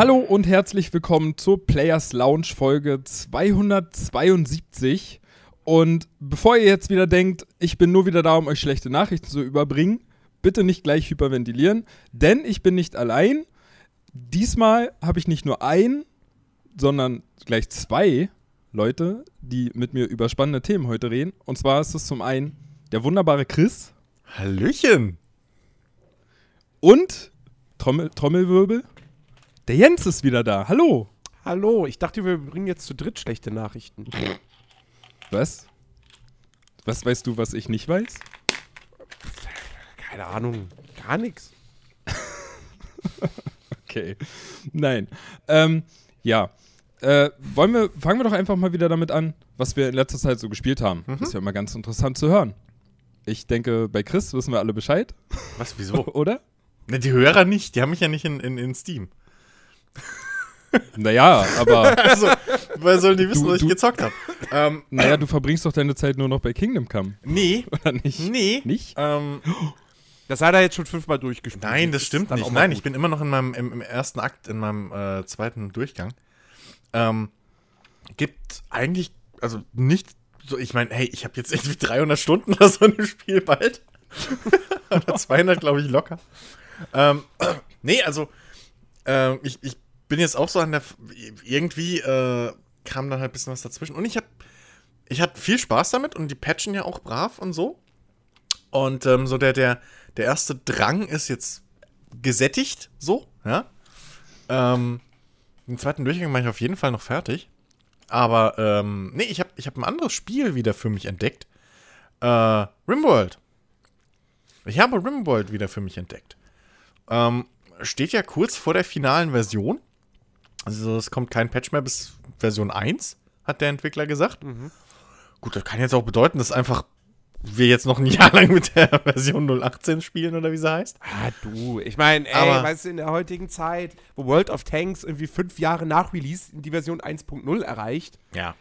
Hallo und herzlich willkommen zur Players Lounge Folge 272. Und bevor ihr jetzt wieder denkt, ich bin nur wieder da, um euch schlechte Nachrichten zu überbringen, bitte nicht gleich hyperventilieren, denn ich bin nicht allein. Diesmal habe ich nicht nur ein, sondern gleich zwei Leute, die mit mir über spannende Themen heute reden. Und zwar ist es zum einen der wunderbare Chris. Hallöchen. Und Trommel, Trommelwirbel. Der Jens ist wieder da. Hallo. Hallo, ich dachte, wir bringen jetzt zu dritt schlechte Nachrichten. Was? Was weißt du, was ich nicht weiß? Keine Ahnung, gar nichts. okay. Nein. Ähm, ja. Äh, wollen wir, fangen wir doch einfach mal wieder damit an, was wir in letzter Zeit so gespielt haben. Mhm. Das ist ja immer ganz interessant zu hören. Ich denke, bei Chris wissen wir alle Bescheid. Was, wieso? Oder? Ne, die Hörer nicht, die haben mich ja nicht in, in, in Steam. Naja, aber. Also, woher sollen die wissen, du, was ich gezockt habe? Ähm, naja, du verbringst doch deine Zeit nur noch bei Kingdom Come. Nee. Oder nicht? Nee. Nicht? Ähm, das hat er jetzt schon fünfmal durchgespielt. Nein, das stimmt nicht. Nein, ich bin immer noch in meinem, im, im ersten Akt, in meinem äh, zweiten Durchgang. Ähm, gibt eigentlich, also nicht so, ich meine, hey, ich habe jetzt irgendwie 300 Stunden oder so ein Spiel bald. oder 200, glaube ich, locker. Ähm, nee, also, äh, ich, ich bin jetzt auch so an der, irgendwie äh, kam dann halt ein bisschen was dazwischen. Und ich habe ich hab viel Spaß damit und die patchen ja auch brav und so. Und ähm, so der, der, der erste Drang ist jetzt gesättigt, so, ja. Ähm, den zweiten Durchgang mache ich auf jeden Fall noch fertig. Aber, ähm, nee, ich habe ich hab ein anderes Spiel wieder für mich entdeckt. Äh, Rimworld. Ich habe Rimworld wieder für mich entdeckt. Ähm, steht ja kurz vor der finalen Version. Also es kommt kein Patch mehr bis Version 1, hat der Entwickler gesagt. Mhm. Gut, das kann jetzt auch bedeuten, dass einfach wir jetzt noch ein Jahr lang mit der Version 018 spielen oder wie sie heißt. Ah, du. Ich meine, ey, aber weißt du, in der heutigen Zeit, wo World of Tanks irgendwie fünf Jahre nach Release die Version 1.0 erreicht. Ja.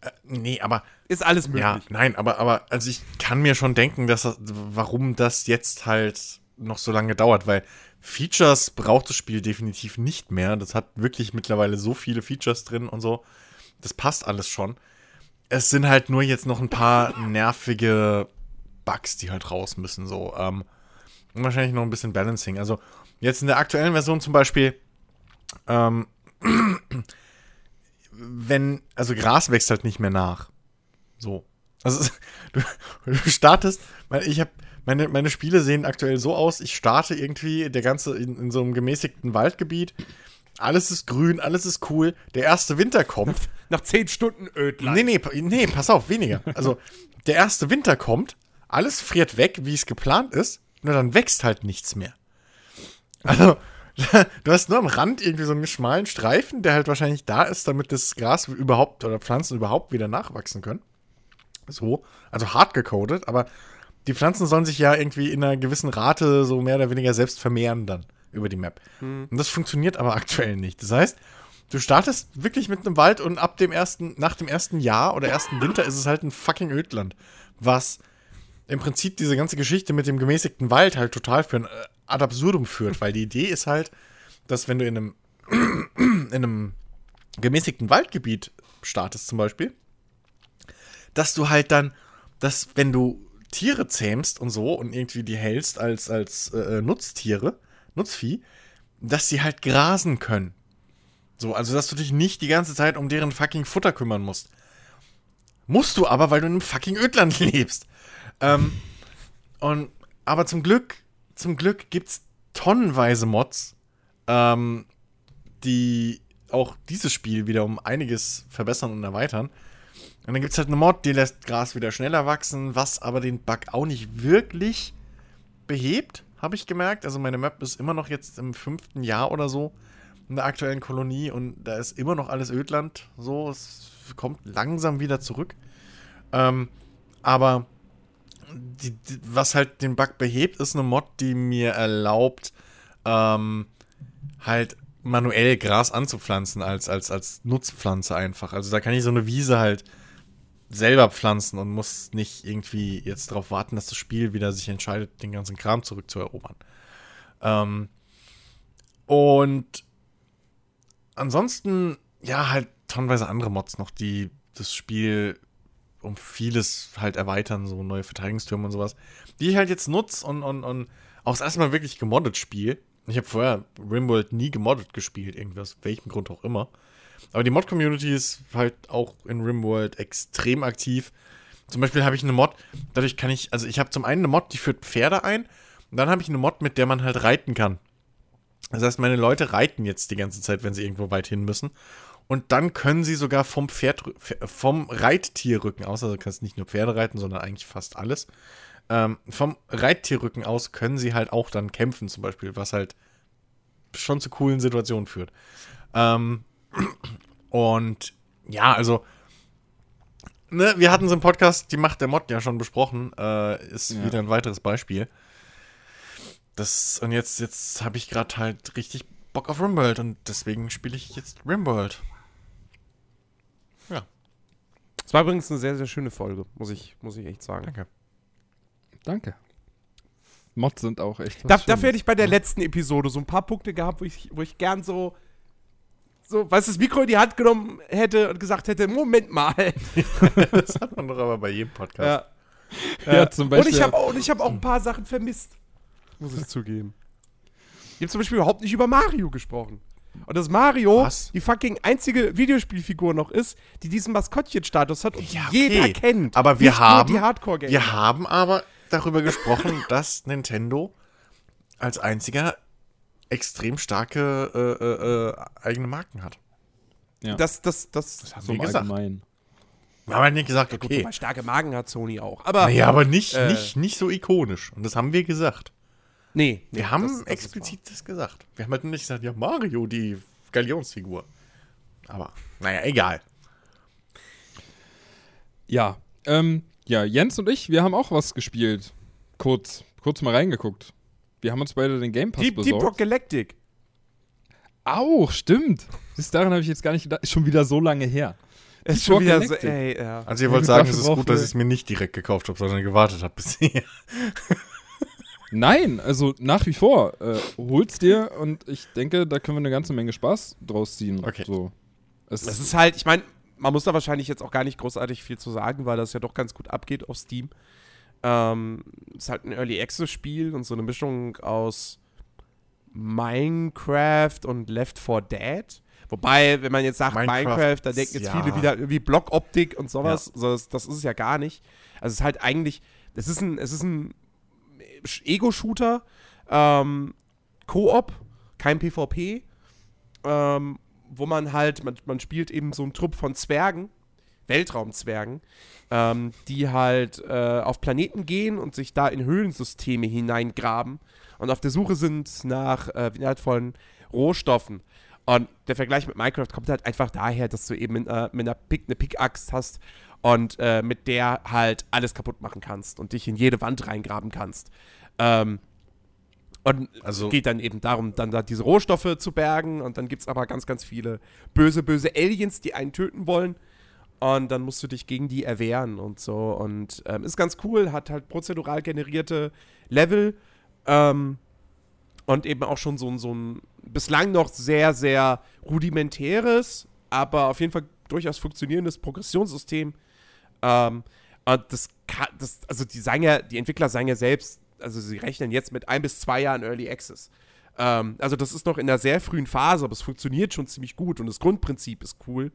Äh, nee, aber. Ist alles möglich. Ja, nein, aber, aber, also ich kann mir schon denken, dass das, warum das jetzt halt noch so lange dauert, weil Features braucht das Spiel definitiv nicht mehr. Das hat wirklich mittlerweile so viele Features drin und so. Das passt alles schon. Es sind halt nur jetzt noch ein paar nervige Bugs, die halt raus müssen. So. Ähm, wahrscheinlich noch ein bisschen Balancing. Also jetzt in der aktuellen Version zum Beispiel, ähm, wenn, also Gras wächst halt nicht mehr nach. So. Also du, du startest, ich habe meine, meine Spiele sehen aktuell so aus, ich starte irgendwie der ganze in, in so einem gemäßigten Waldgebiet alles ist grün, alles ist cool. Der erste Winter kommt. Nach zehn Stunden Ödland. Nee, nee, nee, pass auf, weniger. Also, der erste Winter kommt, alles friert weg, wie es geplant ist, nur dann wächst halt nichts mehr. Also, du hast nur am Rand irgendwie so einen schmalen Streifen, der halt wahrscheinlich da ist, damit das Gras überhaupt oder Pflanzen überhaupt wieder nachwachsen können. So, also hart gecodet, aber die Pflanzen sollen sich ja irgendwie in einer gewissen Rate so mehr oder weniger selbst vermehren dann über die Map. Hm. Und das funktioniert aber aktuell nicht. Das heißt, du startest wirklich mit einem Wald und ab dem ersten, nach dem ersten Jahr oder ersten Winter ist es halt ein fucking Ödland. Was im Prinzip diese ganze Geschichte mit dem gemäßigten Wald halt total für ein äh, ad absurdum führt, weil die Idee ist halt, dass wenn du in einem, in einem gemäßigten Waldgebiet startest zum Beispiel, dass du halt dann, dass wenn du Tiere zähmst und so und irgendwie die hältst als, als äh, Nutztiere, Nutzvieh, dass sie halt grasen können. So, also dass du dich nicht die ganze Zeit um deren fucking Futter kümmern musst. Musst du aber, weil du in einem fucking Ödland lebst. Ähm, und, aber zum Glück, zum Glück gibt's tonnenweise Mods, ähm, die auch dieses Spiel wieder um einiges verbessern und erweitern. Und dann gibt es halt eine Mod, die lässt Gras wieder schneller wachsen, was aber den Bug auch nicht wirklich behebt habe ich gemerkt. Also meine Map ist immer noch jetzt im fünften Jahr oder so in der aktuellen Kolonie und da ist immer noch alles Ödland. So, es kommt langsam wieder zurück. Ähm, aber die, die, was halt den Bug behebt, ist eine Mod, die mir erlaubt, ähm, halt manuell Gras anzupflanzen als, als, als Nutzpflanze einfach. Also da kann ich so eine Wiese halt selber pflanzen und muss nicht irgendwie jetzt darauf warten, dass das Spiel wieder sich entscheidet, den ganzen Kram zurückzuerobern. Ähm, und ansonsten, ja, halt tonnenweise andere Mods noch, die das Spiel um vieles halt erweitern, so neue Verteidigungstürme und sowas, die ich halt jetzt nutze und, und, und auch das erste Mal wirklich gemoddet spiele. Ich habe vorher Rimworld nie gemoddet gespielt, irgendwie aus welchem Grund auch immer. Aber die Mod-Community ist halt auch in Rimworld extrem aktiv. Zum Beispiel habe ich eine Mod, dadurch kann ich, also ich habe zum einen eine Mod, die führt Pferde ein, und dann habe ich eine Mod, mit der man halt reiten kann. Das heißt, meine Leute reiten jetzt die ganze Zeit, wenn sie irgendwo weit hin müssen. Und dann können sie sogar vom Pferd, vom Reittierrücken aus, also du kannst nicht nur Pferde reiten, sondern eigentlich fast alles. Ähm, vom Reittierrücken aus können sie halt auch dann kämpfen, zum Beispiel, was halt schon zu coolen Situationen führt. Ähm, und ja, also, ne, wir hatten so im Podcast die Macht der Mod ja schon besprochen. Äh, ist ja. wieder ein weiteres Beispiel. Das, und jetzt, jetzt habe ich gerade halt richtig Bock auf Rimworld und deswegen spiele ich jetzt Rimworld. Ja. Es war übrigens eine sehr, sehr schöne Folge, muss ich, muss ich echt sagen. Danke. Danke. Mods sind auch echt. Da, dafür hätte ich bei der letzten Episode so ein paar Punkte gehabt, wo ich, wo ich gern so, so, weißt du, das Mikro in die Hand genommen hätte und gesagt hätte: Moment mal. das hat man doch aber bei jedem Podcast. Ja, ja zum Beispiel. Und ich habe auch, hab auch ein paar Sachen vermisst. Muss ich zugeben. Ich habe zum Beispiel überhaupt nicht über Mario gesprochen. Und dass Mario Was? die fucking einzige Videospielfigur noch ist, die diesen Maskottchen-Status hat und ja, okay. jeder kennt. Aber wir haben, wir haben aber darüber gesprochen, dass Nintendo als einziger extrem starke äh, äh, äh, eigene Marken hat. Ja. Das, das, das, das haben so wir gesagt. Allgemein. Wir haben halt nicht gesagt, okay. Ja, gut, starke Marken hat Sony auch. Aber, naja, aber nicht, äh, nicht, nicht so ikonisch. Und das haben wir gesagt. Nee. Wir nee, haben das, das explizit das gesagt. Wir haben halt nicht gesagt, ja, Mario, die Galionsfigur. Aber, naja, egal. Ja, ähm, ja, Jens und ich, wir haben auch was gespielt. Kurz, kurz mal reingeguckt. Wir haben uns beide den Game Pass Deep, besorgt. Deep Rock Galactic. Auch, stimmt. Das daran habe ich jetzt gar nicht gedacht. Ist schon wieder so lange her. Es ist schon wieder so, ey, ja. Also ihr wollt sagen, es ist gut, dass ich es mir nicht direkt gekauft habe, sondern gewartet habe bisher. Nein, also nach wie vor. Äh, hol's dir und ich denke, da können wir eine ganze Menge Spaß draus ziehen. Okay. So. Es das ist halt, ich meine, man muss da wahrscheinlich jetzt auch gar nicht großartig viel zu sagen, weil das ja doch ganz gut abgeht auf Steam. Ähm, ist halt ein Early Access Spiel und so eine Mischung aus Minecraft und Left 4 Dead. Wobei, wenn man jetzt sagt Minecraft, Minecraft da denken jetzt ja. viele wieder irgendwie Blockoptik und sowas. Ja. So, das, das, ist es ja gar nicht. Also es ist halt eigentlich, es ist ein, es ist ein Ego-Shooter, ähm, Koop, kein PvP, ähm, wo man halt, man, man spielt eben so einen Trupp von Zwergen, Weltraumzwergen, ähm, die halt äh, auf Planeten gehen und sich da in Höhlensysteme hineingraben und auf der Suche sind nach äh, wertvollen Rohstoffen. Und der Vergleich mit Minecraft kommt halt einfach daher, dass du eben äh, mit einer Pick, eine Pickaxe hast und äh, mit der halt alles kaputt machen kannst und dich in jede Wand reingraben kannst. Ähm, und also, es geht dann eben darum, dann da diese Rohstoffe zu bergen und dann gibt es aber ganz, ganz viele böse, böse Aliens, die einen töten wollen. Und dann musst du dich gegen die erwehren und so. Und ähm, ist ganz cool, hat halt prozedural generierte Level. Ähm, und eben auch schon so, so ein bislang noch sehr, sehr rudimentäres, aber auf jeden Fall durchaus funktionierendes Progressionssystem. Ähm, und das, das, also die sagen ja, die Entwickler sagen ja selbst, also sie rechnen jetzt mit ein bis zwei Jahren Early Access. Ähm, also das ist noch in einer sehr frühen Phase, aber es funktioniert schon ziemlich gut und das Grundprinzip ist cool.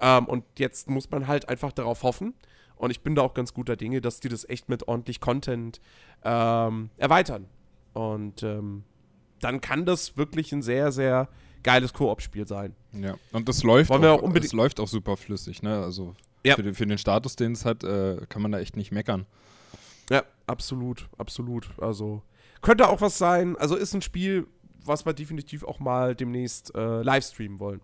Ähm, und jetzt muss man halt einfach darauf hoffen. Und ich bin da auch ganz guter Dinge, dass die das echt mit ordentlich Content ähm, erweitern. Und ähm, dann kann das wirklich ein sehr, sehr geiles Koop-Spiel sein. Ja, und das läuft, auch, auch das läuft auch super flüssig, ne? Also ja. für, den, für, den, Status, den es hat, äh, kann man da echt nicht meckern. Ja, absolut, absolut. Also könnte auch was sein. Also ist ein Spiel, was wir definitiv auch mal demnächst äh, live streamen wollen.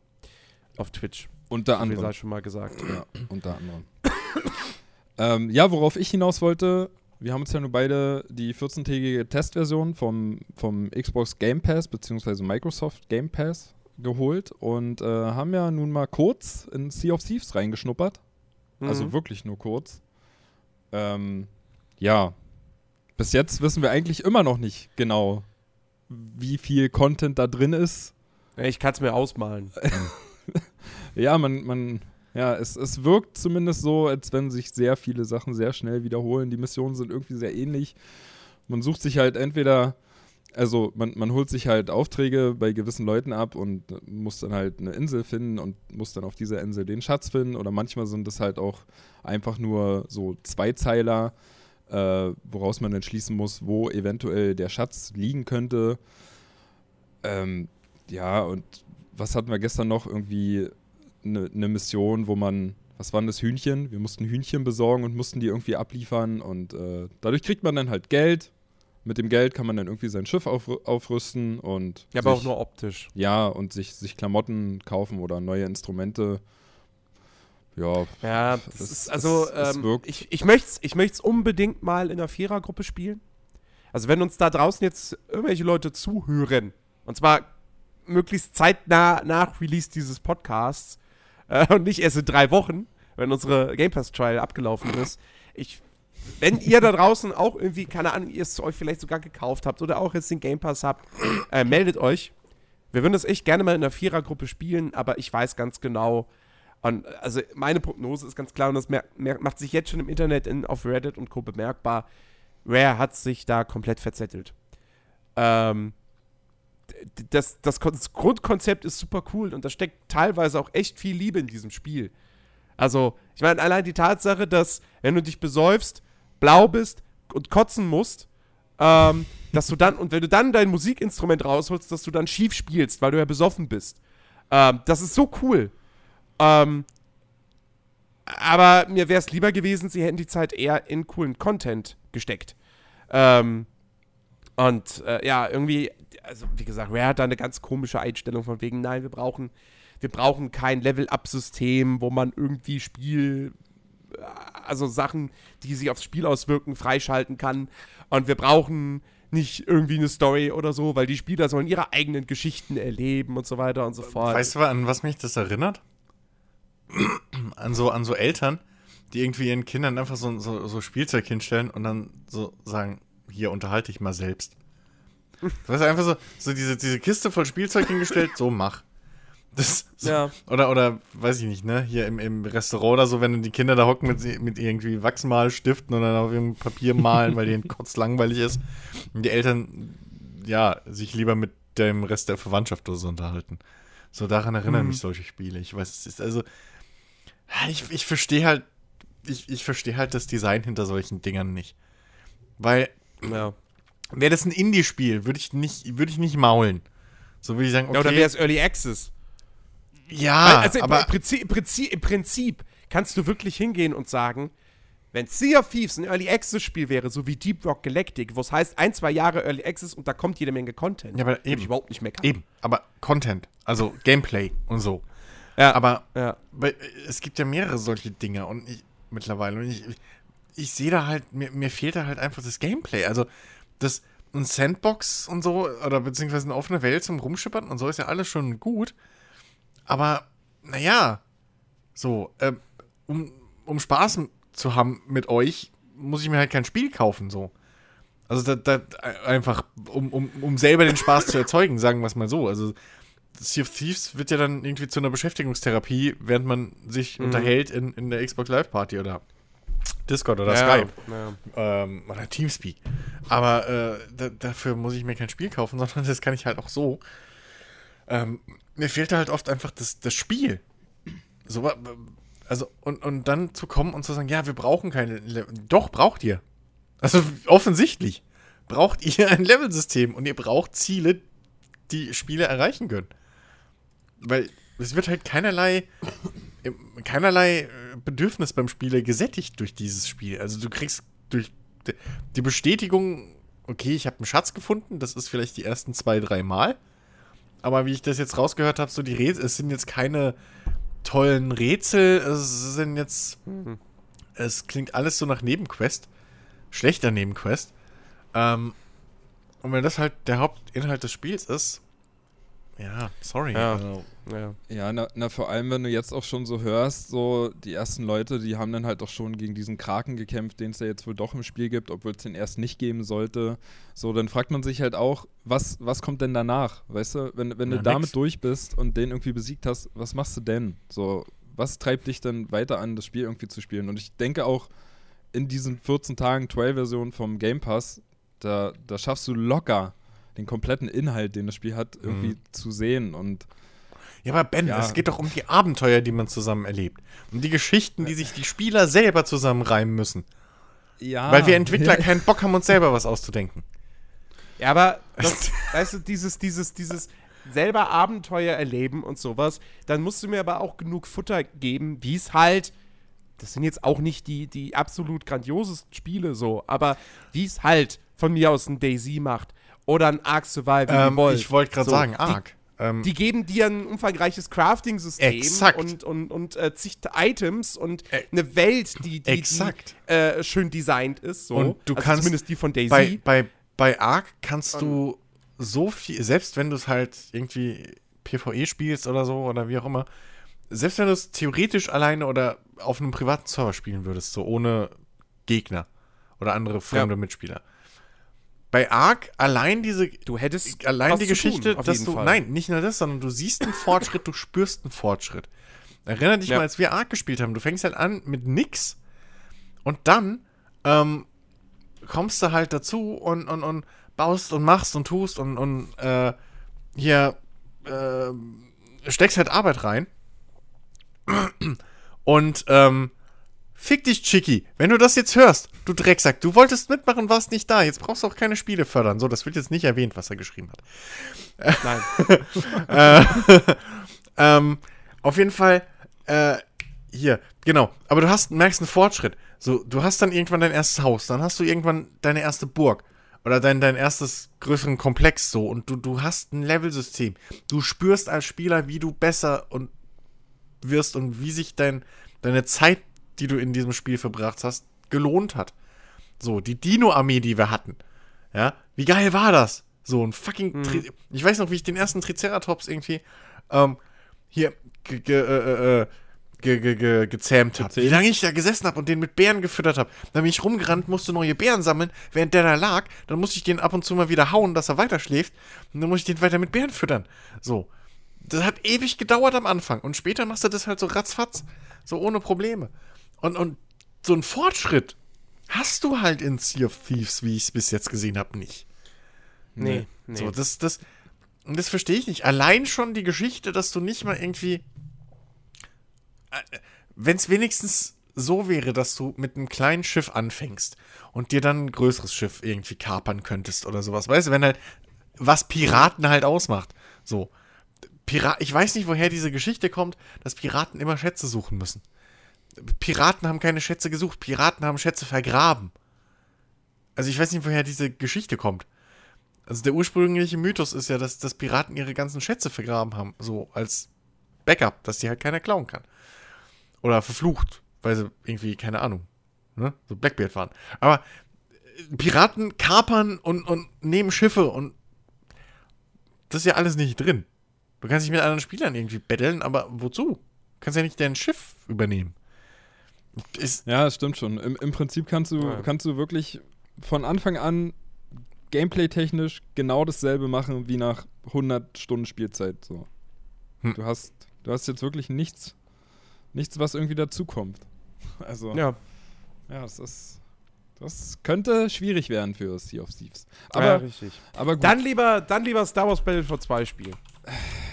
Auf Twitch. Unter anderem. Wie schon mal gesagt. Ja, unter anderem. ähm, ja, worauf ich hinaus wollte, wir haben uns ja nur beide die 14-tägige Testversion vom, vom Xbox Game Pass bzw. Microsoft Game Pass geholt und äh, haben ja nun mal kurz in Sea of Thieves reingeschnuppert. Also mhm. Also wirklich nur kurz. Ähm, ja, bis jetzt wissen wir eigentlich immer noch nicht genau, wie viel Content da drin ist Ich kann es mir ausmalen. ja, man, man, ja, es, es wirkt zumindest so, als wenn sich sehr viele Sachen sehr schnell wiederholen. Die Missionen sind irgendwie sehr ähnlich. Man sucht sich halt entweder, also man, man holt sich halt Aufträge bei gewissen Leuten ab und muss dann halt eine Insel finden und muss dann auf dieser Insel den Schatz finden. Oder manchmal sind es halt auch einfach nur so Zweizeiler, äh, woraus man dann schließen muss, wo eventuell der Schatz liegen könnte. Ähm, ja, und was hatten wir gestern noch? Irgendwie eine ne Mission, wo man, was waren das Hühnchen? Wir mussten Hühnchen besorgen und mussten die irgendwie abliefern und äh, dadurch kriegt man dann halt Geld. Mit dem Geld kann man dann irgendwie sein Schiff auf, aufrüsten und. Ja, aber sich, auch nur optisch. Ja, und sich, sich Klamotten kaufen oder neue Instrumente. Ja, ja das, das ist, also das, ähm, ich, ich möchte es ich unbedingt mal in einer Vierergruppe spielen. Also wenn uns da draußen jetzt irgendwelche Leute zuhören, und zwar möglichst zeitnah nach Release dieses Podcasts, äh, und nicht erst in drei Wochen, wenn unsere Game Pass Trial abgelaufen ist. Ich, wenn ihr da draußen auch irgendwie, keine Ahnung, ihr es euch vielleicht sogar gekauft habt oder auch jetzt den Game Pass habt, äh, meldet euch. Wir würden das echt gerne mal in einer Vierergruppe spielen, aber ich weiß ganz genau, und also meine Prognose ist ganz klar, und das macht sich jetzt schon im Internet in, auf Reddit und Co. bemerkbar, Rare hat sich da komplett verzettelt. Ähm, das, das, Grundkonzept ist super cool und da steckt teilweise auch echt viel Liebe in diesem Spiel. Also, ich meine, allein die Tatsache, dass, wenn du dich besäufst, blau bist und kotzen musst, ähm, dass du dann, und wenn du dann dein Musikinstrument rausholst, dass du dann schief spielst, weil du ja besoffen bist. Ähm, das ist so cool. Ähm, aber mir wäre es lieber gewesen, sie hätten die Zeit eher in coolen Content gesteckt. Ähm, und äh, ja, irgendwie also wie gesagt, Rare hat da eine ganz komische Einstellung von wegen, nein, wir brauchen, wir brauchen kein Level-Up-System, wo man irgendwie Spiel, äh, also Sachen, die sich aufs Spiel auswirken, freischalten kann. Und wir brauchen nicht irgendwie eine Story oder so, weil die Spieler sollen ihre eigenen Geschichten erleben und so weiter und so fort. Weißt du, an was mich das erinnert? an so, an so Eltern, die irgendwie ihren Kindern einfach so, so, so Spielzeug hinstellen und dann so sagen, hier unterhalte ich mal selbst. Du hast einfach so, so diese, diese Kiste voll Spielzeug hingestellt, so mach. Das, so, ja. Oder, oder, weiß ich nicht, ne? Hier im, im Restaurant oder so, wenn die Kinder da hocken mit, mit irgendwie Wachsmalstiften oder auf irgendeinem Papier malen, weil denen kotz langweilig ist. Und die Eltern, ja, sich lieber mit dem Rest der Verwandtschaft oder so unterhalten. So daran erinnern mhm. mich solche Spiele. Ich weiß, es ist also, ich, ich verstehe halt, ich, ich verstehe halt das Design hinter solchen Dingern nicht. Weil, ja. Wäre das ein Indie-Spiel, würde ich, nicht, würd ich nicht maulen. So würde ich sagen, okay. Ja, oder wäre es Early Access? Ja, also im, aber im Prinzip, im, Prinzip, im Prinzip kannst du wirklich hingehen und sagen, wenn Sea of Thieves ein Early Access Spiel wäre, so wie Deep Rock Galactic, wo es heißt, ein, zwei Jahre Early Access und da kommt jede Menge Content. Ja, aber eben. Ich überhaupt nicht meckern. Eben, aber Content, also Gameplay und so. Ja. Aber ja. es gibt ja mehrere solche Dinge und ich, mittlerweile und ich, ich, ich sehe da halt, mir, mir fehlt da halt einfach das Gameplay. Also, das, ein Sandbox und so, oder beziehungsweise eine offene Welt zum Rumschippern und so ist ja alles schon gut. Aber, naja, so, äh, um, um Spaß zu haben mit euch, muss ich mir halt kein Spiel kaufen, so. Also, da, da, einfach, um, um, um selber den Spaß zu erzeugen, sagen wir es mal so. Also, Sea of Thieves wird ja dann irgendwie zu einer Beschäftigungstherapie, während man sich mhm. unterhält in, in der Xbox Live Party oder Discord oder ja, Skype ja. Ähm, oder Teamspeak. Aber äh, da, dafür muss ich mir kein Spiel kaufen, sondern das kann ich halt auch so. Ähm, mir fehlt halt oft einfach das, das Spiel. So, also, und, und dann zu kommen und zu sagen, ja, wir brauchen keine. Le Doch, braucht ihr. Also offensichtlich braucht ihr ein Levelsystem und ihr braucht Ziele, die Spiele erreichen können. Weil es wird halt keinerlei keinerlei äh, Bedürfnis beim Spieler gesättigt durch dieses Spiel. Also du kriegst durch die Bestätigung, okay, ich habe einen Schatz gefunden, das ist vielleicht die ersten zwei, drei Mal. Aber wie ich das jetzt rausgehört habe, so die Rätsel, es sind jetzt keine tollen Rätsel, es sind jetzt, mhm. es klingt alles so nach Nebenquest, schlechter Nebenquest. Ähm, und wenn das halt der Hauptinhalt des Spiels ist, ja, sorry. Ja. Also, Ja, ja na, na, vor allem, wenn du jetzt auch schon so hörst, so die ersten Leute, die haben dann halt auch schon gegen diesen Kraken gekämpft, den es ja jetzt wohl doch im Spiel gibt, obwohl es den erst nicht geben sollte. So, dann fragt man sich halt auch, was, was kommt denn danach? Weißt du, wenn, wenn na, du damit nix. durch bist und den irgendwie besiegt hast, was machst du denn? So, was treibt dich dann weiter an, das Spiel irgendwie zu spielen? Und ich denke auch, in diesen 14 Tagen Trial-Version vom Game Pass, da, da schaffst du locker den kompletten Inhalt, den das Spiel hat, irgendwie mhm. zu sehen und ja, aber Ben, ja. es geht doch um die Abenteuer, die man zusammen erlebt. Um die Geschichten, die sich die Spieler selber zusammenreimen müssen. Ja. Weil wir Entwickler keinen Bock haben, uns selber was auszudenken. Ja, aber das, weißt du, dieses, dieses, dieses selber Abenteuer erleben und sowas, dann musst du mir aber auch genug Futter geben, wie es halt. Das sind jetzt auch nicht die, die absolut grandiosesten Spiele so, aber wie es halt von mir aus ein Daisy macht oder ein Ark Survival ähm, Ich wollte gerade so, sagen, Ark. Ähm, die geben dir ein umfangreiches Crafting-System und, und, und äh, zig Items und äh, eine Welt, die, die, die äh, schön designt ist. So. Und du also kannst zumindest die von Daisy. Bei, bei, bei Ark kannst du so viel, selbst wenn du es halt irgendwie PvE spielst oder so oder wie auch immer, selbst wenn du es theoretisch alleine oder auf einem privaten Server spielen würdest, so ohne Gegner oder andere fremde ja. Mitspieler, bei Ark allein diese du hättest allein die Geschichte, tun, dass du Fall. nein, nicht nur das, sondern du siehst einen Fortschritt, du spürst einen Fortschritt. Erinner dich ja. mal, als wir Ark gespielt haben, du fängst halt an mit nix und dann ähm, kommst du halt dazu und, und, und baust und machst und tust und, und äh, hier äh, steckst halt Arbeit rein und ähm, Fick dich, Chicky. Wenn du das jetzt hörst, du Drecksack, du wolltest mitmachen, warst nicht da. Jetzt brauchst du auch keine Spiele fördern. So, das wird jetzt nicht erwähnt, was er geschrieben hat. Nein. äh, ähm, auf jeden Fall, äh, hier, genau. Aber du hast, merkst einen Fortschritt. So, du hast dann irgendwann dein erstes Haus, dann hast du irgendwann deine erste Burg oder dein, dein erstes größeren Komplex so und du, du hast ein Levelsystem. Du spürst als Spieler, wie du besser und wirst und wie sich dein, deine Zeit die du in diesem Spiel verbracht hast, gelohnt hat. So, die Dino-Armee, die wir hatten. Ja, wie geil war das? So ein fucking. Mhm. Ich weiß noch, wie ich den ersten Triceratops irgendwie ähm, hier ge ge äh, äh, ge ge gezähmt habe. Wie lange ich da gesessen habe und den mit Bären gefüttert habe. Dann bin ich rumgerannt, musste neue Bären sammeln. Während der da lag, dann musste ich den ab und zu mal wieder hauen, dass er weiter schläft. Und dann muss ich den weiter mit Bären füttern. So. Das hat ewig gedauert am Anfang. Und später machst du das halt so ratzfatz. So ohne Probleme. Und, und so ein Fortschritt hast du halt in Sea of Thieves, wie ich es bis jetzt gesehen habe, nicht. Nee, nee. So, das, das, das verstehe ich nicht. Allein schon die Geschichte, dass du nicht mal irgendwie. Äh, Wenn es wenigstens so wäre, dass du mit einem kleinen Schiff anfängst und dir dann ein größeres Schiff irgendwie kapern könntest oder sowas. Weißt du, wenn halt, was Piraten halt ausmacht. So. Pira ich weiß nicht, woher diese Geschichte kommt, dass Piraten immer Schätze suchen müssen. Piraten haben keine Schätze gesucht, Piraten haben Schätze vergraben. Also ich weiß nicht, woher diese Geschichte kommt. Also der ursprüngliche Mythos ist ja, dass, dass Piraten ihre ganzen Schätze vergraben haben, so als Backup, dass die halt keiner klauen kann. Oder verflucht, weil sie irgendwie, keine Ahnung, ne, so Blackbeard waren. Aber äh, Piraten kapern und, und nehmen Schiffe und das ist ja alles nicht drin. Du kannst dich mit anderen Spielern irgendwie betteln, aber wozu? Du kannst ja nicht dein Schiff übernehmen. Ist ja, das stimmt schon. Im, Im, Prinzip kannst du, ja. kannst du wirklich von Anfang an gameplay-technisch genau dasselbe machen wie nach 100 Stunden Spielzeit. So. Hm. Du, hast, du hast jetzt wirklich nichts, nichts, was irgendwie dazukommt. Also, ja. Ja, das ist. Das könnte schwierig werden für Sea of Thieves. Aber, ja, richtig. Aber gut. Dann lieber, dann lieber Star Wars Battlefront 2 spielen.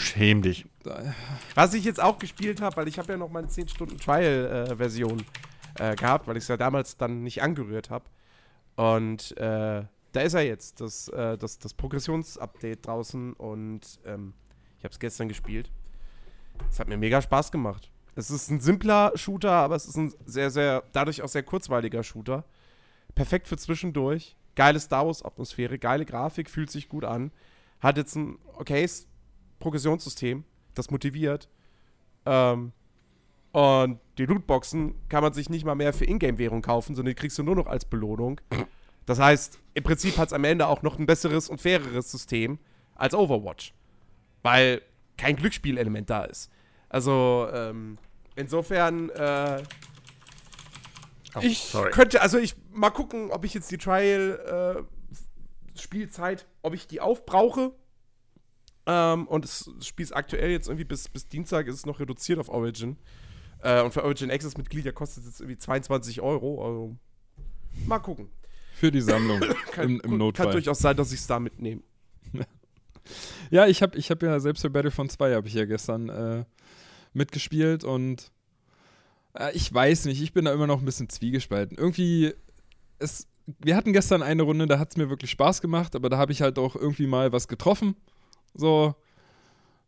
Schäm dich. Was ich jetzt auch gespielt habe, weil ich habe ja noch meine 10 Stunden Trial-Version äh, äh, gehabt, weil ich es ja damals dann nicht angerührt habe. Und äh, da ist er jetzt, das, äh, das, das Progressionsupdate draußen und ähm, ich habe es gestern gespielt. Es hat mir mega Spaß gemacht. Es ist ein simpler Shooter, aber es ist ein sehr, sehr, dadurch auch sehr kurzweiliger Shooter. Perfekt für zwischendurch. Geile Star Wars-Atmosphäre, geile Grafik, fühlt sich gut an. Hat jetzt ein okayes Progressionssystem, das motiviert. Ähm, und die Lootboxen kann man sich nicht mal mehr für Ingame-Währung kaufen, sondern die kriegst du nur noch als Belohnung. Das heißt, im Prinzip hat es am Ende auch noch ein besseres und faireres System als Overwatch. Weil kein Glücksspielelement da ist. Also, ähm, insofern, äh, oh, ich sorry. könnte, also ich mal gucken, ob ich jetzt die Trial äh, Spielzeit, ob ich die aufbrauche. Ähm, und das Spiel ist aktuell jetzt irgendwie bis, bis Dienstag ist es noch reduziert auf Origin. Äh, und für Origin Access Mitglieder kostet es jetzt irgendwie 22 Euro. Also mal gucken. Für die Sammlung kann, im, im Notfall. Kann durchaus sein, dass ich es da mitnehme. ja, ich habe ich hab ja selbst für Battlefront 2 habe ich ja gestern äh, mitgespielt und äh, ich weiß nicht, ich bin da immer noch ein bisschen zwiegespalten. Irgendwie, es, wir hatten gestern eine Runde, da hat es mir wirklich Spaß gemacht, aber da habe ich halt auch irgendwie mal was getroffen. So,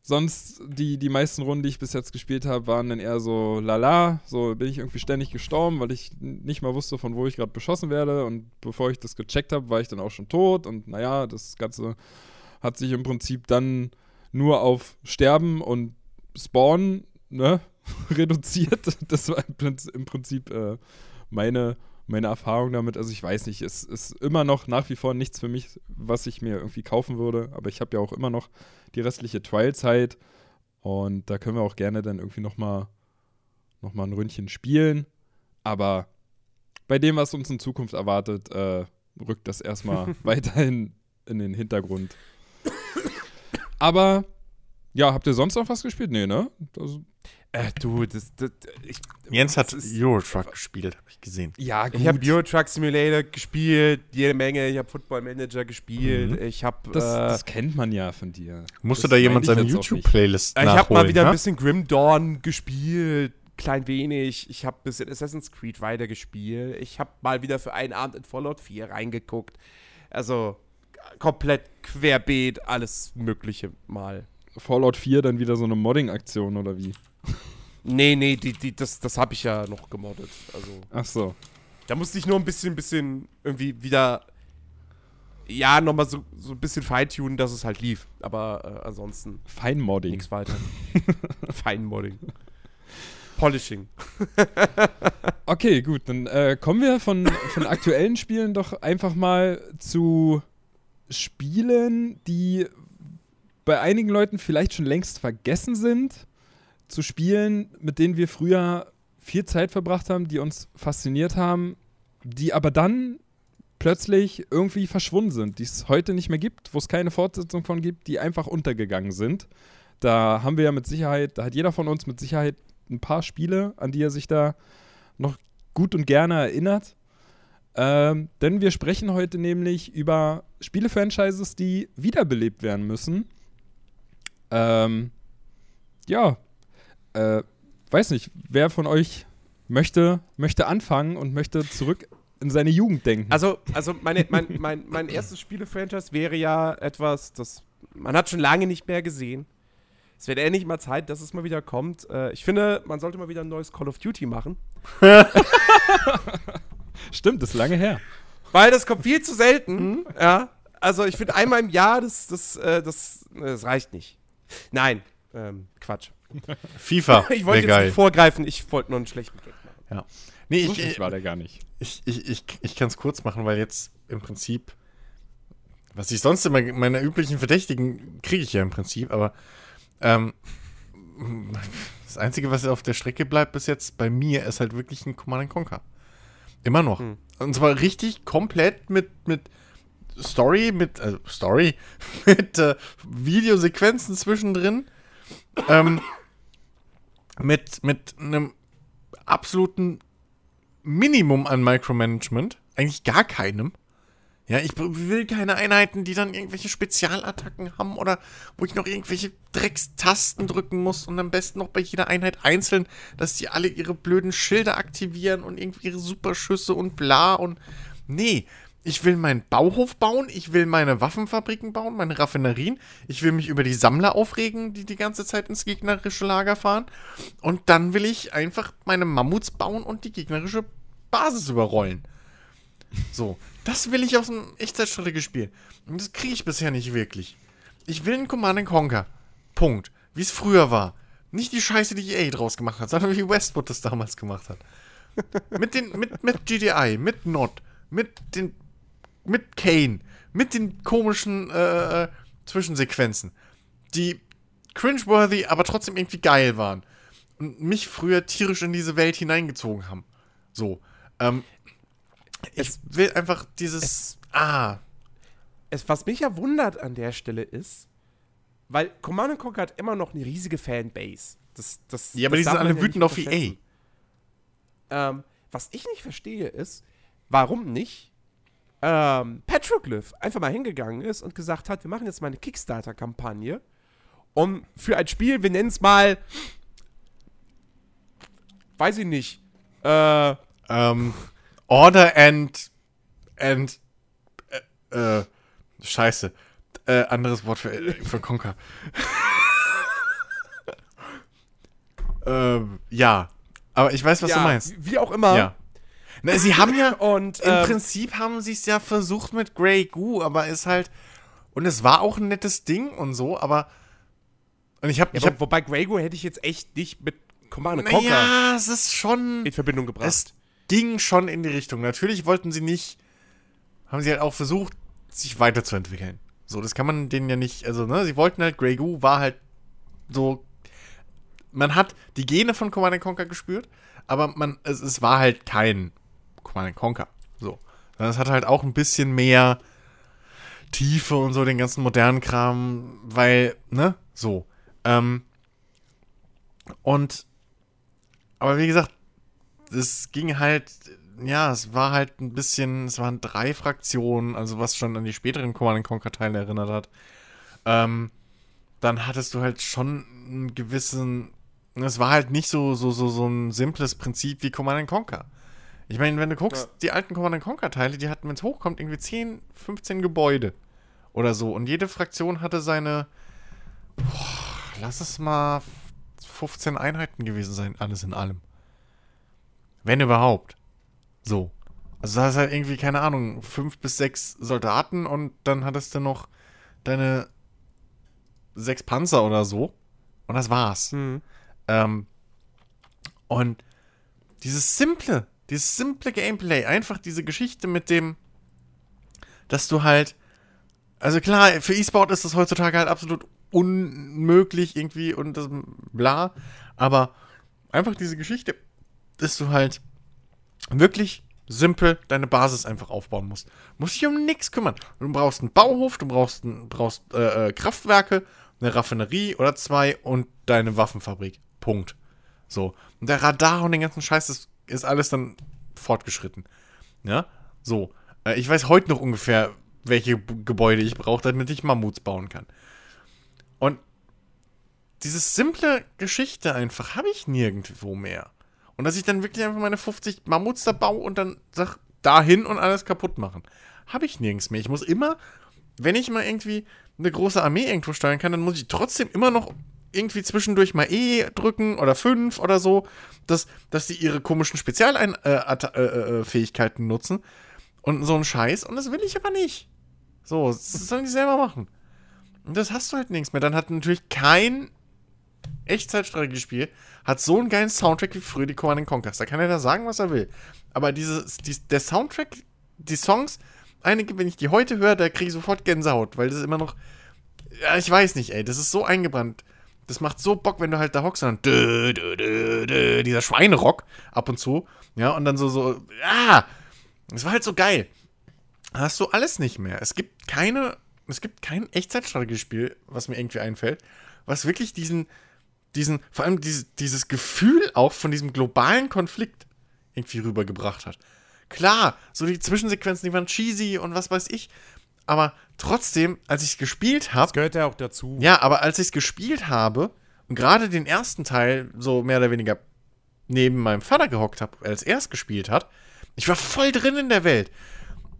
sonst die, die meisten Runden, die ich bis jetzt gespielt habe, waren dann eher so lala. So bin ich irgendwie ständig gestorben, weil ich nicht mal wusste, von wo ich gerade beschossen werde. Und bevor ich das gecheckt habe, war ich dann auch schon tot. Und naja, das Ganze hat sich im Prinzip dann nur auf Sterben und Spawn ne, reduziert. Das war im Prinzip äh, meine, meine Erfahrung damit. Also ich weiß nicht, es ist immer noch nach wie vor nichts für mich, was ich mir irgendwie kaufen würde. Aber ich habe ja auch immer noch die restliche Trial-Zeit. Und da können wir auch gerne dann irgendwie nochmal noch mal ein Ründchen spielen. Aber bei dem, was uns in Zukunft erwartet, äh, rückt das erstmal weiterhin in den Hintergrund. Aber ja, habt ihr sonst noch was gespielt? Nee, ne? Das, äh, du, das, das ich, Jens hat Eurotruck gespielt, habe ich gesehen. Ja, gut. Ich habe Eurotruck Simulator gespielt, jede Menge. Ich habe Football Manager gespielt. Mhm. Ich habe. Das, äh, das, kennt man ja von dir. Musste da jemand seine YouTube-Playlist Ich habe mal wieder ja? ein bisschen Grim Dawn gespielt klein wenig. Ich habe ein bisschen Assassin's Creed weitergespielt. Ich habe mal wieder für einen Abend in Fallout 4 reingeguckt. Also komplett querbeet, alles Mögliche mal. Fallout 4 dann wieder so eine Modding-Aktion oder wie? Nee, nee, die, die, das, das habe ich ja noch gemoddet. Also, Ach so. Da musste ich nur ein bisschen, bisschen irgendwie wieder, ja, nochmal so, so ein bisschen feintunen, dass es halt lief. Aber äh, ansonsten. Feinmodding. Nichts weiter. Feinmodding. Polishing. okay, gut. Dann äh, kommen wir von, von aktuellen Spielen doch einfach mal zu Spielen, die bei einigen Leuten vielleicht schon längst vergessen sind zu Spielen, mit denen wir früher viel Zeit verbracht haben, die uns fasziniert haben, die aber dann plötzlich irgendwie verschwunden sind, die es heute nicht mehr gibt, wo es keine Fortsetzung von gibt, die einfach untergegangen sind. Da haben wir ja mit Sicherheit, da hat jeder von uns mit Sicherheit ein paar Spiele, an die er sich da noch gut und gerne erinnert. Ähm, denn wir sprechen heute nämlich über Spiele-Franchises, die wiederbelebt werden müssen. Ähm, ja, äh, weiß nicht, wer von euch möchte, möchte anfangen und möchte zurück in seine Jugend denken? Also, also meine, mein, mein, mein erstes Spiele-Franchise wäre ja etwas, das man hat schon lange nicht mehr gesehen. Es wird endlich mal Zeit, dass es mal wieder kommt. Äh, ich finde, man sollte mal wieder ein neues Call of Duty machen. Stimmt, das ist lange her. Weil das kommt viel zu selten. Mhm. Ja. Also ich finde einmal im Jahr, das, das, äh, das, das reicht nicht. Nein, ähm, Quatsch. FIFA. ich wollte jetzt geil. nicht vorgreifen, ich wollte nur einen schlechten Gag machen. Ja. Nee, ich, ich, war der gar nicht. Ich, ich, ich, ich kann es kurz machen, weil jetzt im Prinzip, was ich sonst immer, meine üblichen Verdächtigen kriege ich ja im Prinzip, aber ähm, das Einzige, was auf der Strecke bleibt bis jetzt bei mir, ist halt wirklich ein Command Conquer. Immer noch. Hm. Und zwar richtig komplett mit, mit Story, mit, äh, Story, mit äh, Videosequenzen zwischendrin. ähm, mit, mit einem absoluten Minimum an Micromanagement. Eigentlich gar keinem. Ja, ich will keine Einheiten, die dann irgendwelche Spezialattacken haben oder wo ich noch irgendwelche Dreckstasten drücken muss und am besten noch bei jeder Einheit einzeln, dass die alle ihre blöden Schilder aktivieren und irgendwie ihre Superschüsse und bla und. Nee, ich will meinen Bauhof bauen, ich will meine Waffenfabriken bauen, meine Raffinerien, ich will mich über die Sammler aufregen, die die ganze Zeit ins gegnerische Lager fahren. Und dann will ich einfach meine Mammuts bauen und die gegnerische Basis überrollen. So, das will ich aus einem Echtzeitstrategiespiel. Und das kriege ich bisher nicht wirklich. Ich will einen Command Conquer. Punkt. Wie es früher war. Nicht die Scheiße, die EA draus gemacht hat, sondern wie Westwood das damals gemacht hat. mit, den, mit, mit GDI, mit Nod, mit den mit Kane, mit den komischen äh, äh, Zwischensequenzen, die cringeworthy, aber trotzdem irgendwie geil waren. Und mich früher tierisch in diese Welt hineingezogen haben. So. Ähm, ich es, will einfach dieses. Es, ah. Es, was mich ja wundert an der Stelle ist, weil Command Conquer hat immer noch eine riesige Fanbase. Das, das, ja, aber das die sind alle ja wütend auf EA. Ähm, was ich nicht verstehe ist, warum nicht ähm, Petroglyph einfach mal hingegangen ist und gesagt hat, wir machen jetzt mal eine Kickstarter-Kampagne um für ein Spiel, wir nennen es mal, weiß ich nicht, äh, ähm, Order and, and, äh, äh scheiße, äh, anderes Wort für, äh, für Conquer. ähm, ja, aber ich weiß, was ja, du meinst. Wie auch immer. Ja. Na, sie haben ja, und im ähm, Prinzip haben sie es ja versucht mit Grey Goo, aber ist halt, und es war auch ein nettes Ding und so, aber und ich habe, ja, hab, wobei Grey Goo hätte ich jetzt echt nicht mit Command Conquer ja, es ist schon in Verbindung gebracht. Es ging schon in die Richtung. Natürlich wollten sie nicht, haben sie halt auch versucht, sich weiterzuentwickeln. So, das kann man denen ja nicht, also, ne, sie wollten halt, Grey Goo war halt so, man hat die Gene von Command Conquer gespürt, aber man, es, es war halt kein Command Conquer. So. Es hat halt auch ein bisschen mehr Tiefe und so, den ganzen modernen Kram, weil, ne, so. Ähm, und, aber wie gesagt, es ging halt, ja, es war halt ein bisschen, es waren drei Fraktionen, also was schon an die späteren Command Conquer-Teile erinnert hat. Ähm, dann hattest du halt schon einen gewissen, es war halt nicht so, so, so, so ein simples Prinzip wie Command Conquer. Ich meine, wenn du guckst, ja. die alten Command Conquer-Teile, die hatten, wenn es hochkommt, irgendwie 10, 15 Gebäude oder so. Und jede Fraktion hatte seine, boah, lass es mal 15 Einheiten gewesen sein, alles in allem. Wenn überhaupt. So. Also da ist halt irgendwie, keine Ahnung, fünf bis sechs Soldaten und dann hattest du noch deine sechs Panzer oder so. Und das war's. Mhm. Ähm, und dieses simple, dieses simple Gameplay, einfach diese Geschichte mit dem, dass du halt, also klar, für E-Sport ist das heutzutage halt absolut unmöglich irgendwie und das bla. Aber einfach diese Geschichte, dass du halt wirklich simpel deine Basis einfach aufbauen musst. Musst dich um nichts kümmern. Du brauchst einen Bauhof, du brauchst, brauchst äh, äh, Kraftwerke, eine Raffinerie oder zwei und deine Waffenfabrik. Punkt. So. Und der Radar und den ganzen Scheiß ist, ist alles dann fortgeschritten. Ja? So. Äh, ich weiß heute noch ungefähr, welche Gebäude ich brauche, damit ich Mammuts bauen kann. Und diese simple Geschichte einfach habe ich nirgendwo mehr. Und dass ich dann wirklich einfach meine 50 Mammuts da baue und dann sag, dahin und alles kaputt machen. Habe ich nirgends mehr. Ich muss immer, wenn ich mal irgendwie eine große Armee irgendwo steuern kann, dann muss ich trotzdem immer noch irgendwie zwischendurch mal E drücken oder 5 oder so, dass, dass die ihre komischen Spezialfähigkeiten äh, äh, nutzen. Und so ein Scheiß. Und das will ich aber nicht. So, das sollen die selber machen. Und das hast du halt nichts mehr. Dann hat natürlich kein Echtzeitstrategiespiel hat so einen geilen Soundtrack wie früher die Command Conquers. Da kann er da sagen, was er will. Aber dieses, die, der Soundtrack, die Songs, einige, wenn ich die heute höre, da kriege ich sofort Gänsehaut, weil das ist immer noch. Ja, ich weiß nicht, ey. Das ist so eingebrannt. Das macht so Bock, wenn du halt da hockst und dann dö, dö, dö, dieser Schweinerock ab und zu. Ja, und dann so, so, ah, das war halt so geil. Hast du alles nicht mehr. Es gibt keine es gibt kein Echtzeitstrategiespiel, was mir irgendwie einfällt, was wirklich diesen, diesen, vor allem dieses, dieses Gefühl auch von diesem globalen Konflikt irgendwie rübergebracht hat. Klar, so die Zwischensequenzen, die waren cheesy und was weiß ich, aber trotzdem, als ich es gespielt habe. Das gehört ja auch dazu. Ja, aber als ich es gespielt habe und gerade den ersten Teil so mehr oder weniger neben meinem Vater gehockt habe, als er es gespielt hat, ich war voll drin in der Welt.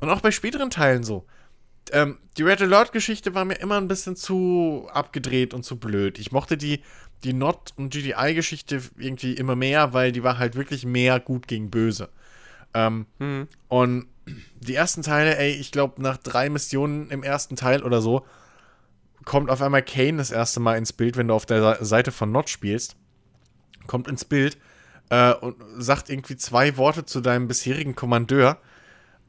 Und auch bei späteren Teilen so ähm, die Red Alert-Geschichte war mir immer ein bisschen zu abgedreht und zu blöd. Ich mochte die, die Not- und GDI-Geschichte irgendwie immer mehr, weil die war halt wirklich mehr gut gegen böse. Ähm, mhm. Und die ersten Teile, ey, ich glaube, nach drei Missionen im ersten Teil oder so, kommt auf einmal Kane das erste Mal ins Bild, wenn du auf der Seite von Not spielst. Kommt ins Bild äh, und sagt irgendwie zwei Worte zu deinem bisherigen Kommandeur.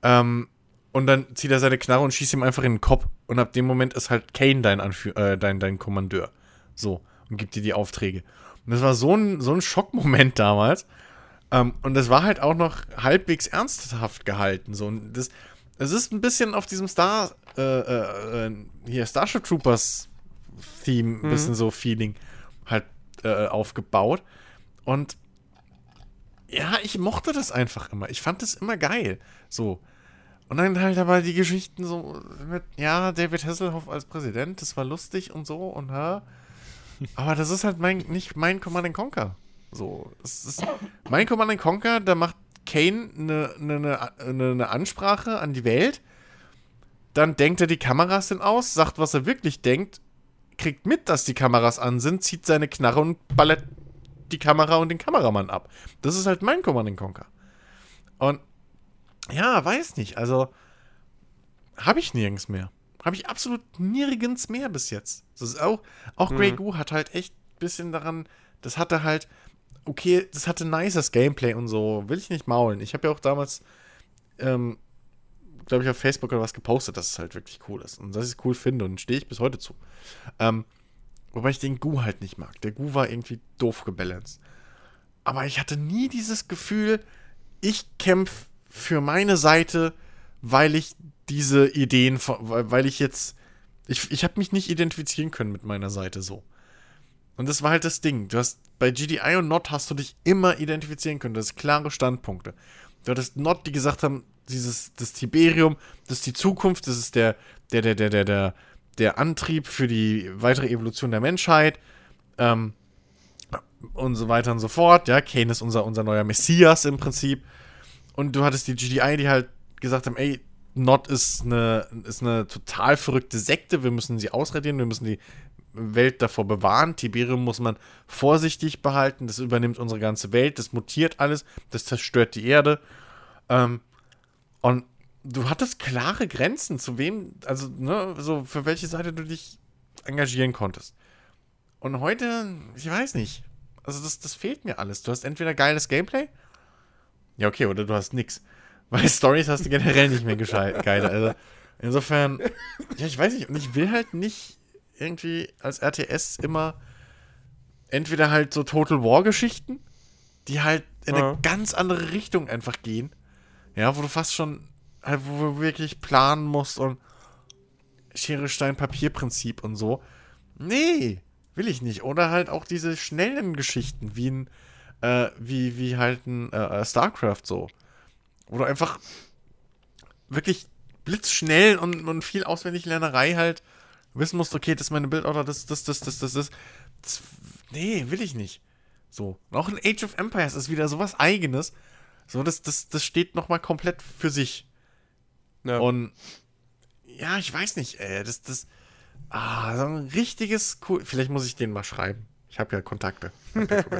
Ähm, und dann zieht er seine Knarre und schießt ihm einfach in den Kopf. Und ab dem Moment ist halt Kane dein, Anführ äh, dein, dein Kommandeur. So. und gibt dir die Aufträge. Und das war so ein, so ein Schockmoment damals. Ähm, und das war halt auch noch halbwegs ernsthaft gehalten. So. Und das, es ist ein bisschen auf diesem Star, äh, äh, äh hier Starship Troopers Theme, ein mhm. bisschen so Feeling halt äh, aufgebaut. Und ja, ich mochte das einfach immer. Ich fand das immer geil. So. Und dann halt aber die Geschichten so mit, ja, David Hasselhoff als Präsident, das war lustig und so und ha. Aber das ist halt mein, nicht mein Command Conquer. So, es ist mein Command Conquer, da macht Kane eine, eine, eine, eine Ansprache an die Welt. Dann denkt er, die Kameras sind aus, sagt, was er wirklich denkt, kriegt mit, dass die Kameras an sind, zieht seine Knarre und ballert die Kamera und den Kameramann ab. Das ist halt mein Command Conquer. Und ja, weiß nicht. Also habe ich nirgends mehr. Habe ich absolut nirgends mehr bis jetzt. Das ist auch, auch mhm. Grey Goo hat halt echt ein bisschen daran, das hatte halt, okay, das hatte nices Gameplay und so, will ich nicht maulen. Ich habe ja auch damals, ähm, glaube ich, auf Facebook oder was gepostet, dass es halt wirklich cool ist und dass ich es cool finde und stehe ich bis heute zu. Ähm, wobei ich den Gu halt nicht mag. Der Gu war irgendwie doof gebalanced. Aber ich hatte nie dieses Gefühl, ich kämpfe für meine Seite, weil ich diese Ideen, weil ich jetzt, ich, ich habe mich nicht identifizieren können mit meiner Seite so. Und das war halt das Ding. Du hast bei GDI und Not hast du dich immer identifizieren können. Das sind klare Standpunkte. Du hattest Not, die gesagt haben, dieses, das Tiberium, das ist die Zukunft, das ist der, der, der, der, der, der, der Antrieb für die weitere Evolution der Menschheit. Ähm, und so weiter und so fort. Ja, Kane ist unser, unser neuer Messias im Prinzip. Und du hattest die GDI, die halt gesagt haben, ey, Not ist eine, ist eine total verrückte Sekte, wir müssen sie ausradieren, wir müssen die Welt davor bewahren. Tiberium muss man vorsichtig behalten, das übernimmt unsere ganze Welt, das mutiert alles, das zerstört die Erde. Ähm, und du hattest klare Grenzen, zu wem, also, ne, so für welche Seite du dich engagieren konntest. Und heute, ich weiß nicht. Also, das, das fehlt mir alles. Du hast entweder geiles Gameplay. Ja, okay, oder du hast nix. Weil Stories hast du generell nicht mehr geil. Also, insofern, ja, ich weiß nicht. Und ich will halt nicht irgendwie als RTS immer entweder halt so Total War-Geschichten, die halt in eine ja. ganz andere Richtung einfach gehen. Ja, wo du fast schon, halt, wo du wirklich planen musst und Schere, Stein, Papier-Prinzip und so. Nee, will ich nicht. Oder halt auch diese schnellen Geschichten, wie ein, äh, wie, wie halt ein äh, äh StarCraft so. Wo du einfach wirklich blitzschnell und, und viel Auswendiglernerei halt wissen musst, okay, das ist meine Bildorder, das, das, das, das, das, das. das nee, will ich nicht. So. Und auch in Age of Empires ist wieder sowas Eigenes. So, das, das, das steht nochmal komplett für sich. Ja. Und ja, ich weiß nicht, ey, das, das, ah, so ein richtiges cool. Vielleicht muss ich den mal schreiben. Ich habe ja Kontakte.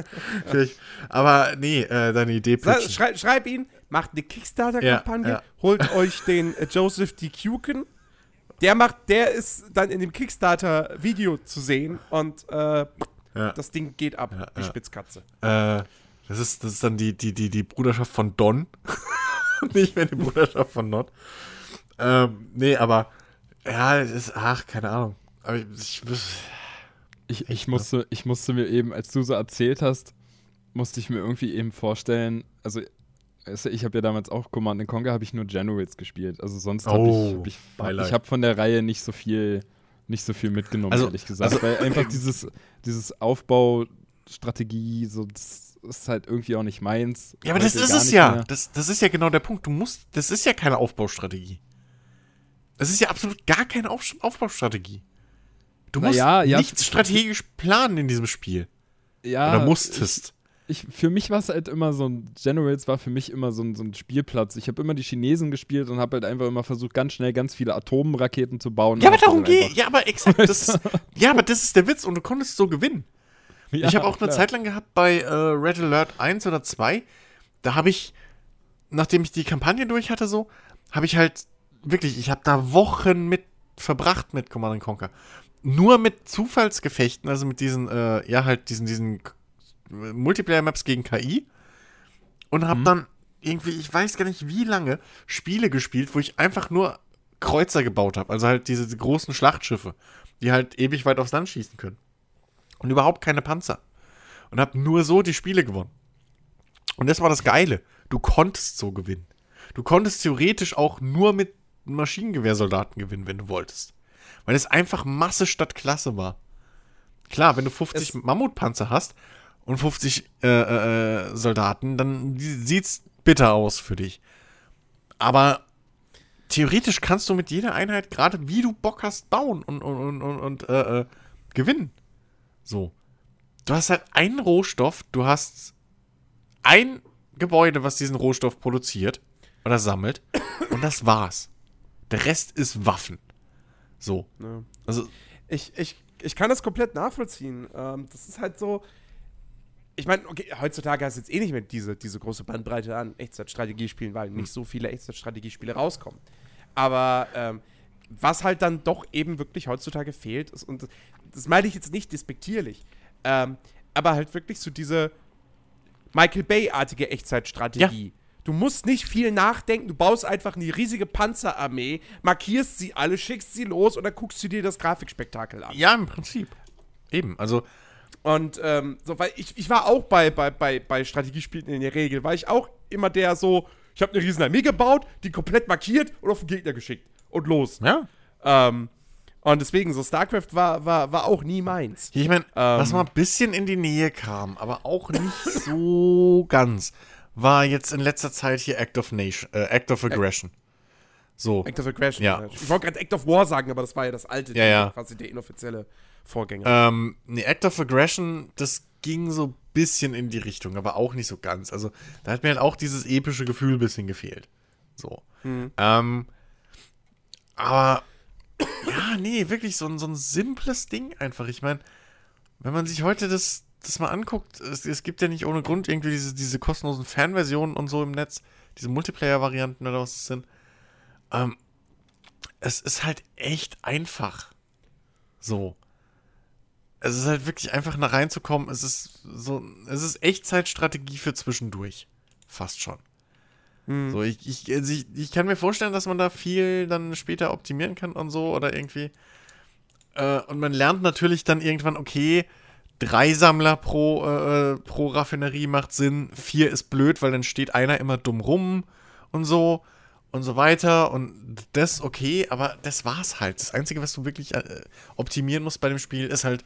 aber nee, äh, deine Idee pitchen. Schrei, schreib ihn, macht eine Kickstarter-Kampagne, ja, ja. holt euch den äh, Joseph D. Kuken der macht, der ist dann in dem Kickstarter-Video zu sehen und äh, ja. das Ding geht ab, ja, die ja. Spitzkatze. Äh, das ist, das ist dann die, die, die, die Bruderschaft von Don. Nicht mehr die Bruderschaft von Not. Ähm, nee, aber ja, es ist, ach, keine Ahnung. Aber ich, ich, ich, musste, ich musste mir eben, als du so erzählt hast, musste ich mir irgendwie eben vorstellen, also ich habe ja damals auch Command Conquer, habe ich nur Generals gespielt. Also sonst habe oh, ich, hab ich, ich habe von der Reihe nicht so viel, nicht so viel mitgenommen, also, ehrlich gesagt. Also, weil einfach dieses, dieses Aufbaustrategie, so das ist halt irgendwie auch nicht meins. Ja, aber das ist es ja. Das, das ist ja genau der Punkt. Du musst, das ist ja keine Aufbaustrategie. Das ist ja absolut gar keine Auf Aufbaustrategie. Du musst ja, ja, nichts strategisch planen in diesem Spiel. Ja. Oder musstest ich, für mich war es halt immer so ein, Generals war für mich immer so ein, so ein Spielplatz. Ich habe immer die Chinesen gespielt und habe halt einfach immer versucht, ganz schnell ganz viele Atomraketen zu bauen. Ja, aber darum geht, ja, aber exakt, das, ja, aber das ist der Witz und du konntest so gewinnen. Ja, ich habe auch klar. eine Zeit lang gehabt bei äh, Red Alert 1 oder 2, da habe ich, nachdem ich die Kampagne durch hatte so, habe ich halt wirklich, ich habe da Wochen mit verbracht mit Command Conquer. Nur mit Zufallsgefechten, also mit diesen, äh, ja, halt diesen, diesen Multiplayer-Maps gegen KI und habe mhm. dann irgendwie, ich weiß gar nicht wie lange, Spiele gespielt, wo ich einfach nur Kreuzer gebaut habe. Also halt diese großen Schlachtschiffe, die halt ewig weit aufs Land schießen können. und überhaupt keine Panzer. Und habe nur so die Spiele gewonnen. Und das war das Geile. Du konntest so gewinnen. Du konntest theoretisch auch nur mit Maschinengewehrsoldaten gewinnen, wenn du wolltest. Weil es einfach Masse statt Klasse war. Klar, wenn du 50 es Mammutpanzer hast und 50 äh, äh, Soldaten, dann sieht's bitter aus für dich. Aber theoretisch kannst du mit jeder Einheit gerade wie du Bock hast bauen und, und, und, und äh, äh, gewinnen. So. Du hast halt einen Rohstoff, du hast ein Gebäude, was diesen Rohstoff produziert oder sammelt und das war's. Der Rest ist Waffen. So. Ja. Also. Ich, ich, ich kann das komplett nachvollziehen. Ähm, das ist halt so. Ich meine, okay, heutzutage hast du jetzt eh nicht mehr diese, diese große Bandbreite an Echtzeitstrategiespielen, weil nicht so viele Echtzeitstrategiespiele rauskommen. Aber ähm, was halt dann doch eben wirklich heutzutage fehlt, ist, und das, meine ich jetzt nicht despektierlich, ähm, aber halt wirklich so diese Michael Bay-artige Echtzeitstrategie. Ja. Du musst nicht viel nachdenken, du baust einfach eine riesige Panzerarmee, markierst sie alle, schickst sie los und dann guckst du dir das Grafikspektakel an. Ja, im Prinzip. Eben, also. Und ähm, so, weil ich, ich war auch bei, bei, bei, bei Strategiespielen in der Regel, war ich auch immer der so, ich habe eine riesen Armee gebaut, die komplett markiert und auf den Gegner geschickt. Und los. Ja. Ähm, und deswegen, so StarCraft war, war, war auch nie meins. Ich meine, ähm, was mal ein bisschen in die Nähe kam, aber auch nicht so ganz, war jetzt in letzter Zeit hier Act of Nation, äh, Act of Aggression. So. Act of Aggression. Ja. Ich wollte gerade Act of War sagen, aber das war ja das alte, ja, ja. quasi der inoffizielle Vorgänger. Ähm, nee, Act of Aggression, das ging so ein bisschen in die Richtung, aber auch nicht so ganz. Also, da hat mir halt auch dieses epische Gefühl ein bisschen gefehlt. So. Mhm. Ähm, aber, ja, nee, wirklich so, so ein simples Ding einfach. Ich meine, wenn man sich heute das, das mal anguckt, es, es, gibt ja nicht ohne Grund irgendwie diese, diese kostenlosen Fanversionen und so im Netz, diese Multiplayer-Varianten oder was es sind. Ähm, es ist halt echt einfach. So. Es ist halt wirklich einfach nach reinzukommen. Es ist so, es ist Echtzeitstrategie für zwischendurch. Fast schon. Hm. So, ich, ich, also ich, ich, kann mir vorstellen, dass man da viel dann später optimieren kann und so oder irgendwie. Äh, und man lernt natürlich dann irgendwann, okay, drei Sammler pro, äh, pro Raffinerie macht Sinn, vier ist blöd, weil dann steht einer immer dumm rum und so und so weiter und das okay, aber das war's halt. Das Einzige, was du wirklich äh, optimieren musst bei dem Spiel, ist halt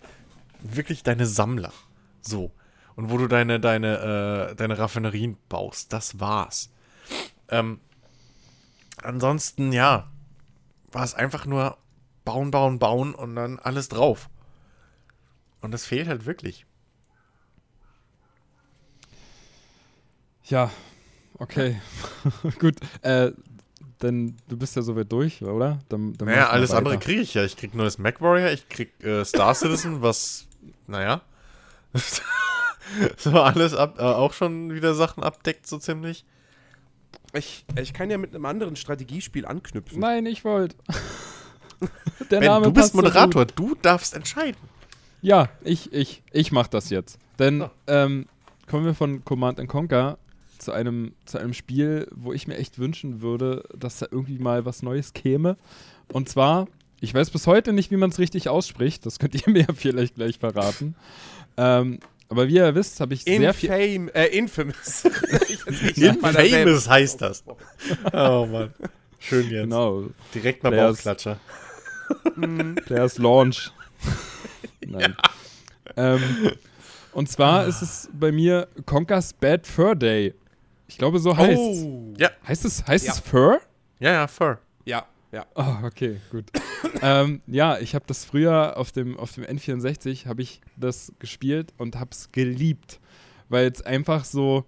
wirklich deine Sammler. So. Und wo du deine, deine, äh, deine Raffinerien baust. Das war's. Ähm, ansonsten, ja, war es einfach nur bauen, bauen, bauen und dann alles drauf. Und das fehlt halt wirklich. Ja, okay. Gut. Äh, denn du bist ja soweit durch, oder? Dann, dann naja, alles andere kriege ich ja. Ich krieg nur das Mac Warrior, ich krieg äh, Star Citizen, was, naja. so alles ab, äh, auch schon wieder Sachen abdeckt, so ziemlich. Ich, ich kann ja mit einem anderen Strategiespiel anknüpfen. Nein, ich wollte. Der ben, Name du bist Moderator, so du darfst entscheiden. Ja, ich, ich, ich mach das jetzt. Denn oh. ähm, kommen wir von Command Conquer zu einem, zu einem Spiel, wo ich mir echt wünschen würde, dass da irgendwie mal was Neues käme. Und zwar, ich weiß bis heute nicht, wie man es richtig ausspricht. Das könnt ihr mir ja vielleicht gleich verraten. ähm, aber wie ihr wisst, habe ich sehr viel. Äh, infamous. infamous heißt das. Oh Mann. Schön jetzt. Genau. Direkt mal Players, Bauchklatscher. Players Launch. Nein. Ja. Ähm, und zwar ist es bei mir Conker's Bad Fur Day. Ich glaube, so heißt es. Oh. Ja. Heißt es, heißt ja. es Fur? Ja, ja, Fur. Ja. Oh, okay, gut. ähm, ja, ich habe das früher auf dem, auf dem N64 habe ich das gespielt und habe es geliebt, weil es einfach so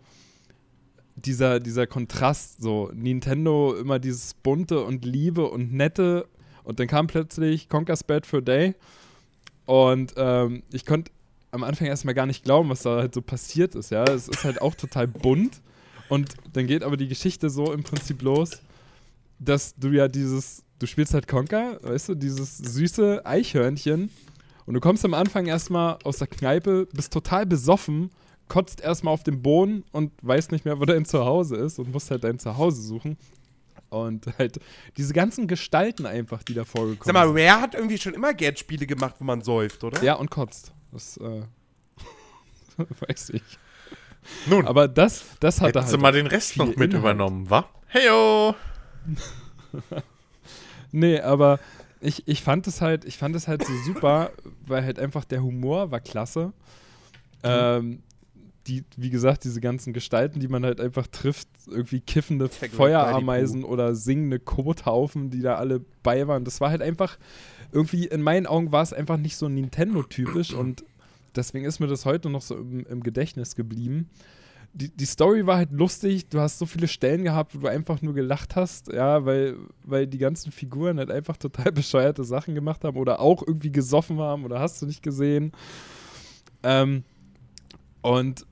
dieser, dieser Kontrast, so Nintendo immer dieses bunte und Liebe und nette und dann kam plötzlich Conker's Bad for Day und ähm, ich konnte am Anfang erstmal gar nicht glauben, was da halt so passiert ist, ja. Es ist halt auch total bunt und dann geht aber die Geschichte so im Prinzip los, dass du ja dieses, du spielst halt Conker, weißt du, dieses süße Eichhörnchen und du kommst am Anfang erstmal aus der Kneipe, bist total besoffen, kotzt erstmal auf den Boden und weißt nicht mehr, wo dein Zuhause ist und musst halt dein Zuhause suchen. Und halt diese ganzen Gestalten einfach, die da vorgekommen sind. Sag mal, Rare hat irgendwie schon immer Gerd-Spiele gemacht, wo man säuft, oder? Ja, und kotzt. Das äh, weiß ich. Nun, aber das, das hat er halt. Sie mal den Rest noch mit Inhalt. übernommen, wa? Heyo! nee, aber ich, ich fand es halt, ich fand es halt so super, weil halt einfach der Humor war klasse. Mhm. Ähm, die, wie gesagt, diese ganzen Gestalten, die man halt einfach trifft, irgendwie kiffende Feuerameisen oder singende Kothaufen, die da alle bei waren. Das war halt einfach, irgendwie in meinen Augen war es einfach nicht so Nintendo-typisch und deswegen ist mir das heute noch so im, im Gedächtnis geblieben. Die, die, Story war halt lustig, du hast so viele Stellen gehabt, wo du einfach nur gelacht hast, ja, weil, weil die ganzen Figuren halt einfach total bescheuerte Sachen gemacht haben oder auch irgendwie gesoffen haben oder hast du nicht gesehen. Ähm, und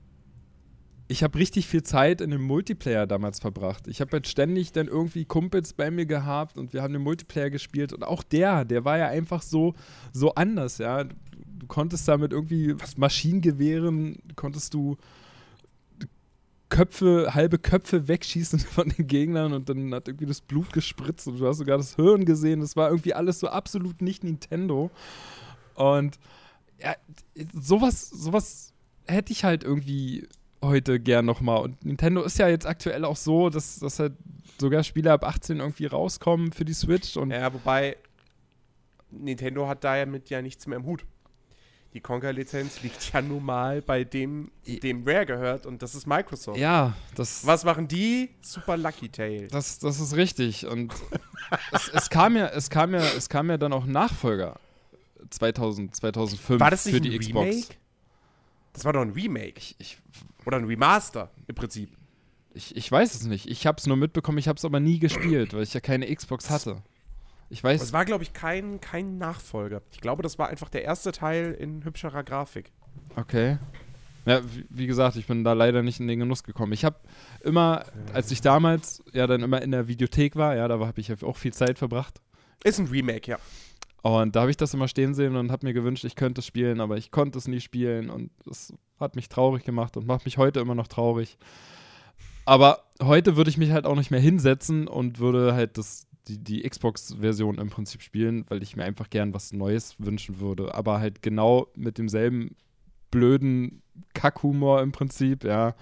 ich habe richtig viel Zeit in dem Multiplayer damals verbracht. Ich habe halt ständig dann irgendwie Kumpels bei mir gehabt und wir haben den Multiplayer gespielt und auch der, der war ja einfach so, so anders, ja. Du konntest damit irgendwie Maschinengewehren, konntest du Köpfe, halbe Köpfe wegschießen von den Gegnern und dann hat irgendwie das Blut gespritzt und du hast sogar das Hirn gesehen. Das war irgendwie alles so absolut nicht Nintendo. Und ja, sowas, sowas hätte ich halt irgendwie heute gern nochmal. Und Nintendo ist ja jetzt aktuell auch so, dass, dass halt sogar Spiele ab 18 irgendwie rauskommen für die Switch. Und ja, wobei Nintendo hat da ja mit ja nichts mehr im Hut. Die Conker-Lizenz liegt ja nun mal bei dem, dem Rare gehört und das ist Microsoft. Ja, das. Was machen die? Super Lucky Tail. Das, das ist richtig. Und es, es, kam ja, es, kam ja, es kam ja dann auch Nachfolger 2000, 2005 War das nicht für die ein Xbox. Remake? Das war doch ein Remake. Ich, ich, Oder ein Remaster im Prinzip. Ich, ich weiß es nicht. Ich habe es nur mitbekommen, ich habe es aber nie gespielt, weil ich ja keine Xbox hatte. Ich weiß. Es war, glaube ich, kein, kein Nachfolger. Ich glaube, das war einfach der erste Teil in hübscherer Grafik. Okay. Ja, wie, wie gesagt, ich bin da leider nicht in den Genuss gekommen. Ich habe immer, als ich damals ja dann immer in der Videothek war, ja, da habe ich ja auch viel Zeit verbracht. Ist ein Remake, ja. Und da habe ich das immer stehen sehen und habe mir gewünscht, ich könnte es spielen, aber ich konnte es nie spielen und das hat mich traurig gemacht und macht mich heute immer noch traurig. Aber heute würde ich mich halt auch nicht mehr hinsetzen und würde halt das, die, die Xbox-Version im Prinzip spielen, weil ich mir einfach gern was Neues wünschen würde. Aber halt genau mit demselben blöden Kackhumor im Prinzip, ja.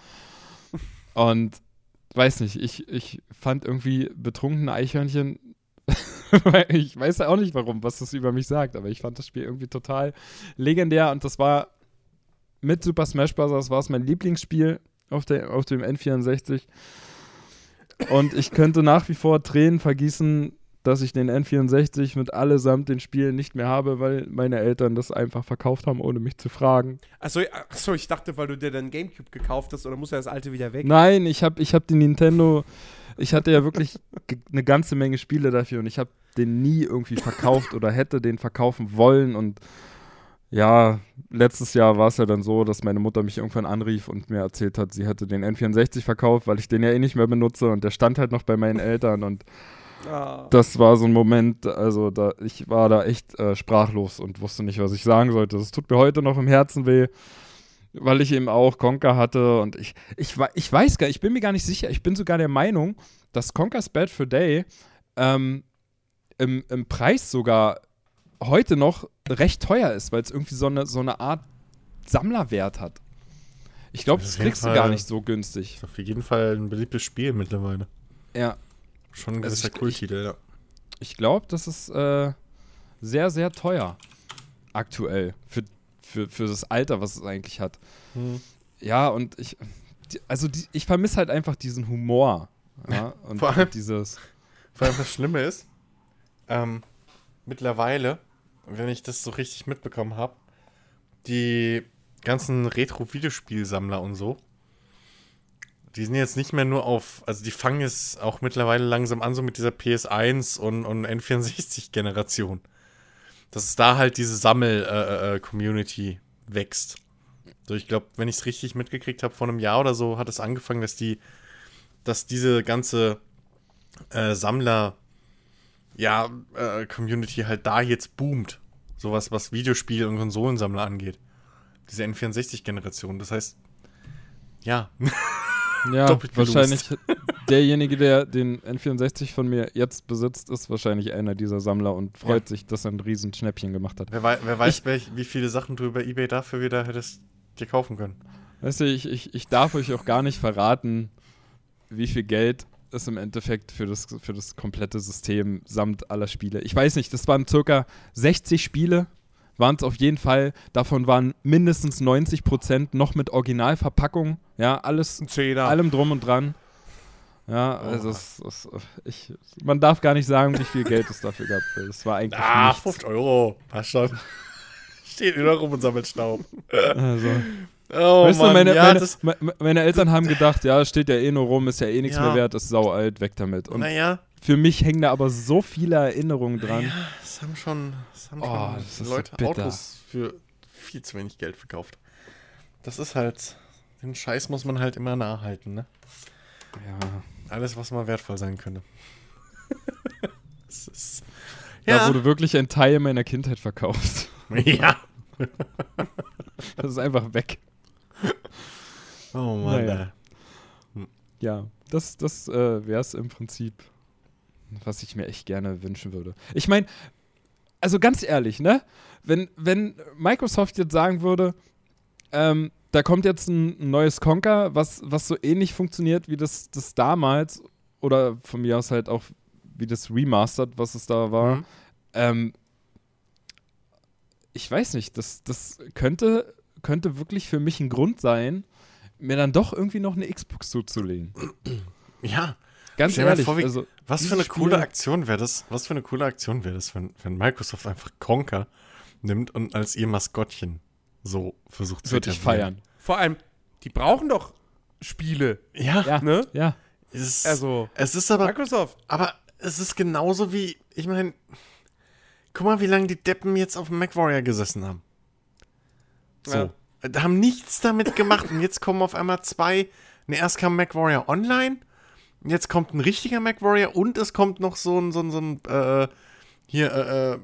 Und weiß nicht, ich, ich fand irgendwie betrunkene Eichhörnchen ich weiß ja auch nicht warum, was das über mich sagt, aber ich fand das Spiel irgendwie total legendär und das war mit Super Smash Bros. war es mein Lieblingsspiel auf, der, auf dem N64. Und ich könnte nach wie vor Tränen vergießen, dass ich den N64 mit allesamt den Spielen nicht mehr habe, weil meine Eltern das einfach verkauft haben, ohne mich zu fragen. Achso, achso ich dachte, weil du dir dann Gamecube gekauft hast, oder muss ja das alte wieder weg? Nein, ich habe ich hab die Nintendo, ich hatte ja wirklich eine ganze Menge Spiele dafür und ich habe den nie irgendwie verkauft oder hätte den verkaufen wollen und ja, letztes Jahr war es ja dann so, dass meine Mutter mich irgendwann anrief und mir erzählt hat, sie hätte den N64 verkauft, weil ich den ja eh nicht mehr benutze und der stand halt noch bei meinen Eltern und Ah. Das war so ein Moment, also da, ich war da echt äh, sprachlos und wusste nicht, was ich sagen sollte. Das tut mir heute noch im Herzen weh, weil ich eben auch Conker hatte und ich, ich, ich weiß gar ich bin mir gar nicht sicher, ich bin sogar der Meinung, dass Conker's Bad for Day ähm, im, im Preis sogar heute noch recht teuer ist, weil es irgendwie so eine, so eine Art Sammlerwert hat. Ich glaube, das kriegst Fall, du gar nicht so günstig. Ist auf jeden Fall ein beliebtes Spiel mittlerweile. Ja, Schon ein gewisser also Kulttitel, ja. Ich glaube, das ist äh, sehr, sehr teuer aktuell für, für, für das Alter, was es eigentlich hat. Hm. Ja, und ich, also die, ich vermisse halt einfach diesen Humor. Ja, und vor allem, dieses. Vor allem das Schlimme ist, ähm, mittlerweile, wenn ich das so richtig mitbekommen habe, die ganzen Retro-Videospielsammler und so, die sind jetzt nicht mehr nur auf, also die fangen jetzt auch mittlerweile langsam an, so mit dieser PS1 und, und N64-Generation. Dass es da halt diese Sammel-Community äh, äh, wächst. So, ich glaube, wenn ich es richtig mitgekriegt habe, vor einem Jahr oder so hat es angefangen, dass die, dass diese ganze äh, Sammler, ja, äh, Community halt da jetzt boomt. Sowas, was Videospiel- und Konsolensammler angeht. Diese N64-Generation. Das heißt, ja. Ja, wahrscheinlich, derjenige, der den N64 von mir jetzt besitzt, ist wahrscheinlich einer dieser Sammler und freut ja. sich, dass er ein riesen Schnäppchen gemacht hat. Wer, wei wer weiß, ich, wie viele Sachen du über Ebay dafür wieder hättest dir kaufen können. Weißt du, ich, ich, ich darf euch auch gar nicht verraten, wie viel Geld es im Endeffekt für das, für das komplette System samt aller Spiele. Ich weiß nicht, das waren circa 60 Spiele, waren es auf jeden Fall. Davon waren mindestens 90 Prozent noch mit Originalverpackung. Ja, alles, allem drum und dran. Ja, oh. also es, es, ich, man darf gar nicht sagen, wie viel Geld es dafür gab. Das war eigentlich. Ah, nichts. 50 Euro. Passt schon. Steht wieder rum und sammelt Staub. Also. Oh, weißt Mann, du, meine, ja, meine, meine, Eltern haben gedacht, ja, steht ja eh nur rum, ist ja eh nichts ja. mehr wert, ist sau alt, weg damit. Und naja. für mich hängen da aber so viele Erinnerungen dran. Ja, das haben schon, das haben oh, schon das Leute so Autos für viel zu wenig Geld verkauft. Das ist halt, den Scheiß muss man halt immer nachhalten, ne? Ja. Alles, was mal wertvoll sein könnte. das ist, ja. Da wurde wirklich ein Teil meiner Kindheit verkauft. Ja. das ist einfach weg. Oh Mann. Naja. Ja, das, das äh, wäre es im Prinzip, was ich mir echt gerne wünschen würde. Ich meine, also ganz ehrlich, ne? Wenn, wenn Microsoft jetzt sagen würde, ähm, da kommt jetzt ein, ein, neues Conker, was, was so ähnlich funktioniert wie das, das damals, oder von mir aus halt auch wie das Remastered, was es da war. Mhm. Ähm, ich weiß nicht, das, das könnte könnte wirklich für mich ein Grund sein, mir dann doch irgendwie noch eine Xbox zuzulegen. Ja. Ganz Stell ehrlich. Vor, wie, also, was für eine Spiele coole Aktion wäre das? Was für eine coole Aktion wäre das, wenn, wenn Microsoft einfach Conker nimmt und als ihr Maskottchen so versucht zu Würde ich feiern. Vor allem, die brauchen doch Spiele. Ja. Ja. Ne? ja. Es ist, also, es ist aber. Microsoft. Aber es ist genauso wie, ich meine, guck mal, wie lange die Deppen jetzt auf dem MacWarrior gesessen haben. So. Ja. Haben nichts damit gemacht und jetzt kommen auf einmal zwei. Ne, erst kam MacWarrior Online, jetzt kommt ein richtiger MacWarrior und es kommt noch so ein, so ein, so ein äh, hier, äh, äh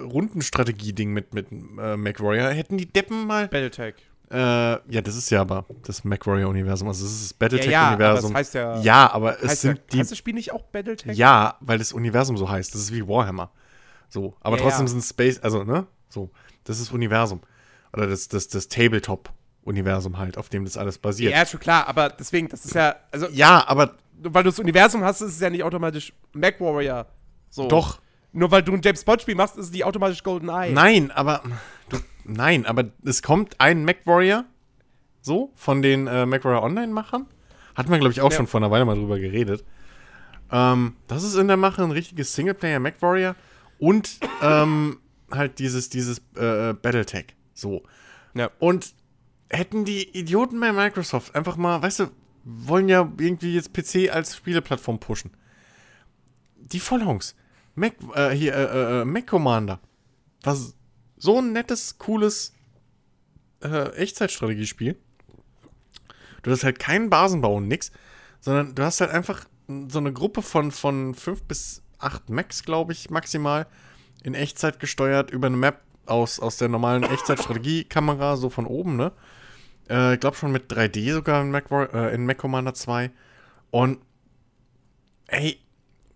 Rundenstrategie-Ding mit, mit äh, MacWarrior. Hätten die Deppen mal. Battletech. Äh, ja, das ist ja aber das MacWarrior-Universum. Also, das ist das Battletech-Universum. Ja, ja, heißt ja. Ja, aber es sind ja, die. Heißt das Spiel nicht auch Battletech? Ja, weil das Universum so heißt. Das ist wie Warhammer. So. Aber ja, trotzdem sind Space. Also, ne? So. Das ist Universum. Oder das, das, das Tabletop-Universum halt, auf dem das alles basiert. Ja, schon klar, aber deswegen, das ist ja, also. Ja, aber. Weil du das Universum hast, ist es ja nicht automatisch MacWarrior. So. Doch. Nur weil du ein James Bond-Spiel machst, ist es nicht automatisch GoldenEye. Nein, aber. Du, nein, aber es kommt ein MacWarrior, so, von den äh, MacWarrior Online-Machern. Hat man, glaube ich, auch ja. schon vor einer Weile mal drüber geredet. Ähm, das ist in der Mache ein richtiges Singleplayer MacWarrior und ähm, halt dieses, dieses äh, Battletech. So. Ja. Und hätten die Idioten bei Microsoft einfach mal, weißt du, wollen ja irgendwie jetzt PC als Spieleplattform pushen. Die Vollhongs. Mac, äh, hier, äh, äh, Mac Commander. Was so ein nettes, cooles äh, Echtzeitstrategiespiel. Du hast halt keinen Basenbau und nix, sondern du hast halt einfach so eine Gruppe von, von fünf bis acht Macs, glaube ich, maximal, in Echtzeit gesteuert über eine Map aus, aus der normalen Echtzeitstrategiekamera, so von oben, ne? Äh, ich glaube schon mit 3D sogar in Mac, äh, in Mac Commander 2. Und ey,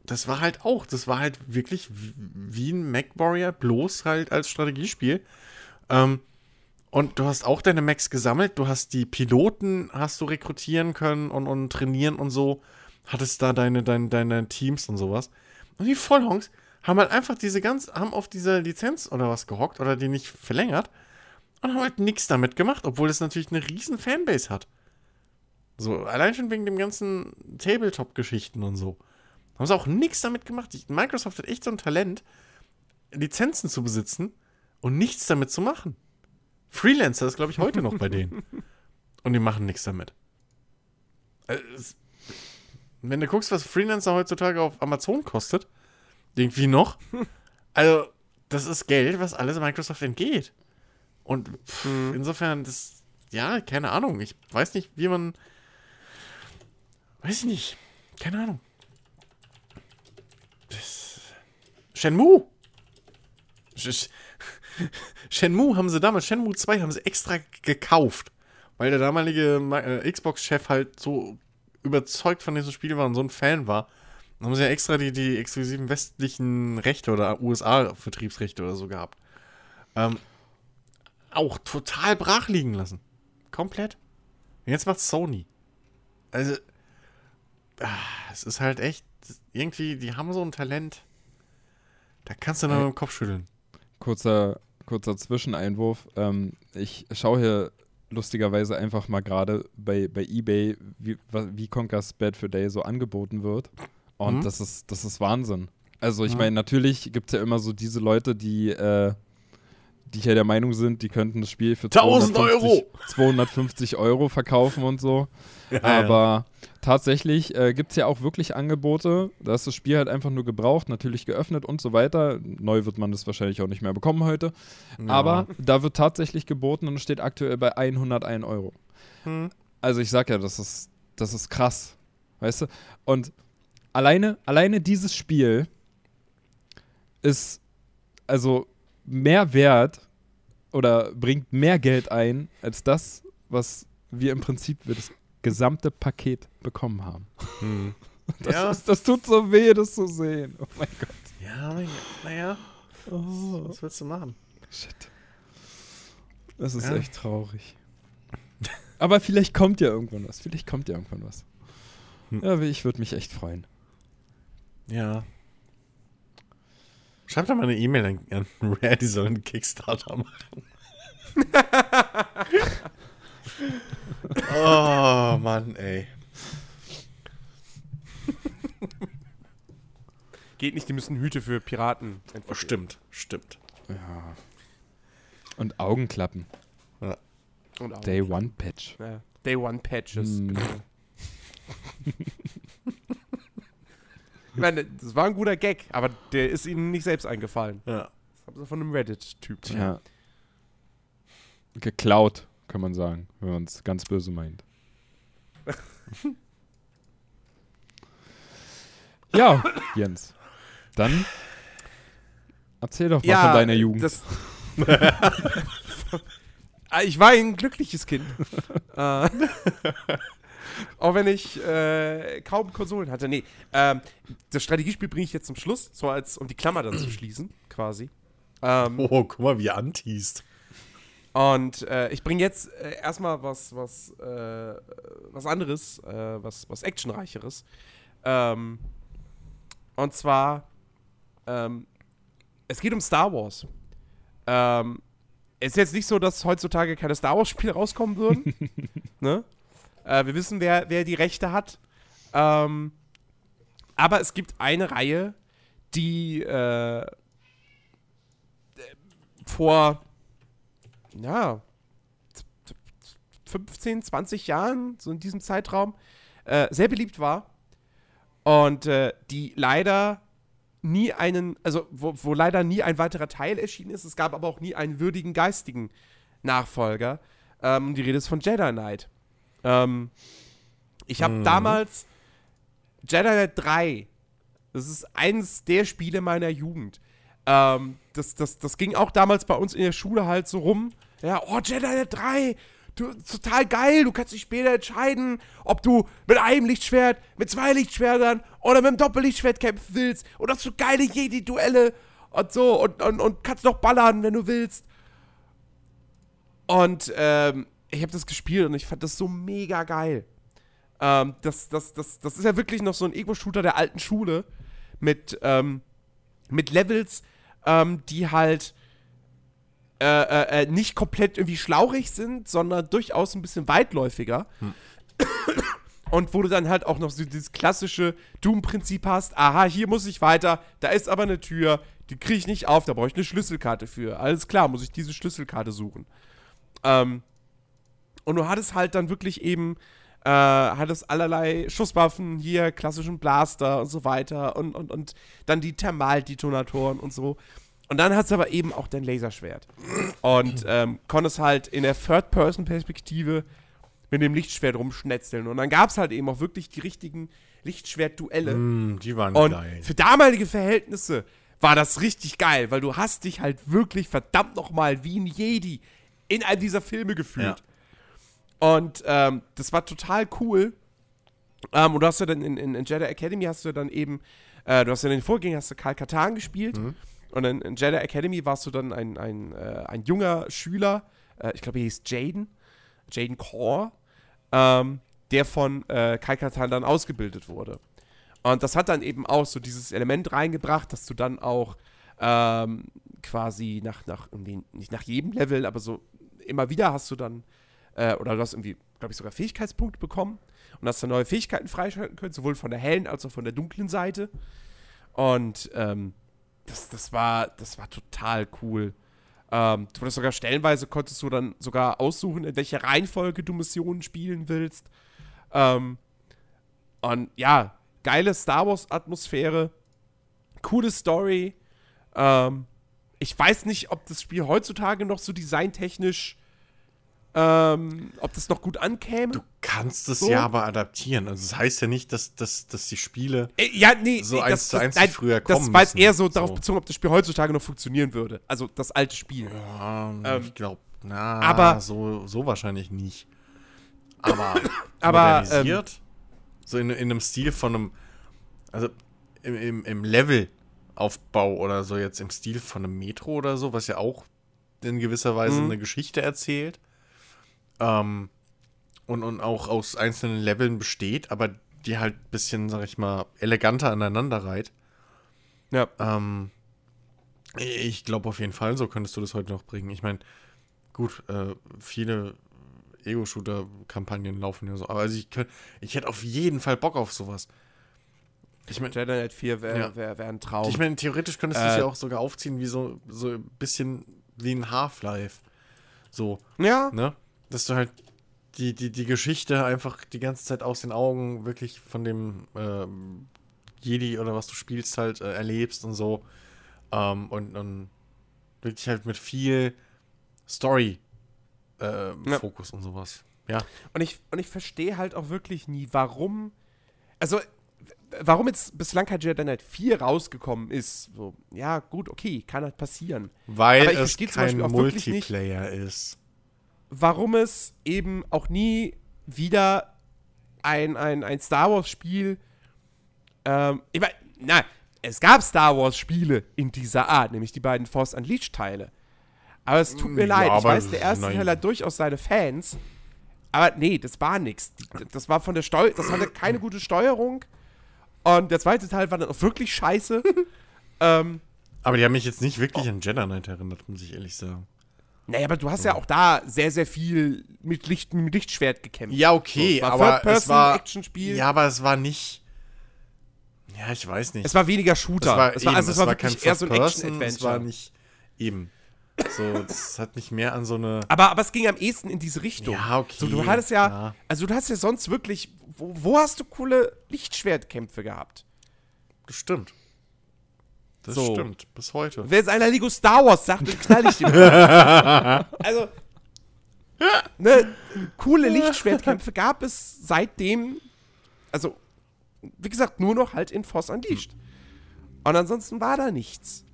das war halt auch, das war halt wirklich wie ein Mac Warrior, bloß halt als Strategiespiel. Ähm, und du hast auch deine Macs gesammelt, du hast die Piloten, hast du rekrutieren können und, und trainieren und so. Hattest da deine, deine, deine Teams und sowas. Und die Vollhongs, haben halt einfach diese ganz, haben auf dieser Lizenz oder was gehockt oder die nicht verlängert und haben halt nichts damit gemacht, obwohl es natürlich eine riesen Fanbase hat. So, allein schon wegen dem ganzen Tabletop-Geschichten und so. Haben sie auch nichts damit gemacht. Microsoft hat echt so ein Talent, Lizenzen zu besitzen und nichts damit zu machen. Freelancer ist, glaube ich, heute noch bei denen. Und die machen nichts damit. Äh, wenn du guckst, was Freelancer heutzutage auf Amazon kostet, irgendwie noch. Also, das ist Geld, was alles Microsoft entgeht. Und pff, mhm. insofern, das, ja, keine Ahnung. Ich weiß nicht, wie man. Weiß ich nicht. Keine Ahnung. Das, Shenmue. Shenmue haben sie damals, Shenmue 2 haben sie extra gekauft, weil der damalige äh, Xbox-Chef halt so überzeugt von diesem Spiel war und so ein Fan war, haben sie ja extra die, die exklusiven westlichen Rechte oder USA-Vertriebsrechte oder so gehabt. Ähm, auch total brach liegen lassen. Komplett. Und jetzt macht Sony. Also, ah, es ist halt echt, irgendwie, die haben so ein Talent. Da kannst du nur mit dem Kopf schütteln. Kurzer, kurzer Zwischeneinwurf. Ähm, ich schaue hier lustigerweise einfach mal gerade bei, bei eBay, wie, wie Conker's Bad for Day so angeboten wird. Und mhm. das, ist, das ist Wahnsinn. Also ich mhm. meine, natürlich gibt es ja immer so diese Leute, die, äh, die ja der Meinung sind, die könnten das Spiel für 1000 Euro. 250 Euro verkaufen und so. Ja, Aber ja. tatsächlich äh, gibt es ja auch wirklich Angebote. Da ist das Spiel halt einfach nur gebraucht, natürlich geöffnet und so weiter. Neu wird man das wahrscheinlich auch nicht mehr bekommen heute. Ja. Aber da wird tatsächlich geboten und steht aktuell bei 101 Euro. Hm. Also ich sag ja, das ist, das ist krass. Weißt du? Und alleine, alleine dieses Spiel ist also mehr wert oder bringt mehr Geld ein als das, was wir im Prinzip für das gesamte Paket bekommen haben. Hm. Das, ja. ist, das, tut so weh, das zu sehen. Oh mein Gott. Ja, naja. Oh. Was willst du machen? Shit. Das ist ja. echt traurig. Aber vielleicht kommt ja irgendwann was. Vielleicht kommt ja irgendwann was. Hm. Ja, ich würde mich echt freuen. Ja. Schreib doch mal eine E-Mail an, an Rare, die sollen einen Kickstarter machen. oh, Mann, ey. Geht nicht, die müssen Hüte für Piraten entwickeln. Stimmt, stimmt. Ja. Und Augenklappen. Ja. Und Augenklappen. Day One Patch. Ja. Day One Patches. Mm. Ich meine, das war ein guter Gag, aber der ist ihnen nicht selbst eingefallen. Ja. Das haben sie von einem Reddit-Typ. Ja. Geklaut, kann man sagen, wenn man es ganz böse meint. ja, Jens. Dann erzähl doch mal ja, von deiner Jugend. Das ich war ein glückliches Kind. Auch wenn ich äh, kaum Konsolen hatte. Nee, ähm, das Strategiespiel bringe ich jetzt zum Schluss, so als um die Klammer dann zu schließen, quasi. Ähm, oh, guck mal, wie er antießt. Und äh, ich bringe jetzt äh, erstmal was, was, äh, was anderes, äh, was, was actionreicheres. Ähm, und zwar, ähm, es geht um Star Wars. Ähm, es ist jetzt nicht so, dass heutzutage keine Star Wars-Spiele rauskommen würden. ne? Äh, wir wissen, wer, wer die Rechte hat. Ähm, aber es gibt eine Reihe, die äh, vor ja, 15, 20 Jahren, so in diesem Zeitraum, äh, sehr beliebt war. Und äh, die leider nie einen, also wo, wo, leider nie ein weiterer Teil erschienen ist. Es gab aber auch nie einen würdigen geistigen Nachfolger. Ähm, die Rede ist von Jedi Knight. Ähm, ich habe mhm. damals Jedi Knight 3, das ist eines der Spiele meiner Jugend. Ähm, das, das, das ging auch damals bei uns in der Schule halt so rum. Ja, oh, Jedi Knight 3, du, total geil, du kannst dich später entscheiden, ob du mit einem Lichtschwert, mit zwei Lichtschwertern oder mit einem Doppellichtschwert kämpfen willst. Und hast du geile Jedi-Duelle und so und, und, und kannst noch ballern, wenn du willst. Und ähm, ich habe das gespielt und ich fand das so mega geil. Ähm, das, das, das, das ist ja wirklich noch so ein Ego-Shooter der alten Schule mit, ähm, mit Levels, ähm, die halt äh, äh, äh, nicht komplett irgendwie schlaurig sind, sondern durchaus ein bisschen weitläufiger. Hm. Und wo du dann halt auch noch so dieses klassische Doom-Prinzip hast, aha, hier muss ich weiter, da ist aber eine Tür, die kriege ich nicht auf, da brauche ich eine Schlüsselkarte für. Alles klar, muss ich diese Schlüsselkarte suchen. Ähm, und du hattest halt dann wirklich eben, äh, hattest allerlei Schusswaffen, hier klassischen Blaster und so weiter und, und, und dann die Thermaldetonatoren und so. Und dann hat es aber eben auch dein Laserschwert. Und ähm, konntest halt in der Third-Person-Perspektive mit dem Lichtschwert rumschnetzeln. Und dann gab es halt eben auch wirklich die richtigen Lichtschwert-Duelle. Mm, die waren und geil. Für damalige Verhältnisse war das richtig geil, weil du hast dich halt wirklich verdammt nochmal wie ein Jedi in einem dieser Filme gefühlt. Ja. Und ähm, das war total cool. Ähm, und du hast ja dann in, in, in Jedi Academy hast du dann eben, äh, du hast ja in den Vorgängen hast du Karl Katan gespielt. Mhm. Und in, in Jedi Academy warst du dann ein, ein, äh, ein junger Schüler, äh, ich glaube, er hieß Jaden, Jaden Core, ähm, der von äh, Kai Katan dann ausgebildet wurde. Und das hat dann eben auch so dieses Element reingebracht, dass du dann auch ähm, quasi nach, nach nicht nach jedem Level, aber so immer wieder hast du dann, äh, oder du hast irgendwie, glaube ich, sogar Fähigkeitspunkte bekommen und hast dann neue Fähigkeiten freischalten können, sowohl von der hellen als auch von der dunklen Seite. Und ähm, das, das, war, das war total cool. Ähm, du sogar stellenweise konntest du dann sogar aussuchen, in welcher Reihenfolge du Missionen spielen willst. Ähm, und ja, geile Star Wars-Atmosphäre, coole Story. Ähm, ich weiß nicht, ob das Spiel heutzutage noch so designtechnisch, ähm, ob das noch gut ankäme. Du kannst es so. ja aber adaptieren. Also das heißt ja nicht, dass, dass, dass die Spiele äh, ja, nee, so nee, eins das, zu eins nein, früher kommen Das war jetzt eher so, so darauf bezogen, ob das Spiel heutzutage noch funktionieren würde. Also das alte Spiel. Ja, ähm, ich glaube, na, aber, so, so wahrscheinlich nicht. Aber, aber modernisiert, ähm, so in, in einem Stil von einem, also im, im, im Levelaufbau oder so jetzt im Stil von einem Metro oder so, was ja auch in gewisser Weise mhm. eine Geschichte erzählt. Ähm, und, und auch aus einzelnen Leveln besteht, aber die halt ein bisschen, sag ich mal, eleganter aneinander reiht. Ja. Ähm, ich glaube auf jeden Fall, so könntest du das heute noch bringen. Ich meine, gut, äh, viele Ego-Shooter-Kampagnen laufen ja so, aber also ich, könnt, ich hätte auf jeden Fall Bock auf sowas. Ich meine, Jedi Knight 4 wäre ja. wär, wär ein Traum. Ich meine, theoretisch könntest du es äh, ja auch sogar aufziehen, wie so, so ein bisschen wie ein Half-Life. So. Ja. Ne? Dass du halt die, die, die Geschichte einfach die ganze Zeit aus den Augen wirklich von dem ähm, Jedi oder was du spielst halt äh, erlebst und so. Ähm, und, und wirklich halt mit viel Story äh, ja. Fokus und sowas. Ja. Und ich, und ich verstehe halt auch wirklich nie, warum. Also, warum jetzt bislang kein Jedi Knight 4 rausgekommen ist. So, ja, gut, okay, kann halt passieren. Weil es kein Multiplayer ist warum es eben auch nie wieder ein, ein, ein Star Wars-Spiel. Ähm, ich meine, na, es gab Star Wars-Spiele in dieser Art, nämlich die beiden Force Unleashed-Teile. Aber es tut mir ja, leid, ich weiß, der erste nein. Teil hat durchaus seine Fans. Aber nee, das war nichts. Das war von der Steuer, das hatte keine gute Steuerung. Und der zweite Teil war dann auch wirklich scheiße. ähm, aber die haben mich jetzt nicht wirklich oh. an Jedi Knight erinnert, muss ich ehrlich sagen. Naja, aber du hast ja auch da sehr, sehr viel mit, Licht, mit Lichtschwert gekämpft. Ja, okay, so, aber es war Actionspiel. Ja, aber es war nicht. Ja, ich weiß nicht. Es war weniger Shooter. Es war, es war eben, also es, es war, war kein eher so ein Action-Adventure. Es war nicht eben. So, das hat mich mehr an so eine. Aber, aber es ging am ehesten in diese Richtung. Ja, okay. So, du hattest ja, ja. also du hast ja sonst wirklich, wo, wo hast du coole Lichtschwertkämpfe gehabt? Das stimmt. Das so. stimmt, bis heute. Wenn jetzt einer Lego Star Wars sagt, dann knall ich dem. also, ne, coole Lichtschwertkämpfe gab es seitdem, also, wie gesagt, nur noch halt in Force Unleashed. Und ansonsten war da nichts.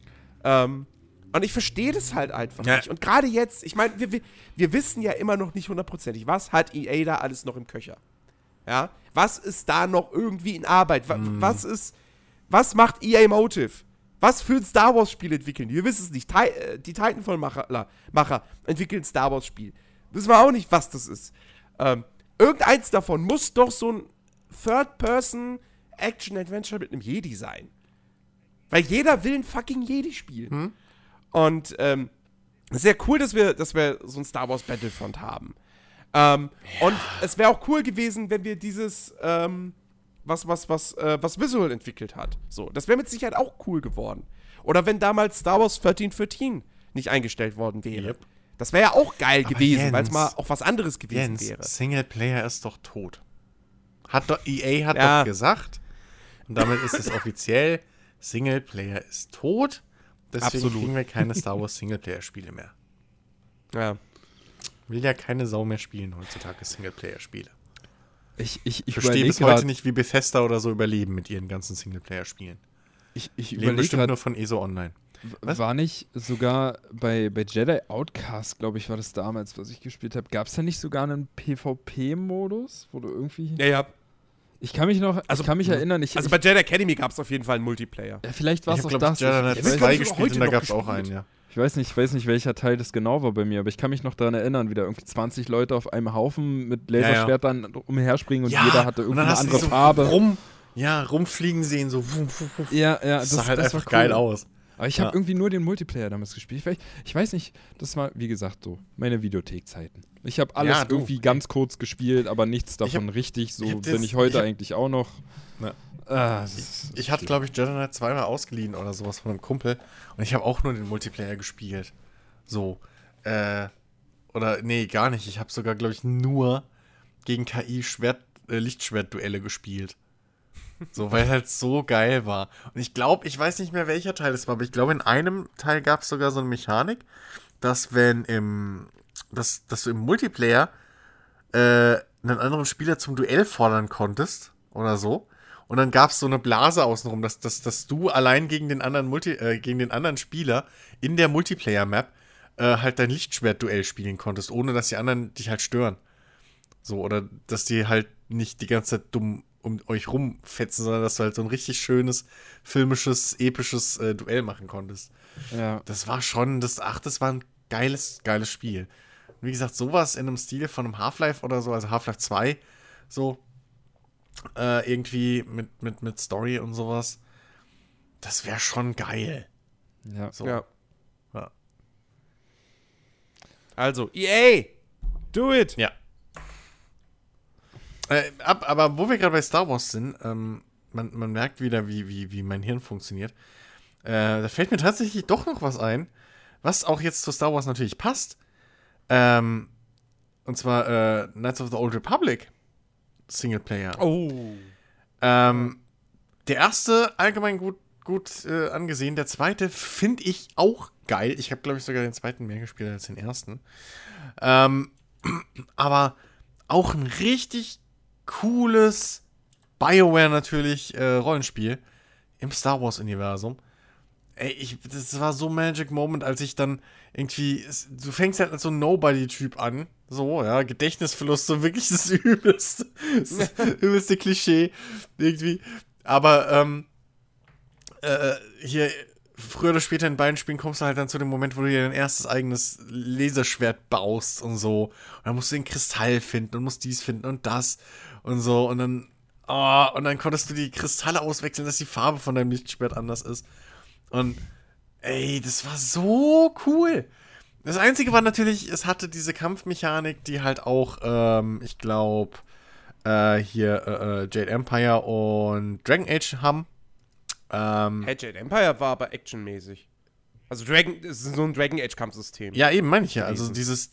Ähm, und ich verstehe das halt einfach ja. nicht. Und gerade jetzt, ich meine, wir, wir, wir, wissen ja immer noch nicht hundertprozentig, was hat EA da alles noch im Köcher? Ja? Was ist da noch irgendwie in Arbeit? Mm. Was ist, was macht EA Motive? Was für ein Star Wars-Spiel entwickeln? Wir wissen es nicht. Äh, die Titanfall-Macher Macher entwickeln ein Star Wars-Spiel. Wissen wir auch nicht, was das ist. Ähm, irgendeins davon muss doch so ein Third-Person-Action-Adventure mit einem Jedi sein. Weil jeder will ein fucking Jedi spielen. Hm? Und ähm, sehr cool, dass wir, dass wir so ein Star Wars Battlefront haben. Ähm, ja. Und es wäre auch cool gewesen, wenn wir dieses ähm, was, was, was, äh, was Visual entwickelt hat. So, das wäre mit Sicherheit auch cool geworden. Oder wenn damals Star Wars 1314 nicht eingestellt worden wäre. Yep. Das wäre ja auch geil Aber gewesen, weil es mal auch was anderes gewesen Jens, wäre. Singleplayer ist doch tot. Hat doch, EA hat ja. doch gesagt, und damit ist es offiziell, Singleplayer ist tot. Deswegen Absolut. kriegen wir keine Star Wars Singleplayer-Spiele mehr. Ja. Will ja keine Sau mehr spielen heutzutage Singleplayer-Spiele. Ich, ich, ich verstehe bis heute nicht, wie Bethesda oder so überleben mit ihren ganzen Singleplayer-Spielen. Ich, ich Leben bestimmt nur von ESO Online. Was? War nicht sogar bei, bei Jedi Outcast, glaube ich, war das damals, was ich gespielt habe, gab es da nicht sogar einen PvP-Modus, wo du irgendwie. Ja, ja. Ich kann mich noch, also, ich kann mich erinnern. Ich, also bei Jedi Academy gab es auf jeden Fall einen Multiplayer. Ja, vielleicht war es auch das. Ich habe Jedi 2 gespielt und da gab es auch einen, ja. Ich weiß nicht, ich weiß nicht, welcher Teil das genau war bei mir, aber ich kann mich noch daran erinnern, wie da irgendwie 20 Leute auf einem Haufen mit Laserschwertern ja, ja. umherspringen und ja, jeder hatte irgendwie eine andere so Farbe. Rum, ja, rumfliegen sehen, so. Wuff, wuff, wuff. Ja, ja, das, sah halt das einfach cool. geil aus. Aber ich habe irgendwie nur den Multiplayer damals gespielt. Ich, ich, weiß nicht, das war, wie gesagt, so meine Videothekzeiten. Ich habe alles irgendwie ganz kurz gespielt, aber nichts davon hab, richtig. So ich bin ich heute ich eigentlich auch noch. Ah, ich, ich hatte, glaube ich, Jedi Knight zweimal ausgeliehen oder sowas von einem Kumpel. Und ich habe auch nur den Multiplayer gespielt. So. Äh, oder, nee, gar nicht. Ich habe sogar, glaube ich, nur gegen KI Schwert, äh, Lichtschwert-Duelle gespielt. So, weil halt so geil war. Und ich glaube, ich weiß nicht mehr, welcher Teil es war, aber ich glaube, in einem Teil gab es sogar so eine Mechanik, dass wenn im, dass, dass du im Multiplayer äh, einen anderen Spieler zum Duell fordern konntest oder so. Und dann gab es so eine Blase außenrum, dass, dass, dass du allein gegen den anderen Multi, äh, gegen den anderen Spieler in der Multiplayer-Map äh, halt dein Lichtschwert-Duell spielen konntest, ohne dass die anderen dich halt stören. So, oder dass die halt nicht die ganze Zeit dumm um euch rumfetzen, sondern dass du halt so ein richtig schönes, filmisches, episches äh, Duell machen konntest. Ja. Das war schon, das, ach, das war ein geiles, geiles Spiel. Und wie gesagt, sowas in einem Stil von einem Half-Life oder so, also Half-Life 2, so, äh, irgendwie mit, mit, mit Story und sowas. Das wäre schon geil. Ja. So. ja. ja. Also, EA! Do it! Ja. Äh, ab, aber wo wir gerade bei Star Wars sind, ähm, man, man merkt wieder, wie, wie, wie mein Hirn funktioniert. Äh, da fällt mir tatsächlich doch noch was ein, was auch jetzt zu Star Wars natürlich passt. Ähm, und zwar äh, Knights of the Old Republic. Singleplayer. Oh. Ähm, der erste allgemein gut, gut äh, angesehen. Der zweite finde ich auch geil. Ich habe, glaube ich, sogar den zweiten mehr gespielt als den ersten. Ähm, aber auch ein richtig cooles BioWare natürlich äh, Rollenspiel im Star Wars-Universum. Ey, ich, das war so Magic Moment, als ich dann irgendwie, du fängst halt als so ein Nobody-Typ an, so, ja, Gedächtnisverlust, so wirklich das übelste, das übelste Klischee, irgendwie. Aber, ähm, äh, hier, früher oder später in beiden Spielen kommst du halt dann zu dem Moment, wo du dir dein erstes eigenes Laserschwert baust und so. Und dann musst du den Kristall finden und musst dies finden und das und so. Und dann, oh, und dann konntest du die Kristalle auswechseln, dass die Farbe von deinem Lichtschwert anders ist. Und, ey, das war so cool. Das Einzige war natürlich, es hatte diese Kampfmechanik, die halt auch, ähm, ich glaube, äh, hier äh, äh, Jade Empire und Dragon Age haben. Ähm, hey, Jade Empire war aber actionmäßig. Also Dragon, es ist so ein Dragon Age Kampfsystem. Ja, eben meine ich ja. Also dieses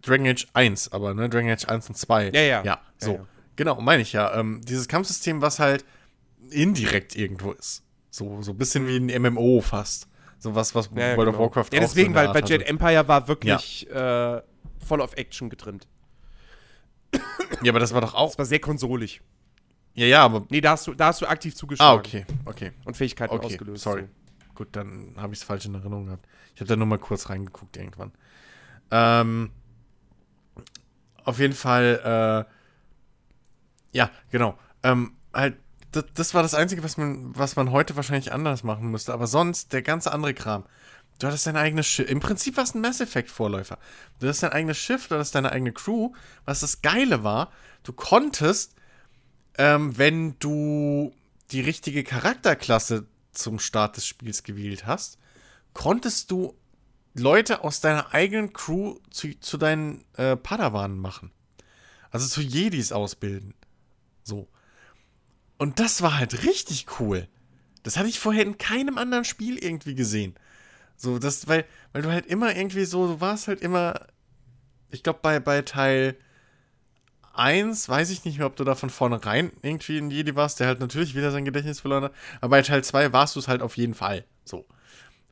Dragon Age 1, aber ne, Dragon Age 1 und 2. Ja, ja. Ja, so. Ja, ja. Genau, meine ich ja. Ähm, dieses Kampfsystem, was halt indirekt irgendwo ist. So, so ein bisschen wie ein MMO fast. So was, was ja, World genau. of Warcraft Ja, deswegen, so weil bei Jet Empire war wirklich ja. äh, voll auf Action getrimmt. Ja, aber das war doch auch. Das war sehr konsolig. Ja, ja, aber. Nee, da hast du, da hast du aktiv zugeschlagen. Ah, okay, okay. Und Fähigkeiten okay, ausgelöst. Sorry. So. Gut, dann habe ich es falsch in Erinnerung gehabt. Ich habe da nur mal kurz reingeguckt irgendwann. Ähm, auf jeden Fall, äh, ja, genau. Ähm, halt das, das, war das Einzige, was man, was man heute wahrscheinlich anders machen müsste. Aber sonst, der ganze andere Kram. Du hattest dein eigenes Schiff. Im Prinzip war es ein Mass Effect-Vorläufer. Du hattest dein eigenes Schiff, du hattest deine eigene Crew. Was das Geile war, du konntest, ähm, wenn du die richtige Charakterklasse zum Start des Spiels gewählt hast, konntest du Leute aus deiner eigenen Crew zu, zu deinen äh, Padawanen machen. Also zu Jedis ausbilden. So. Und das war halt richtig cool. Das hatte ich vorher in keinem anderen Spiel irgendwie gesehen. So, das, weil, weil du halt immer irgendwie so, du warst halt immer, ich glaube, bei, bei Teil 1 weiß ich nicht mehr, ob du da von vornherein irgendwie ein Jedi warst, der halt natürlich wieder sein Gedächtnis verloren hat. Aber bei Teil 2 warst du es halt auf jeden Fall. So.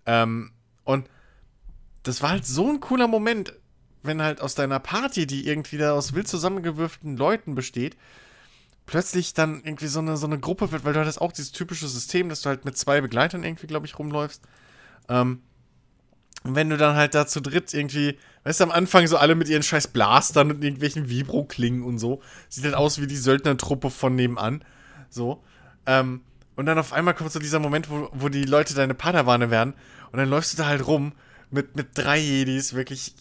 Ähm, und das war halt so ein cooler Moment, wenn halt aus deiner Party, die irgendwie da aus wild zusammengewürften Leuten besteht, plötzlich dann irgendwie so eine, so eine Gruppe wird, weil du hattest auch dieses typische System, dass du halt mit zwei Begleitern irgendwie, glaube ich, rumläufst. Ähm, Und wenn du dann halt da zu dritt irgendwie, weißt du, am Anfang so alle mit ihren scheiß Blastern und irgendwelchen Vibro-Klingen und so. Sieht halt aus wie die Söldnertruppe von nebenan. So. Ähm, und dann auf einmal kommt so dieser Moment, wo, wo die Leute deine Padawane werden. Und dann läufst du da halt rum mit, mit drei Jedis, wirklich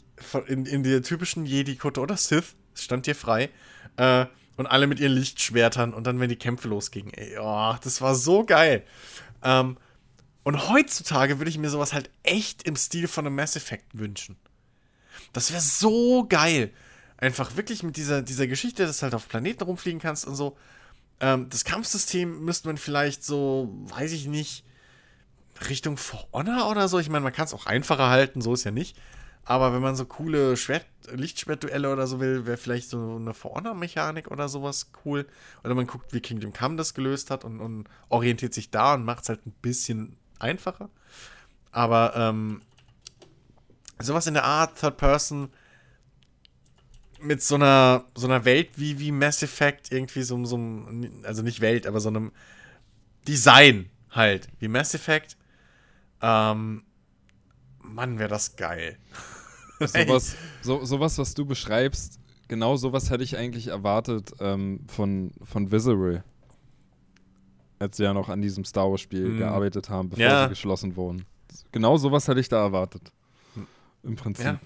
in, in der typischen Jedi-Kutte oder Sith. Stand dir frei. Äh, und alle mit ihren Lichtschwertern. Und dann, wenn die Kämpfe losgingen, ey, oh, das war so geil. Ähm, und heutzutage würde ich mir sowas halt echt im Stil von einem Mass Effect wünschen. Das wäre so geil. Einfach wirklich mit dieser, dieser Geschichte, dass du halt auf Planeten rumfliegen kannst und so. Ähm, das Kampfsystem müsste man vielleicht so, weiß ich nicht, Richtung For Honor oder so. Ich meine, man kann es auch einfacher halten, so ist ja nicht. Aber wenn man so coole Schwert Lichtschwertduelle oder so will, wäre vielleicht so eine For Honor-Mechanik oder sowas cool. Oder man guckt, wie Kingdom Come das gelöst hat und, und orientiert sich da und macht es halt ein bisschen einfacher. Aber ähm, sowas in der Art, Third Person, mit so einer, so einer Welt wie, wie Mass Effect, irgendwie so, so also nicht Welt, aber so einem Design halt, wie Mass Effect. Ähm, Mann, wäre das geil. Sowas, so, sowas, was du beschreibst, genau sowas hätte ich eigentlich erwartet ähm, von, von Visceral als sie ja noch an diesem Star Wars-Spiel mhm. gearbeitet haben, bevor ja. sie geschlossen wurden. Genau sowas hätte ich da erwartet. Im Prinzip. Ja.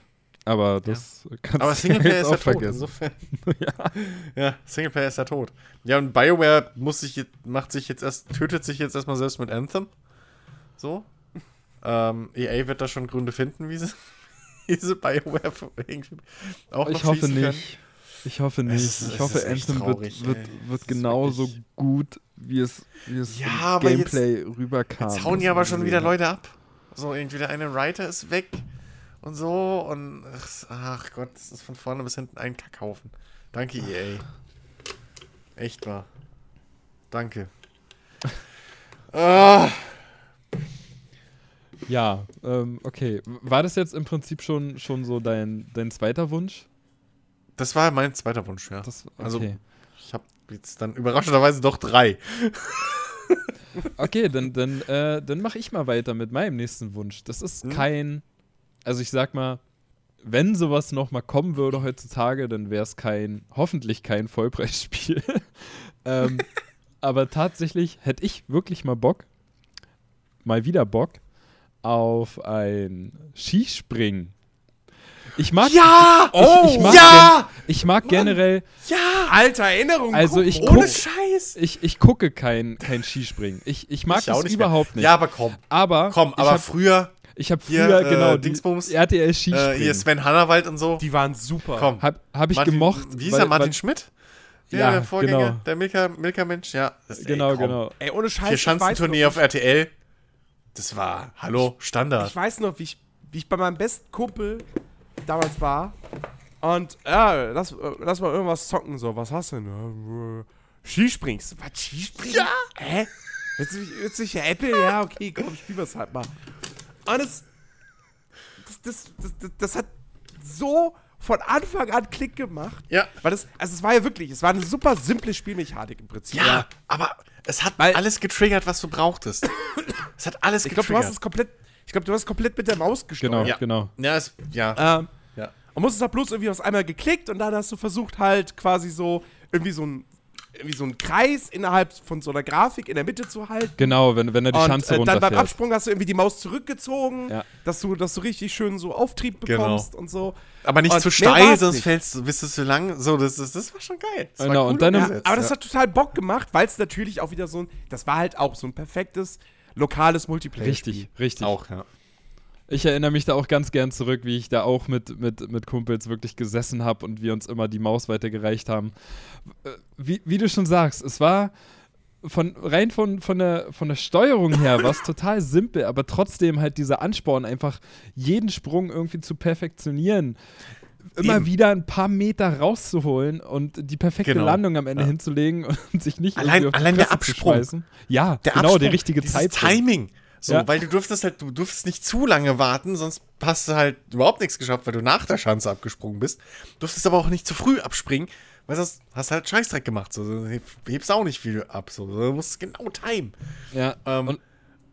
Aber das ja. kannst Aber Singleplayer ist ja vergessen. tot, insofern. ja. ja, Singleplayer ist ja tot. Ja, und BioWare muss sich macht sich jetzt erst, tötet sich jetzt erstmal selbst mit Anthem. So. Ähm, EA wird da schon Gründe finden, wie sie diese BioWare irgendwie auch Ich hoffe nicht. Können. Ich hoffe nicht. Es, ich hoffe, Anthem traurig, wird, wird, wird genauso gut, wie es, wie es ja, im Gameplay jetzt, rüberkam. Jetzt hauen ja aber schon wieder Leute ab. So, irgendwie der eine Writer ist weg und so und ach Gott, das ist von vorne bis hinten ein Kackhaufen. Danke, EA. Echt wahr. Danke. ah. Ja, ähm, okay. War das jetzt im Prinzip schon, schon so dein, dein zweiter Wunsch? Das war mein zweiter Wunsch, ja. Das, also, okay. Also, ich habe jetzt dann überraschenderweise doch drei. okay, dann, dann, äh, dann mache ich mal weiter mit meinem nächsten Wunsch. Das ist hm? kein, also ich sag mal, wenn sowas noch mal kommen würde heutzutage, dann wäre es kein, hoffentlich kein Vollpreisspiel. ähm, aber tatsächlich hätte ich wirklich mal Bock, mal wieder Bock, auf ein Skispringen ich mag. Ja! Oh, ich, ich mag ja! ich mag generell. Ja! Alter, Erinnerung. Also ich guck, ohne Scheiß. Ich, ich gucke kein, kein Skispringen. Ich, ich mag ich das nicht überhaupt mehr. nicht. Ja, aber komm. Aber. Komm, aber hab, früher. Ich habe früher, hier, genau, äh, Dingsbums, RTL Skispringen. Äh, hier Sven Hannawald und so. Die waren super. Komm. Hab, hab ich Martin, gemocht. Wie hieß er, Martin weil, Schmidt? Der, ja, der Vorgänger, genau. der Milka, Milka-Mensch, ja. Das, genau, ey, genau. Ey, ohne Scheiß. Vier Schanzentournee auf RTL. Das war, hallo, Standard. Ich weiß noch, wie ich, wie ich bei meinem besten Kumpel damals war. Und ja, lass, lass mal irgendwas zocken. So, was hast du denn? Skispringst. Was, Skispringen? Ja! Hä? Willst du mich, willst du mich Apple? Ja, okay, komm, spiel was halt mal. Und es. Das, das, das, das, hat so von Anfang an Klick gemacht. Ja. Weil das, also es war ja wirklich, es war eine super simple Spielmechanik im Prinzip. Ja, ja. aber es hat Weil, alles getriggert, was du brauchtest. es hat alles ich getriggert. Ich glaube, du hast es komplett ich glaube, du hast komplett mit der Maus gesteuert. Genau, ja. genau. Ja, es, ja. Ähm, ja. Und musstest halt bloß irgendwie was einmal geklickt und dann hast du versucht halt quasi so irgendwie so ein irgendwie so einen Kreis innerhalb von so einer Grafik in der Mitte zu halten. Genau, wenn, wenn er die und, Schanze runterfährt. Dann beim Absprung hast du irgendwie die Maus zurückgezogen, ja. dass, du, dass du richtig schön so Auftrieb genau. bekommst genau. und so. Aber nicht und zu steil, sonst fällst du, bist du zu lang. So, das, das, das war schon geil. Das genau, cool und dann ja, aber das hat total Bock gemacht, weil es natürlich auch wieder so ein, das war halt auch so ein perfektes lokales Multiplayer. Richtig, richtig. Auch, ja. Ich erinnere mich da auch ganz gern zurück, wie ich da auch mit, mit, mit Kumpels wirklich gesessen habe und wir uns immer die Maus weitergereicht haben. Äh, wie, wie du schon sagst, es war von, rein von, von, der, von der Steuerung her war es total simpel, aber trotzdem halt dieser Ansporn, einfach jeden Sprung irgendwie zu perfektionieren. Immer Eben. wieder ein paar Meter rauszuholen und die perfekte genau. Landung am Ende ja. hinzulegen und sich nicht allein, allein der Absprung. Ja, der genau, Absprung, der richtige Zeit. Timing. So, ja. weil du durftest halt, du durftest nicht zu lange warten, sonst hast du halt überhaupt nichts geschafft, weil du nach der Schanze abgesprungen bist. Du durftest aber auch nicht zu früh abspringen, weil sonst hast du halt Scheißdreck gemacht. So, du hebst auch nicht viel ab. So, du musst genau timen. Ja. Ähm, und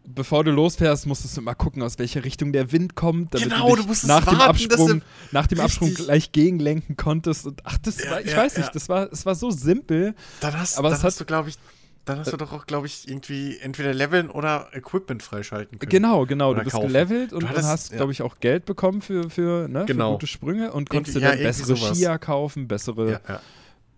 bevor du losfährst, musstest du immer gucken, aus welcher Richtung der Wind kommt, damit genau, du, du nach warten, dem Absprung, nach dem Absprung gleich gegenlenken konntest. Und ach, das ja, war, ich ja, weiß nicht, das war, es war so simpel. Dann hast, aber dann hast du, glaube ich, dann hast du doch auch, glaube ich, irgendwie entweder leveln oder Equipment freischalten können. Genau, genau. Du bist kaufen. gelevelt und du hattest, hast, ja. glaube ich, auch Geld bekommen für, für, ne, genau. für gute Sprünge und konntest dir dann bessere sowas. Skier kaufen, bessere. Ja, ja.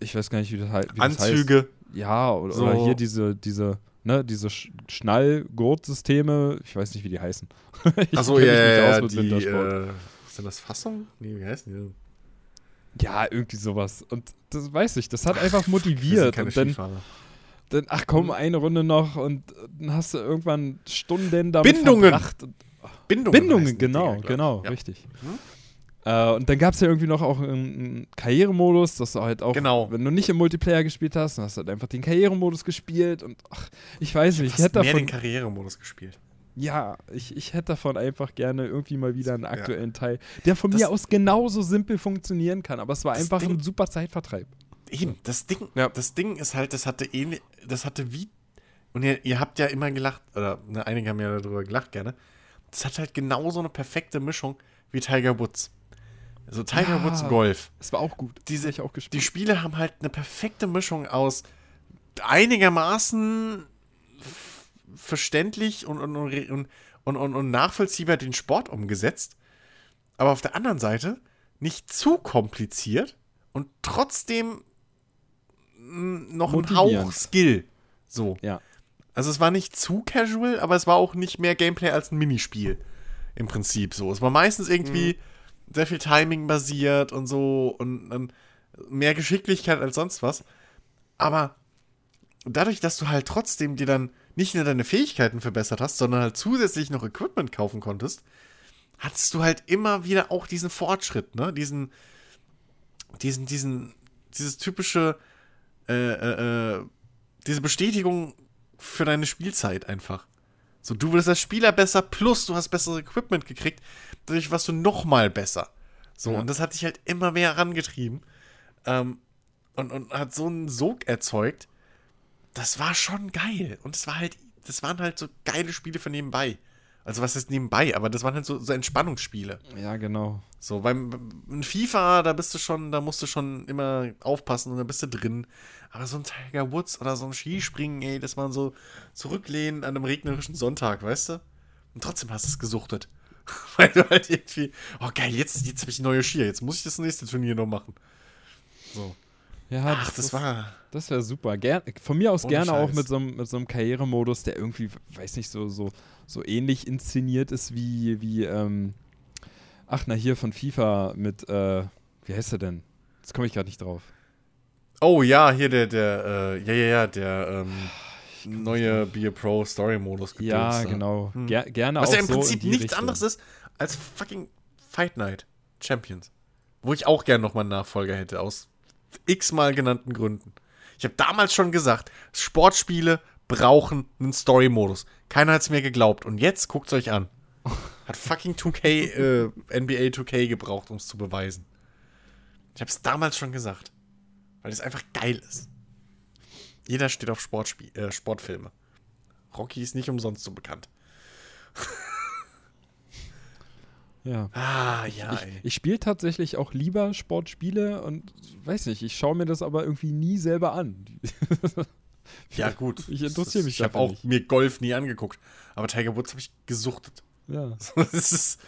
Ich weiß gar nicht, wie das, wie Anzüge. Das heißt. Ja, oder, so. oder hier diese, diese ne, diese Sch Schnallgurtsysteme, ich weiß nicht, wie die heißen. Achso, ja, ja, ja, die, äh, sind das Fassung? Nee, wie heißen die? Ja, irgendwie sowas. Und das weiß ich, das hat ach, einfach motiviert. und dann, dann, ach komm, hm. eine Runde noch und dann hast du irgendwann Stunden damit Bindungen. verbracht. Bindungen, Bindungen genau, Dinger, genau, ja. richtig. Hm? Äh, und dann gab es ja irgendwie noch auch einen Karrieremodus, dass du halt auch, genau. wenn du nicht im Multiplayer gespielt hast, dann hast du halt einfach den Karrieremodus gespielt und ach, ich weiß nicht, ich, ich hätte mehr davon. den Karrieremodus gespielt. Ja, ich, ich hätte davon einfach gerne irgendwie mal wieder einen aktuellen ja. Teil, der von das, mir aus genauso simpel funktionieren kann, aber es war einfach Ding, ein super Zeitvertreib. Eben, das Ding, ja. das Ding ist halt, das hatte ähnlich, das hatte wie, und ihr, ihr habt ja immer gelacht, oder ne, einige haben ja darüber gelacht gerne, das hat halt genauso eine perfekte Mischung wie Tiger Woods. So Tiger ja, Woods Golf. Das war auch gut. Diese, ich auch gespielt. Die Spiele haben halt eine perfekte Mischung aus einigermaßen verständlich und, und, und, und, und nachvollziehbar den Sport umgesetzt. Aber auf der anderen Seite nicht zu kompliziert und trotzdem noch ein Hauch Skill. So. Ja. Also es war nicht zu casual, aber es war auch nicht mehr Gameplay als ein Minispiel. Im Prinzip so. Es war meistens irgendwie. Mhm sehr viel Timing basiert und so und, und mehr Geschicklichkeit als sonst was. Aber dadurch, dass du halt trotzdem dir dann nicht nur deine Fähigkeiten verbessert hast, sondern halt zusätzlich noch Equipment kaufen konntest, hattest du halt immer wieder auch diesen Fortschritt, ne? Diesen, diesen, diesen, dieses typische, äh, äh, äh diese Bestätigung für deine Spielzeit einfach. So, du wirst als Spieler besser, plus du hast besseres Equipment gekriegt, dadurch warst du noch mal besser. So, ja. und das hat dich halt immer mehr herangetrieben. Ähm, und, und hat so einen Sog erzeugt. Das war schon geil. Und es war halt, das waren halt so geile Spiele für nebenbei. Also was ist nebenbei, aber das waren halt so, so Entspannungsspiele. Ja, genau. So, beim, beim FIFA, da bist du schon, da musst du schon immer aufpassen und da bist du drin. Aber so ein Tiger Woods oder so ein Skispringen, ey, das man so zurücklehnen an einem regnerischen Sonntag, weißt du? Und trotzdem hast du es gesuchtet. Weil du halt irgendwie, oh geil, jetzt, jetzt habe ich neue Skier, jetzt muss ich das nächste Turnier noch machen. So. Ja, Ach, das, das war. Das wäre super. Ger von mir aus gerne Scheiß. auch mit so, mit so einem Karrieremodus, der irgendwie, weiß nicht, so, so, so ähnlich inszeniert ist wie, wie ähm, ach, na hier von FIFA mit, äh, wie heißt er denn? Jetzt komme ich gerade nicht drauf. Oh ja, hier der, der, äh, ja, ja, ja, der ähm, neue Be a Pro Story Modus gibt. Ja, genau. Hm. Ger gerne Was auch ja im Prinzip so nichts Richtung. anderes ist als fucking Fight Night Champions. Wo ich auch gerne nochmal einen Nachfolger hätte, aus x-mal genannten Gründen. Ich habe damals schon gesagt, Sportspiele brauchen einen Story-Modus. Keiner hat es mir geglaubt. Und jetzt guckt es euch an. Hat fucking 2K, äh, NBA 2K gebraucht, um es zu beweisen. Ich habe es damals schon gesagt. Weil es einfach geil ist. Jeder steht auf Sportspiel, äh, Sportfilme. Rocky ist nicht umsonst so bekannt. Ja. Ah, ja. Ich, ich spiele tatsächlich auch lieber Sportspiele und weiß nicht, ich schaue mir das aber irgendwie nie selber an. ja, gut. Ich interessiere mich Ich habe auch nicht. mir Golf nie angeguckt. Aber Tiger Woods habe ich gesuchtet. Ja. es ist,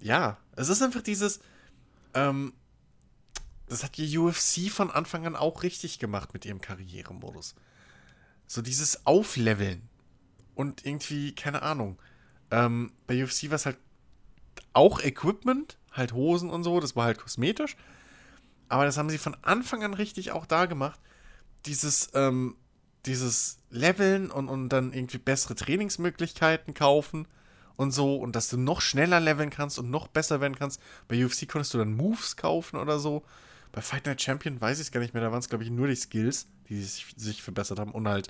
ja, es ist einfach dieses. Ähm, das hat die UFC von Anfang an auch richtig gemacht mit ihrem Karrieremodus. So dieses Aufleveln. Und irgendwie, keine Ahnung. Ähm, bei UFC war es halt auch Equipment, halt Hosen und so, das war halt kosmetisch. Aber das haben sie von Anfang an richtig auch da gemacht. Dieses, ähm, dieses Leveln und, und dann irgendwie bessere Trainingsmöglichkeiten kaufen und so und dass du noch schneller leveln kannst und noch besser werden kannst. Bei UFC konntest du dann Moves kaufen oder so. Bei Fight Night Champion weiß ich es gar nicht mehr, da waren es, glaube ich, nur die Skills, die sich, sich verbessert haben und halt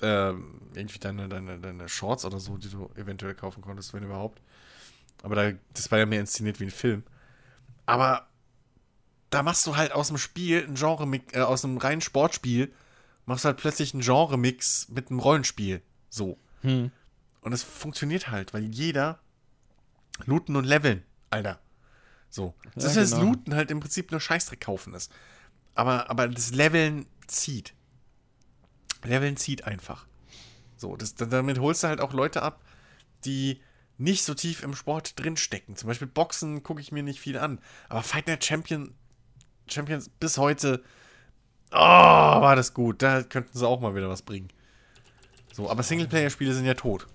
äh, irgendwie deine, deine, deine Shorts oder so, die du eventuell kaufen konntest, wenn überhaupt. Aber da, das war ja mehr inszeniert wie ein Film. Aber da machst du halt aus dem Spiel ein Genre, äh, aus einem reinen Sportspiel, machst du halt plötzlich einen Genre-Mix mit einem Rollenspiel. So. Hm. Und es funktioniert halt, weil jeder looten und leveln, Alter. So. Das ja, ist genau. das Looten halt im Prinzip nur Scheißdreck kaufen ist. Aber, aber das Leveln zieht. Leveln zieht einfach. So, das, damit holst du halt auch Leute ab, die nicht so tief im Sport drinstecken. Zum Beispiel Boxen gucke ich mir nicht viel an. Aber Fight Night Champion, Champions bis heute, oh, war das gut. Da könnten sie auch mal wieder was bringen. So, aber Singleplayer-Spiele sind ja tot.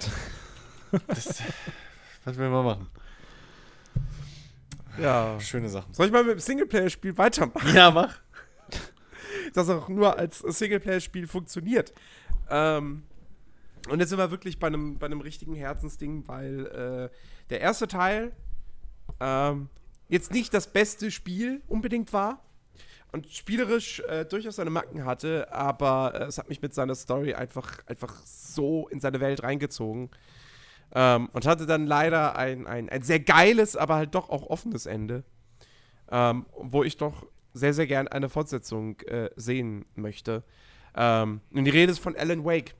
Das, was will man machen? Ja. Schöne Sachen. Soll ich mal mit dem Singleplayer-Spiel weitermachen? Ja, mach. Das auch nur als Singleplayer-Spiel funktioniert. Ähm, und jetzt sind wir wirklich bei einem, bei einem richtigen Herzensding, weil äh, der erste Teil ähm, jetzt nicht das beste Spiel unbedingt war und spielerisch äh, durchaus seine Macken hatte, aber äh, es hat mich mit seiner Story einfach, einfach so in seine Welt reingezogen. Ähm, und hatte dann leider ein, ein, ein sehr geiles, aber halt doch auch offenes Ende, ähm, wo ich doch sehr, sehr gern eine Fortsetzung äh, sehen möchte. Ähm, und die Rede ist von Alan Wake.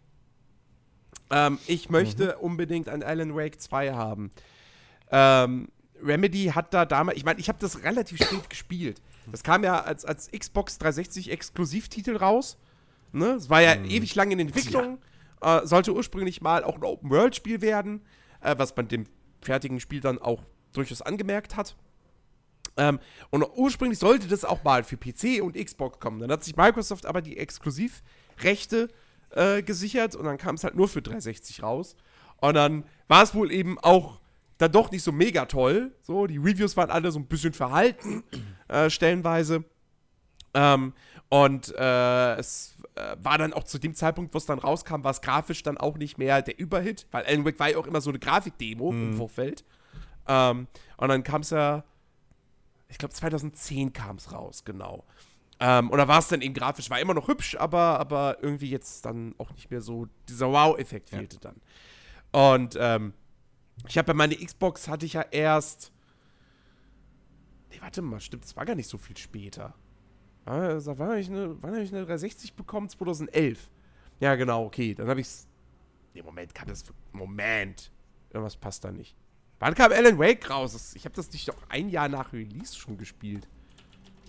Ähm, ich möchte mhm. unbedingt ein Alan Wake 2 haben. Ähm, Remedy hat da damals, ich meine, ich habe das relativ spät gespielt. Das kam ja als, als Xbox 360 Exklusivtitel raus. Ne? Es war ja mhm. ewig lang in Entwicklung. Ja. Äh, sollte ursprünglich mal auch ein Open-World-Spiel werden, äh, was man dem fertigen Spiel dann auch durchaus angemerkt hat. Ähm, und ursprünglich sollte das auch mal für PC und Xbox kommen. Dann hat sich Microsoft aber die Exklusivrechte äh, gesichert und dann kam es halt nur für 360 raus. Und dann war es wohl eben auch dann doch nicht so mega toll. So, die Reviews waren alle so ein bisschen verhalten, äh, stellenweise. Ähm, und äh, es äh, war dann auch zu dem Zeitpunkt, wo es dann rauskam, war es grafisch dann auch nicht mehr der Überhit, weil Alan Wake war ja auch immer so eine Grafikdemo mhm. im Vorfeld. Ähm, und dann kam es ja, ich glaube 2010 kam es raus, genau. Ähm, und da war es dann eben grafisch, war immer noch hübsch, aber, aber irgendwie jetzt dann auch nicht mehr so, dieser Wow-Effekt fehlte ja. dann. Und ähm, ich habe bei meiner Xbox hatte ich ja erst. Nee, warte mal, stimmt, es war gar nicht so viel später. Also, wann habe ich, eine, wann hab ich eine 360 bekommen? 2011. Ja, genau, okay. Dann habe ich es. Nee, Moment, kam das. Moment. Irgendwas passt da nicht. Wann kam Alan Wake raus? Ich habe das nicht doch ein Jahr nach Release schon gespielt.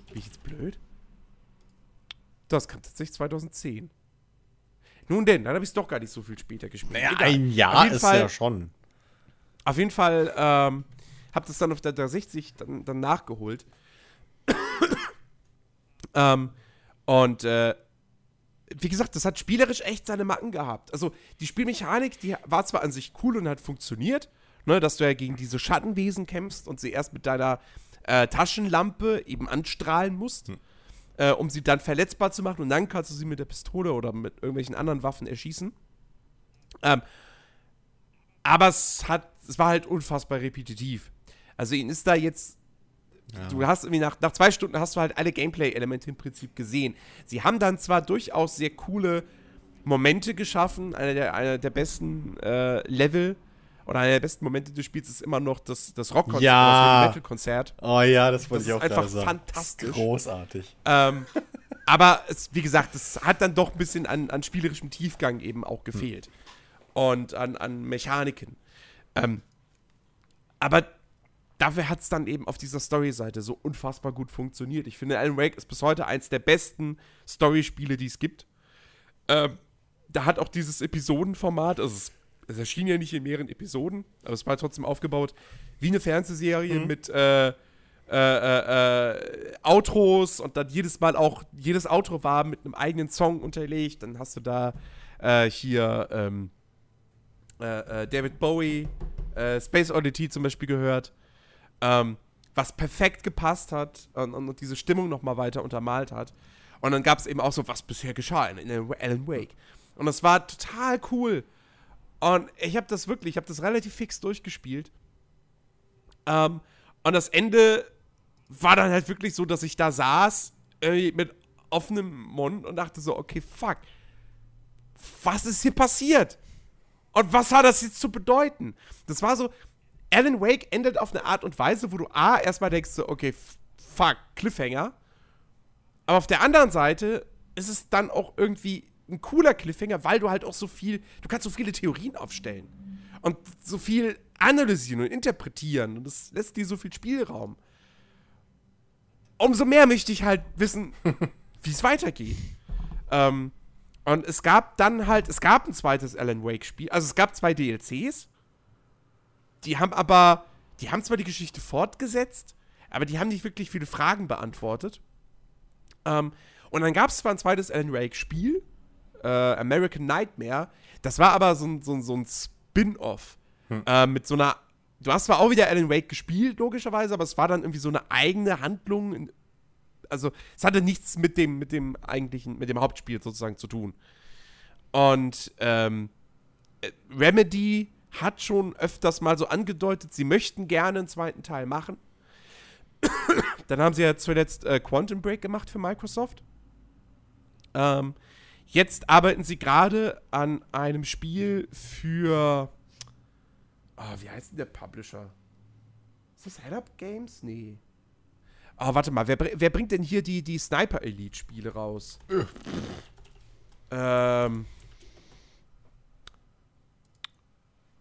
Bin ich jetzt blöd? Das kam tatsächlich 2010. Nun denn, dann habe ich es doch gar nicht so viel später gespielt. Naja, ein Jahr ist Fall, ja schon. Auf jeden Fall ähm, habe das dann auf der 360 dann, dann nachgeholt. ähm, und äh, wie gesagt, das hat spielerisch echt seine Macken gehabt. Also die Spielmechanik, die war zwar an sich cool und hat funktioniert, ne, dass du ja gegen diese Schattenwesen kämpfst und sie erst mit deiner äh, Taschenlampe eben anstrahlen musst, hm. äh, um sie dann verletzbar zu machen und dann kannst du sie mit der Pistole oder mit irgendwelchen anderen Waffen erschießen. Ähm, aber es hat, es war halt unfassbar repetitiv. Also ihn ist da jetzt ja. Du hast irgendwie nach, nach zwei Stunden hast du halt alle Gameplay-Elemente im Prinzip gesehen. Sie haben dann zwar durchaus sehr coole Momente geschaffen, einer der, einer der besten äh, Level oder einer der besten Momente des Spiels ist immer noch das, das Rockkonzert, ja. das Metal-Konzert. Oh ja, das wollte ich auch Das ist einfach sagen. fantastisch. Großartig. Ähm, aber es, wie gesagt, es hat dann doch ein bisschen an, an spielerischem Tiefgang eben auch gefehlt. Hm. Und an, an Mechaniken. Ähm, aber dafür hat es dann eben auf dieser Story-Seite so unfassbar gut funktioniert. Ich finde, Alan Wake ist bis heute eins der besten Story-Spiele, die es gibt. Ähm, da hat auch dieses Episodenformat, also es, es, erschien ja nicht in mehreren Episoden, aber es war trotzdem aufgebaut wie eine Fernsehserie mhm. mit äh, äh, äh, äh, Outros und dann jedes Mal auch, jedes Outro war mit einem eigenen Song unterlegt. Dann hast du da äh, hier ähm, äh, David Bowie, Space Oddity zum Beispiel gehört. Ähm, was perfekt gepasst hat und, und diese Stimmung nochmal weiter untermalt hat. Und dann gab es eben auch so, was bisher geschah in, in Alan Wake. Und das war total cool. Und ich habe das wirklich, ich habe das relativ fix durchgespielt. Ähm, und das Ende war dann halt wirklich so, dass ich da saß, äh, mit offenem Mund und dachte so, okay, fuck. Was ist hier passiert? Und was hat das jetzt zu bedeuten? Das war so, Alan Wake endet auf eine Art und Weise, wo du A, erstmal denkst so, okay, fuck, Cliffhanger. Aber auf der anderen Seite ist es dann auch irgendwie ein cooler Cliffhanger, weil du halt auch so viel, du kannst so viele Theorien aufstellen und so viel analysieren und interpretieren und das lässt dir so viel Spielraum. Umso mehr möchte ich halt wissen, wie es weitergeht. Ähm, und es gab dann halt, es gab ein zweites Alan Wake-Spiel, also es gab zwei DLCs. Die haben aber, die haben zwar die Geschichte fortgesetzt, aber die haben nicht wirklich viele Fragen beantwortet. Ähm, und dann gab es zwar ein zweites Alan Wake-Spiel, äh, American Nightmare, das war aber so ein, so, so ein Spin-off hm. äh, mit so einer. Du hast zwar auch wieder Alan Wake gespielt, logischerweise, aber es war dann irgendwie so eine eigene Handlung in, also es hatte nichts mit dem, mit dem eigentlichen, mit dem Hauptspiel sozusagen zu tun. Und ähm, Remedy hat schon öfters mal so angedeutet, sie möchten gerne einen zweiten Teil machen. Dann haben sie ja zuletzt äh, Quantum Break gemacht für Microsoft. Ähm, jetzt arbeiten sie gerade an einem Spiel für. Oh, wie heißt denn der Publisher? Ist das Head-Up Games? Nee. Oh, warte mal, wer, wer bringt denn hier die, die Sniper Elite-Spiele raus? Äh. Ähm.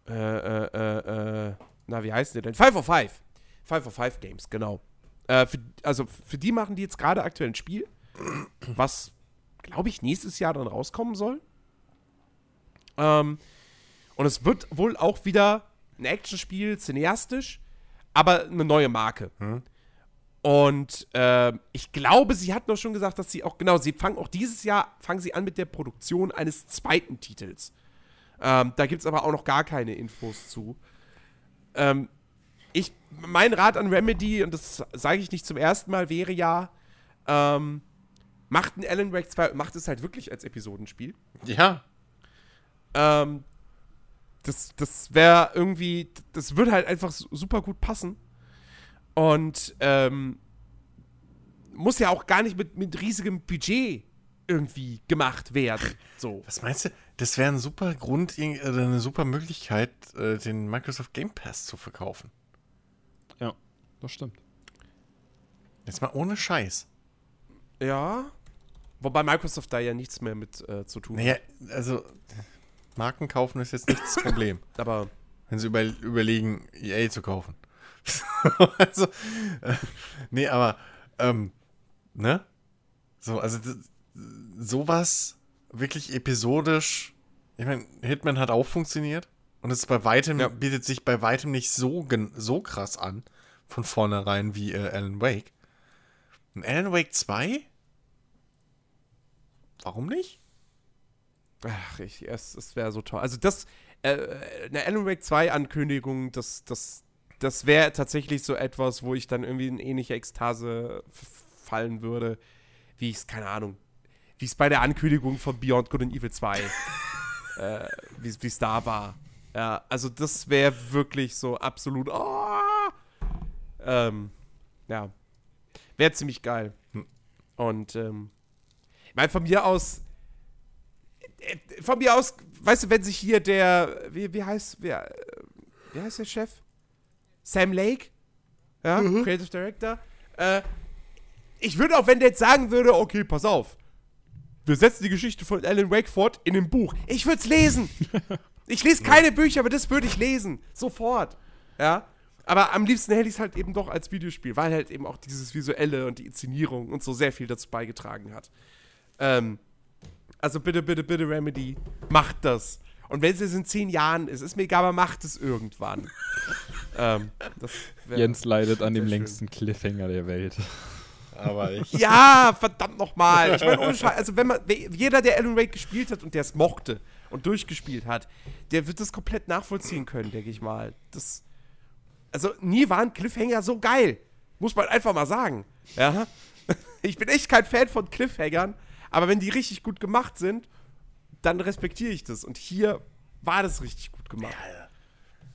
Äh, äh, äh, äh, na, wie heißt der denn? 5 of 5. 5 of 5 Games, genau. Äh, für, also für die machen die jetzt gerade aktuell ein Spiel, was, glaube ich, nächstes Jahr dann rauskommen soll. Ähm, und es wird wohl auch wieder ein Actionspiel, cineastisch, aber eine neue Marke. Hm. Und äh, ich glaube, sie hat noch schon gesagt, dass sie auch, genau, sie fangen auch dieses Jahr, fangen sie an mit der Produktion eines zweiten Titels. Ähm, da gibt es aber auch noch gar keine Infos zu. Ähm, ich, mein Rat an Remedy, und das sage ich nicht zum ersten Mal, wäre ja, ähm, macht ein Alan Wake 2, macht es halt wirklich als Episodenspiel. Ja. Ähm, das das wäre irgendwie, das würde halt einfach super gut passen. Und ähm, muss ja auch gar nicht mit, mit riesigem Budget irgendwie gemacht werden. So. Was meinst du? Das wäre ein super Grund, äh, eine super Möglichkeit, äh, den Microsoft Game Pass zu verkaufen. Ja, das stimmt. Jetzt mal ohne Scheiß. Ja. Wobei Microsoft da ja nichts mehr mit äh, zu tun naja, hat. Naja, also Marken kaufen ist jetzt nicht das Problem. Aber wenn sie über, überlegen, EA zu kaufen. also, äh, nee, aber, ähm, ne? So, also, sowas wirklich episodisch. Ich meine, Hitman hat auch funktioniert. Und es bei weitem, ja. bietet sich bei weitem nicht so, so krass an, von vornherein wie äh, Alan Wake. Und Alan Wake 2? Warum nicht? Ach, ich, es, es wäre so toll. Also das, äh, eine Alan Wake 2 Ankündigung, das, das, das wäre tatsächlich so etwas, wo ich dann irgendwie in ähnliche Ekstase fallen würde, wie ich es, keine Ahnung, wie es bei der Ankündigung von Beyond Good and Evil 2, äh, wie es da war. Ja, also das wäre wirklich so absolut, oh! ähm, ja, wäre ziemlich geil. Hm. Und, ähm, ich meine, von mir aus, äh, von mir aus, weißt du, wenn sich hier der, wie, wie heißt, wer, wie heißt der Chef? Sam Lake, ja, mhm. Creative Director. Äh, ich würde auch, wenn der jetzt sagen würde, okay, pass auf, wir setzen die Geschichte von Alan Wake fort in einem Buch. Ich würde es lesen. Ich lese keine Bücher, aber das würde ich lesen. Sofort. Ja. Aber am liebsten hätte ich es halt eben doch als Videospiel, weil halt eben auch dieses Visuelle und die Inszenierung und so sehr viel dazu beigetragen hat. Ähm, also bitte, bitte, bitte, Remedy, macht das. Und wenn es jetzt in zehn Jahren ist, ist mir egal, aber macht es irgendwann. ähm, Jens leidet an dem schön. längsten Cliffhanger der Welt. Aber ich. Ja, verdammt nochmal. Ich meine, also wenn man, jeder, der Alan Wake gespielt hat und der es mochte und durchgespielt hat, der wird das komplett nachvollziehen können, denke ich mal. Das, also nie waren Cliffhanger so geil. Muss man einfach mal sagen. Ja. Ich bin echt kein Fan von Cliffhangern, aber wenn die richtig gut gemacht sind dann respektiere ich das. Und hier war das richtig gut gemacht. Ja,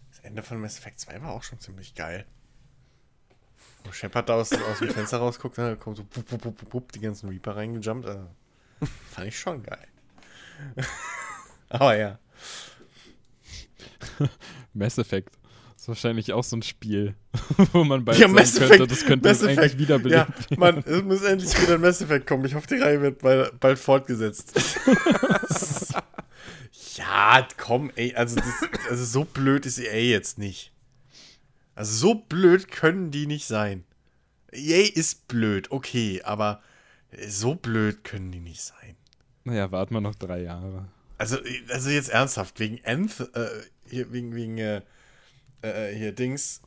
das Ende von Mass Effect 2 war auch schon ziemlich geil. Wo Shepard da aus, aus dem Fenster rausguckt, dann kommt so bup, bup, bup, bup, die ganzen Reaper reingejumpt. Also, fand ich schon geil. Aber ja. Mass Effect. Ist wahrscheinlich auch so ein Spiel, wo man bald ja, Mass könnte, das könnte Mass Effect. eigentlich wiederbeleben. Ja, Mann, es muss endlich wieder ein Mass Effect kommen. Ich hoffe, die Reihe wird bald, bald fortgesetzt. ja, komm, ey, also, das, also so blöd ist EA jetzt nicht. Also so blöd können die nicht sein. EA ist blöd, okay, aber so blöd können die nicht sein. Naja, warten wir noch drei Jahre. Also, also jetzt ernsthaft, wegen Nth, äh, hier, wegen, wegen, äh, äh, hier Dings,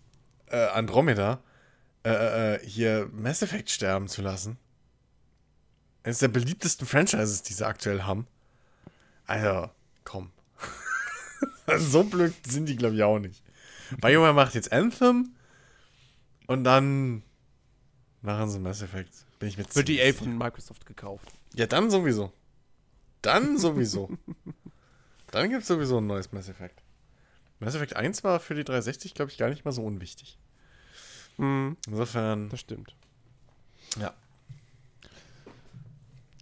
äh, Andromeda, äh, äh, hier Mass Effect sterben zu lassen. Eines der beliebtesten Franchises, die sie aktuell haben. Also, komm. so blöd sind die, glaube ich, auch nicht. BioWare macht jetzt Anthem und dann machen sie Mass Effect. Bin ich mit Wird die A von Microsoft gekauft. Ja, dann sowieso. Dann sowieso. dann gibt es sowieso ein neues Mass Effect. Mass Effect 1 war für die 360, glaube ich, gar nicht mal so unwichtig. Mhm. Insofern. Das stimmt. Ja.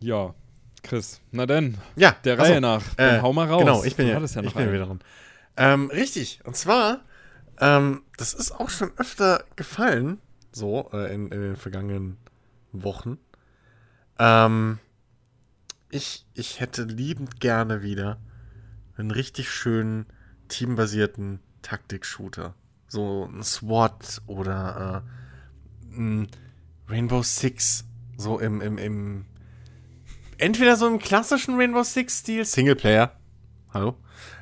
Ja, Chris. Na denn. Ja. Der Reihe nach. Dann äh, hau mal raus. Genau, ich bin, ja, ja ich bin wieder dran. Ähm, richtig. Und zwar, ähm, das ist auch schon öfter gefallen, so äh, in, in, den vergangenen Wochen. Ähm, ich, ich hätte liebend gerne wieder einen richtig schönen teambasierten Taktik-Shooter. So ein SWAT oder äh, ein Rainbow Six. So im, im, im. Entweder so im klassischen Rainbow Six-Stil, Singleplayer. Hallo?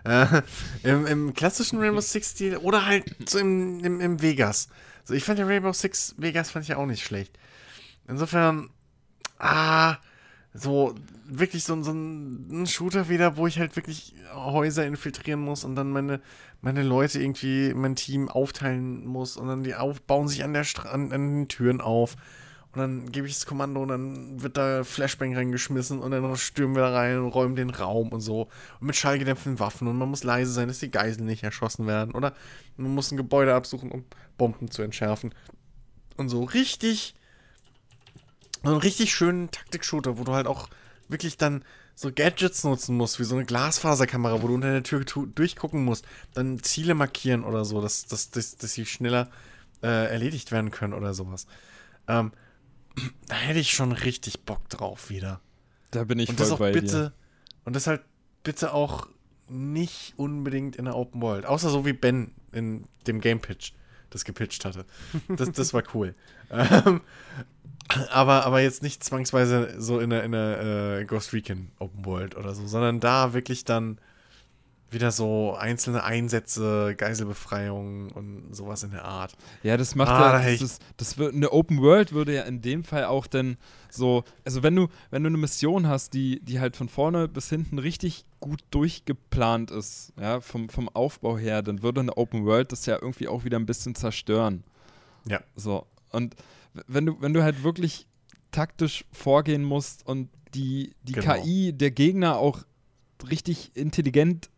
Äh, im, Im klassischen Rainbow Six-Stil oder halt so im, im, im Vegas. So, ich fand ja Rainbow Six Vegas fand ich ja auch nicht schlecht. Insofern, ah, so wirklich so, so ein, Shooter wieder, wo ich halt wirklich Häuser infiltrieren muss und dann meine, meine Leute irgendwie, mein Team aufteilen muss und dann die auf, bauen sich an, der an, an den Türen auf. Und dann gebe ich das Kommando und dann wird da Flashbang reingeschmissen und dann stürmen wir da rein und räumen den Raum und so. Und mit schallgedämpften Waffen und man muss leise sein, dass die Geiseln nicht erschossen werden. Oder man muss ein Gebäude absuchen, um Bomben zu entschärfen. Und so richtig so einen richtig schönen Taktik-Shooter, wo du halt auch wirklich dann so Gadgets nutzen musst, wie so eine Glasfaserkamera, wo du unter der Tür durchgucken musst, dann Ziele markieren oder so, dass, dass, dass, dass sie schneller äh, erledigt werden können oder sowas. Ähm, da hätte ich schon richtig Bock drauf wieder. Da bin ich und voll das auch bei bitte, dir. Und das halt bitte auch nicht unbedingt in der Open World. Außer so wie Ben in dem Game Pitch das gepitcht hatte. Das, das war cool. ähm, aber, aber jetzt nicht zwangsweise so in der, in der äh, Ghost Recon Open World oder so, sondern da wirklich dann wieder so einzelne Einsätze, Geiselbefreiung und sowas in der Art. Ja, das macht ah, ja, das, ist, das wird, eine Open World würde ja in dem Fall auch dann so, also wenn du, wenn du eine Mission hast, die, die halt von vorne bis hinten richtig gut durchgeplant ist, ja, vom, vom Aufbau her, dann würde eine Open World das ja irgendwie auch wieder ein bisschen zerstören. Ja. So, und wenn du, wenn du halt wirklich taktisch vorgehen musst und die, die genau. KI der Gegner auch richtig intelligent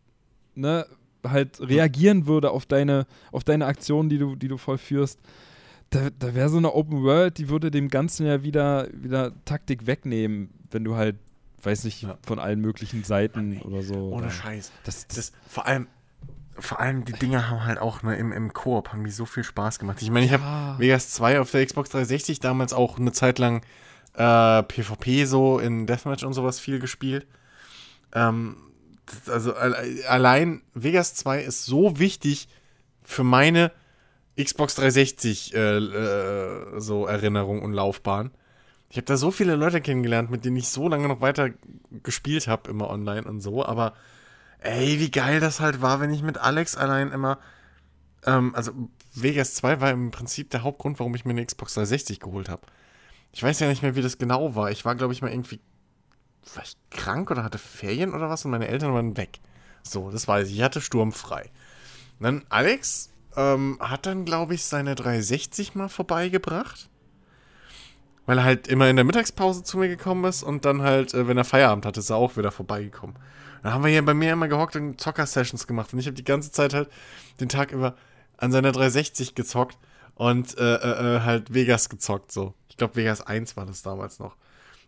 ne, halt reagieren würde auf deine, auf deine Aktionen, die du, die du vollführst, da, da wäre so eine Open World, die würde dem Ganzen ja wieder, wieder Taktik wegnehmen, wenn du halt, weiß nicht, ja. von allen möglichen Seiten nee, oder so. Ohne Scheiß. Das, das, das, vor allem, vor allem die Dinger haben halt auch ne, im, im Koop haben die so viel Spaß gemacht. Ich meine, ich ja. habe Vegas 2 auf der Xbox 360 damals auch eine Zeit lang äh, PvP so in Deathmatch und sowas viel gespielt. Ähm, also allein Vegas 2 ist so wichtig für meine Xbox 360 äh, äh, so Erinnerung und Laufbahn. Ich habe da so viele Leute kennengelernt, mit denen ich so lange noch weiter gespielt habe, immer online und so, aber ey, wie geil das halt war, wenn ich mit Alex allein immer. Ähm, also, Vegas 2 war im Prinzip der Hauptgrund, warum ich mir eine Xbox 360 geholt habe. Ich weiß ja nicht mehr, wie das genau war. Ich war, glaube ich, mal irgendwie. War ich krank oder hatte Ferien oder was und meine Eltern waren weg. So, das weiß ich. Ich hatte sturmfrei. Und dann Alex ähm, hat dann, glaube ich, seine 360 mal vorbeigebracht. Weil er halt immer in der Mittagspause zu mir gekommen ist und dann halt, äh, wenn er Feierabend hatte, ist er auch wieder vorbeigekommen. Dann haben wir hier bei mir immer gehockt und Zocker-Sessions gemacht. Und ich habe die ganze Zeit halt den Tag über an seiner 360 gezockt und äh, äh, äh, halt Vegas gezockt so. Ich glaube, Vegas 1 war das damals noch.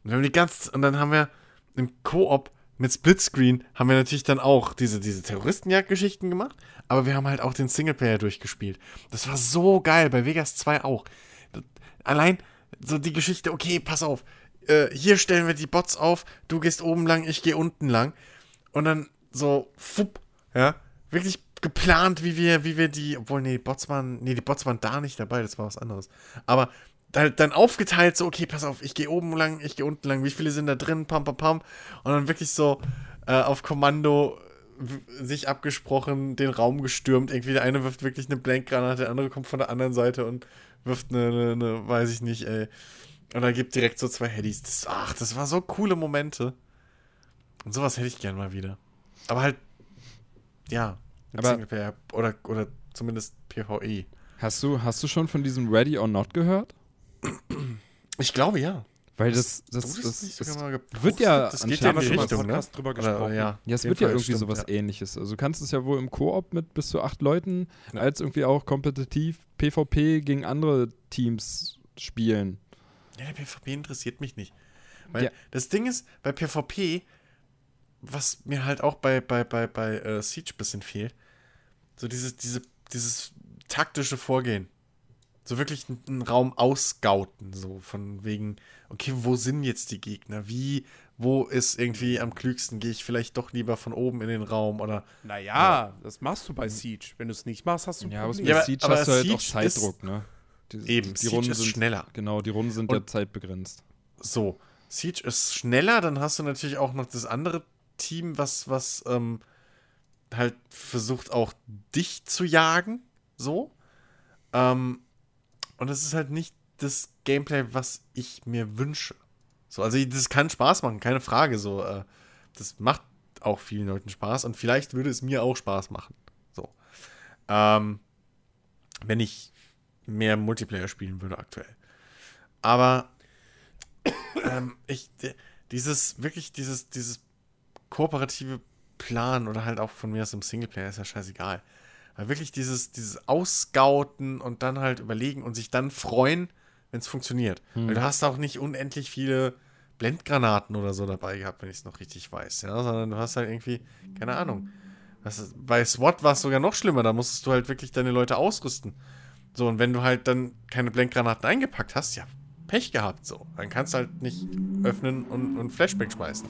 Und, wir haben die ganze, und dann haben wir im Koop mit Splitscreen haben wir natürlich dann auch diese, diese Terroristenjagd-Geschichten gemacht, aber wir haben halt auch den Singleplayer durchgespielt. Das war so geil, bei Vegas 2 auch. Allein so die Geschichte, okay, pass auf, äh, hier stellen wir die Bots auf, du gehst oben lang, ich gehe unten lang. Und dann so, fupp, ja, wirklich geplant, wie wir, wie wir die, obwohl, nee, die Bots waren, nee, die Bots waren da nicht dabei, das war was anderes. Aber dann aufgeteilt, so, okay, pass auf, ich gehe oben lang, ich gehe unten lang, wie viele sind da drin, pam, pam, pam. Und dann wirklich so äh, auf Kommando sich abgesprochen, den Raum gestürmt. Irgendwie der eine wirft wirklich eine Blankgranate, der andere kommt von der anderen Seite und wirft eine, eine, eine weiß ich nicht, ey. Und er gibt direkt so zwei Headies. Ach, das war so coole Momente. Und sowas hätte ich gern mal wieder. Aber halt, ja, aber Singleplayer oder, oder zumindest PvE. Hast du, hast du schon von diesem Ready or Not gehört? Ich glaube ja. Weil das, das, das, das, das wird ja das geht ja in die Richtung, ne? drüber gesprochen. Oder, ja, ja, es wird ja irgendwie stimmt, sowas ja. ähnliches. Also du kannst es ja wohl im Koop mit bis zu acht Leuten ja. als irgendwie auch kompetitiv PvP gegen andere Teams spielen. Ja, PvP interessiert mich nicht. Weil ja. das Ding ist, bei PvP, was mir halt auch bei, bei, bei, bei uh, Siege ein bisschen fehlt, so dieses, diese, dieses taktische Vorgehen. So wirklich einen Raum ausscouten, so von wegen, okay, wo sind jetzt die Gegner? Wie, wo ist irgendwie am klügsten? Gehe ich vielleicht doch lieber von oben in den Raum oder. Naja, ja. das machst du bei Siege. Wenn du es nicht machst, hast du ein ja, Problem. Ja, aber, Siege aber hast du halt auch Zeitdruck, ne? Die, eben, die, die Runden sind schneller. Genau, die Runden sind Und ja zeitbegrenzt. So, Siege ist schneller, dann hast du natürlich auch noch das andere Team, was, was ähm, halt versucht auch dich zu jagen. So. Ähm, und es ist halt nicht das Gameplay, was ich mir wünsche. So, also das kann Spaß machen, keine Frage. So, äh, das macht auch vielen Leuten Spaß und vielleicht würde es mir auch Spaß machen. So. Ähm, wenn ich mehr Multiplayer spielen würde aktuell. Aber ähm, ich, dieses, wirklich dieses, dieses kooperative Plan oder halt auch von mir aus im Singleplayer ist ja scheißegal. Weil wirklich dieses, dieses Ausscouten und dann halt überlegen und sich dann freuen, wenn es funktioniert. Hm. Weil du hast auch nicht unendlich viele Blendgranaten oder so dabei gehabt, wenn ich es noch richtig weiß. Ja? Sondern du hast halt irgendwie, keine Ahnung. Was, bei SWAT war es sogar noch schlimmer, da musstest du halt wirklich deine Leute ausrüsten. So, und wenn du halt dann keine Blendgranaten eingepackt hast, ja, Pech gehabt so. Dann kannst du halt nicht öffnen und, und Flashbang schmeißen.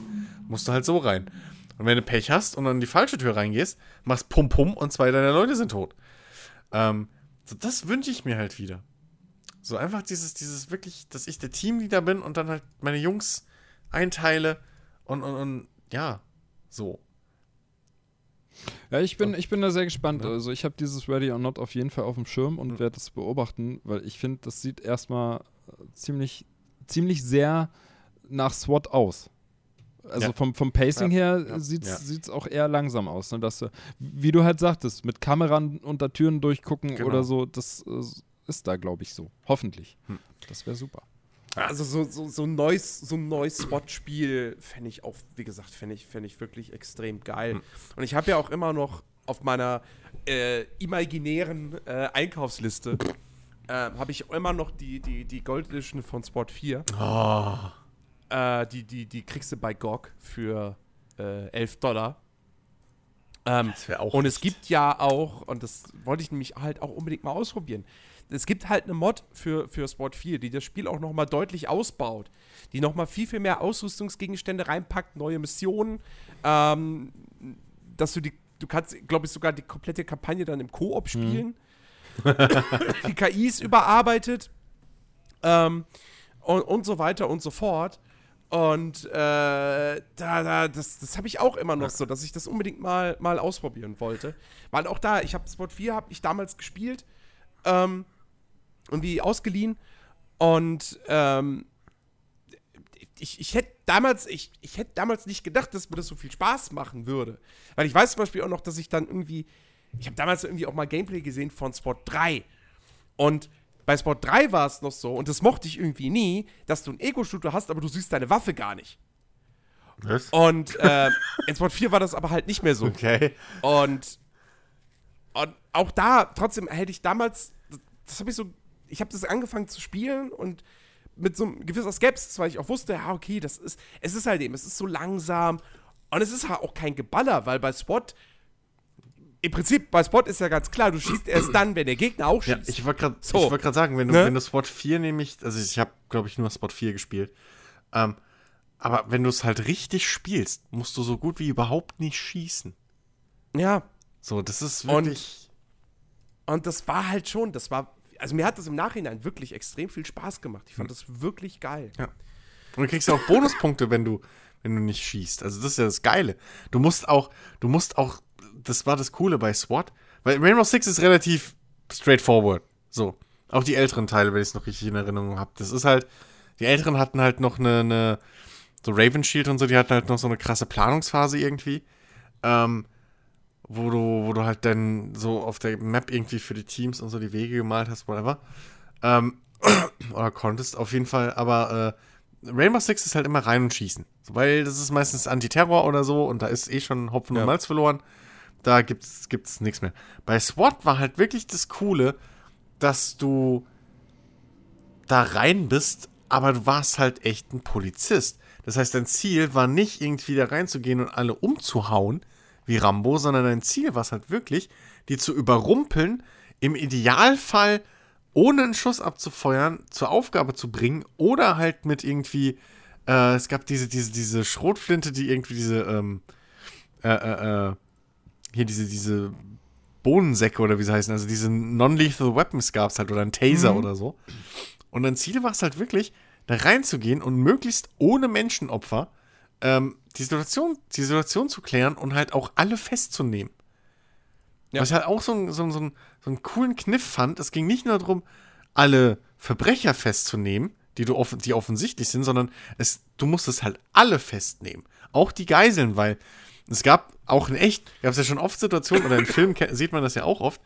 Musst du halt so rein. Und wenn du Pech hast und an die falsche Tür reingehst, machst Pum Pum und zwei deiner Leute sind tot. Ähm, so, das wünsche ich mir halt wieder. So einfach dieses, dieses wirklich, dass ich der Teamleader bin und dann halt meine Jungs einteile und, und, und ja, so. Ja, ich bin, ich bin da sehr gespannt. Ja. Also ich habe dieses Ready or Not auf jeden Fall auf dem Schirm und mhm. werde das beobachten, weil ich finde, das sieht erstmal ziemlich, ziemlich sehr nach SWAT aus. Also ja. vom, vom Pacing ja. her ja. sieht es auch eher langsam aus. Ne? Dass, wie du halt sagtest, mit Kameran unter Türen durchgucken genau. oder so, das äh, ist da, glaube ich, so. Hoffentlich. Hm. Das wäre super. Also so, so, so ein neues, so ein neues SWAT-Spiel fände ich auch, wie gesagt, fände ich, fänd ich wirklich extrem geil. Hm. Und ich habe ja auch immer noch auf meiner äh, imaginären äh, Einkaufsliste äh, habe ich immer noch die, die, die Gold Edition von Sport 4. Oh. Äh, die, die, die kriegst du bei GOG für äh, 11 Dollar. Ähm, das auch und es gibt ja auch, und das wollte ich nämlich halt auch unbedingt mal ausprobieren. Es gibt halt eine Mod für, für Sport 4, die das Spiel auch nochmal deutlich ausbaut. Die nochmal viel, viel mehr Ausrüstungsgegenstände reinpackt, neue Missionen. Ähm, dass du die, du kannst, glaube ich, sogar die komplette Kampagne dann im Koop mhm. spielen. Mhm. die KI ist überarbeitet. Ähm, und, und so weiter und so fort. Und äh, da, da, das, das habe ich auch immer noch so, dass ich das unbedingt mal, mal ausprobieren wollte. Weil auch da, ich habe Sport 4 habe ich damals gespielt, ähm, irgendwie ausgeliehen. Und ähm, ich, ich hätte damals, ich, ich hätte damals nicht gedacht, dass mir das so viel Spaß machen würde. Weil ich weiß zum Beispiel auch noch, dass ich dann irgendwie, ich habe damals irgendwie auch mal Gameplay gesehen von Sport 3. Und bei Sport 3 war es noch so, und das mochte ich irgendwie nie, dass du einen Ego-Shooter hast, aber du siehst deine Waffe gar nicht. Was? Und äh, in Sport 4 war das aber halt nicht mehr so. Okay. Und, und auch da, trotzdem hätte ich damals, das habe ich so, ich habe das angefangen zu spielen und mit so einem gewisser Skepsis, weil ich auch wusste, ja, okay, das ist, es ist halt eben, es ist so langsam Und es ist halt auch kein Geballer, weil bei SWAT im Prinzip, bei SWAT ist ja ganz klar, du schießt erst dann, wenn der Gegner auch schießt. Ja, ich wollte gerade so. wollt sagen, wenn du, ne? wenn du SWAT 4 nämlich, also ich habe, glaube ich, nur SWAT 4 gespielt, ähm, aber wenn du es halt richtig spielst, musst du so gut wie überhaupt nicht schießen. Ja. So, das ist wirklich. Und, und das war halt schon, das war, also mir hat das im Nachhinein wirklich extrem viel Spaß gemacht. Ich fand hm. das wirklich geil. Ja. Und du kriegst ja auch Bonuspunkte, wenn du, wenn du nicht schießt. Also das ist ja das Geile. Du musst auch, du musst auch das war das Coole bei SWAT. Weil Rainbow Six ist relativ straightforward. So. Auch die älteren Teile, wenn ich es noch richtig in Erinnerung habe. Das ist halt, die älteren hatten halt noch eine, eine, so Raven Shield und so, die hatten halt noch so eine krasse Planungsphase irgendwie. Ähm, wo du, wo du halt dann so auf der Map irgendwie für die Teams und so die Wege gemalt hast, whatever. Ähm, oder konntest auf jeden Fall, aber äh, Rainbow Six ist halt immer rein und schießen. Weil das ist meistens Antiterror oder so und da ist eh schon Hopfen ja. und Malz verloren da gibt's, gibt's nichts mehr. Bei SWAT war halt wirklich das Coole, dass du da rein bist, aber du warst halt echt ein Polizist. Das heißt, dein Ziel war nicht irgendwie da reinzugehen und alle umzuhauen, wie Rambo, sondern dein Ziel war es halt wirklich, die zu überrumpeln, im Idealfall ohne einen Schuss abzufeuern, zur Aufgabe zu bringen oder halt mit irgendwie, äh, es gab diese, diese, diese Schrotflinte, die irgendwie diese, ähm, äh, äh, äh hier diese, diese Bohnensäcke oder wie sie heißen, also diese Non-Lethal Weapons gab es halt oder ein Taser mhm. oder so. Und dein Ziel war es halt wirklich, da reinzugehen und möglichst ohne Menschenopfer ähm, die, Situation, die Situation zu klären und halt auch alle festzunehmen. Ja. Was ich halt auch so, ein, so, so, ein, so einen coolen Kniff fand, es ging nicht nur darum, alle Verbrecher festzunehmen, die, du off die offensichtlich sind, sondern es, du musstest halt alle festnehmen. Auch die Geiseln, weil es gab auch in echt, gab es ja schon oft Situationen, oder in Filmen sieht man das ja auch oft,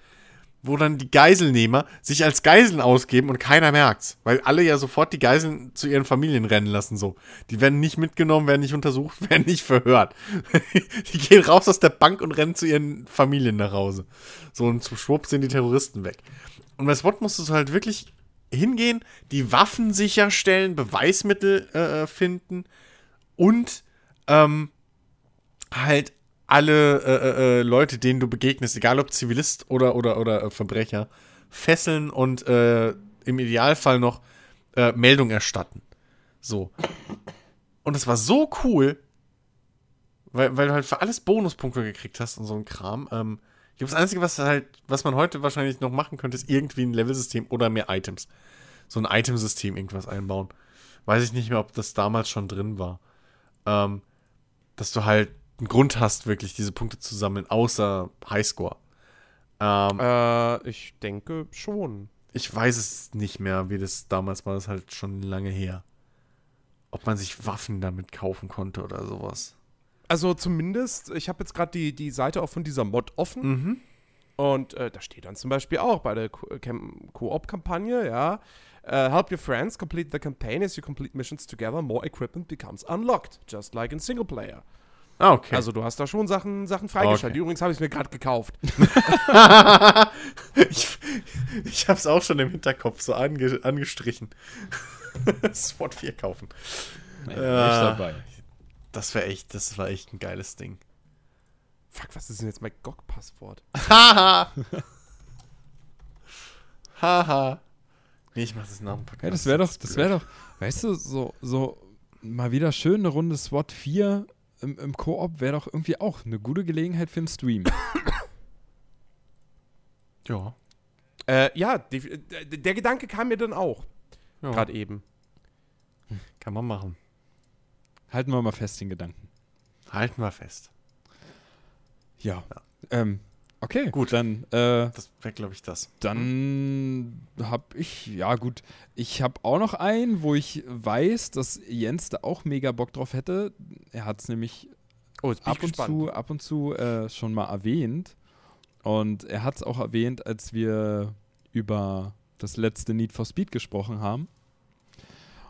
wo dann die Geiselnehmer sich als Geiseln ausgeben und keiner merkt's. Weil alle ja sofort die Geiseln zu ihren Familien rennen lassen, so. Die werden nicht mitgenommen, werden nicht untersucht, werden nicht verhört. die gehen raus aus der Bank und rennen zu ihren Familien nach Hause. So, und zum Schwupp sind die Terroristen weg. Und bei SWAT musstest du halt wirklich hingehen, die Waffen sicherstellen, Beweismittel äh, äh finden und ähm, halt alle äh, äh, äh, Leute, denen du begegnest, egal ob Zivilist oder, oder, oder äh, Verbrecher, fesseln und äh, im Idealfall noch äh, Meldung erstatten. So. Und es war so cool, weil, weil du halt für alles Bonuspunkte gekriegt hast und so ein Kram. Ähm, ich glaube, das Einzige, was halt, was man heute wahrscheinlich noch machen könnte, ist irgendwie ein Levelsystem oder mehr Items. So ein Itemsystem irgendwas einbauen. Weiß ich nicht mehr, ob das damals schon drin war. Ähm, dass du halt einen Grund hast, wirklich diese Punkte zu sammeln, außer Highscore. Ähm, äh, ich denke schon. Ich weiß es nicht mehr, wie das damals war, das ist halt schon lange her. Ob man sich Waffen damit kaufen konnte oder sowas. Also zumindest, ich habe jetzt gerade die, die Seite auch von dieser Mod offen. Mhm. Und äh, da steht dann zum Beispiel auch bei der Co-op-Kampagne, ja, uh, help your friends complete the campaign as you complete missions together, more equipment becomes unlocked, just like in Singleplayer. Ah, okay. Also du hast da schon Sachen, Sachen freigeschaltet. Okay. Übrigens habe ich es mir gerade gekauft. ich ich habe es auch schon im Hinterkopf so ange, angestrichen. SWAT 4 kaufen. Nee, äh, dabei. Das wäre echt, das war echt ein geiles Ding. Fuck, was ist denn jetzt mein GOG-Passwort? Haha! Haha. Nee, ich mach das nach dem Podcast. Ja, das wäre doch, das wäre doch, weißt du, so, so mal wieder schön eine Runde SWAT 4 im, im Koop wäre doch irgendwie auch eine gute Gelegenheit für einen Stream. ja. Äh, ja, die, der Gedanke kam mir dann auch. Ja. Gerade eben. Kann man machen. Halten wir mal fest den Gedanken. Halten wir fest. Ja. ja. Ähm, okay, gut. Dann. Äh, das wäre, glaube ich, das. Dann habe ich, ja, gut. Ich habe auch noch einen, wo ich weiß, dass Jens da auch mega Bock drauf hätte. Er hat es nämlich oh, ab, und zu, ab und zu äh, schon mal erwähnt. Und er hat es auch erwähnt, als wir über das letzte Need for Speed gesprochen haben.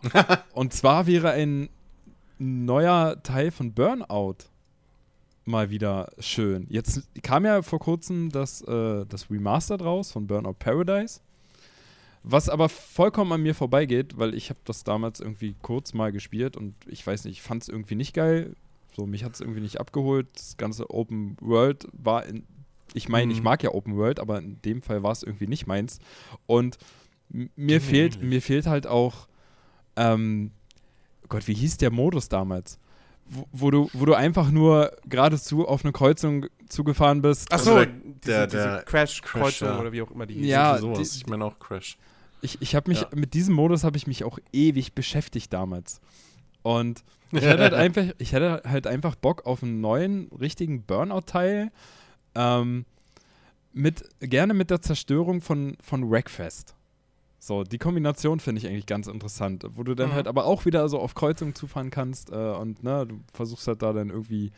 und zwar wäre ein neuer Teil von Burnout mal wieder schön. Jetzt kam ja vor kurzem das, äh, das Remastered raus von Burnout Paradise. Was aber vollkommen an mir vorbeigeht, weil ich habe das damals irgendwie kurz mal gespielt und ich weiß nicht, ich fand es irgendwie nicht geil. So, mich hat es irgendwie nicht abgeholt. Das ganze Open World war in, ich meine, mhm. ich mag ja Open World, aber in dem Fall war es irgendwie nicht meins. Und mir fehlt, mir fehlt halt auch, ähm, Gott, wie hieß der Modus damals? Wo, wo du, wo du einfach nur geradezu auf eine Kreuzung zugefahren bist. Achso, also der, diese, der, Crash-Kreuzung Crash, oder wie auch immer die hieß. Ja, die, ich meine auch Crash. Ich, ich habe mich, ja. mit diesem Modus habe ich mich auch ewig beschäftigt damals. Und ich hatte halt einfach, ich hatte halt einfach Bock auf einen neuen, richtigen Burnout-Teil. Ähm, mit, gerne mit der Zerstörung von, von Wreckfest. So, die Kombination finde ich eigentlich ganz interessant, wo du dann mhm. halt aber auch wieder so auf Kreuzungen zufahren kannst äh, und ne, du versuchst halt da dann irgendwie,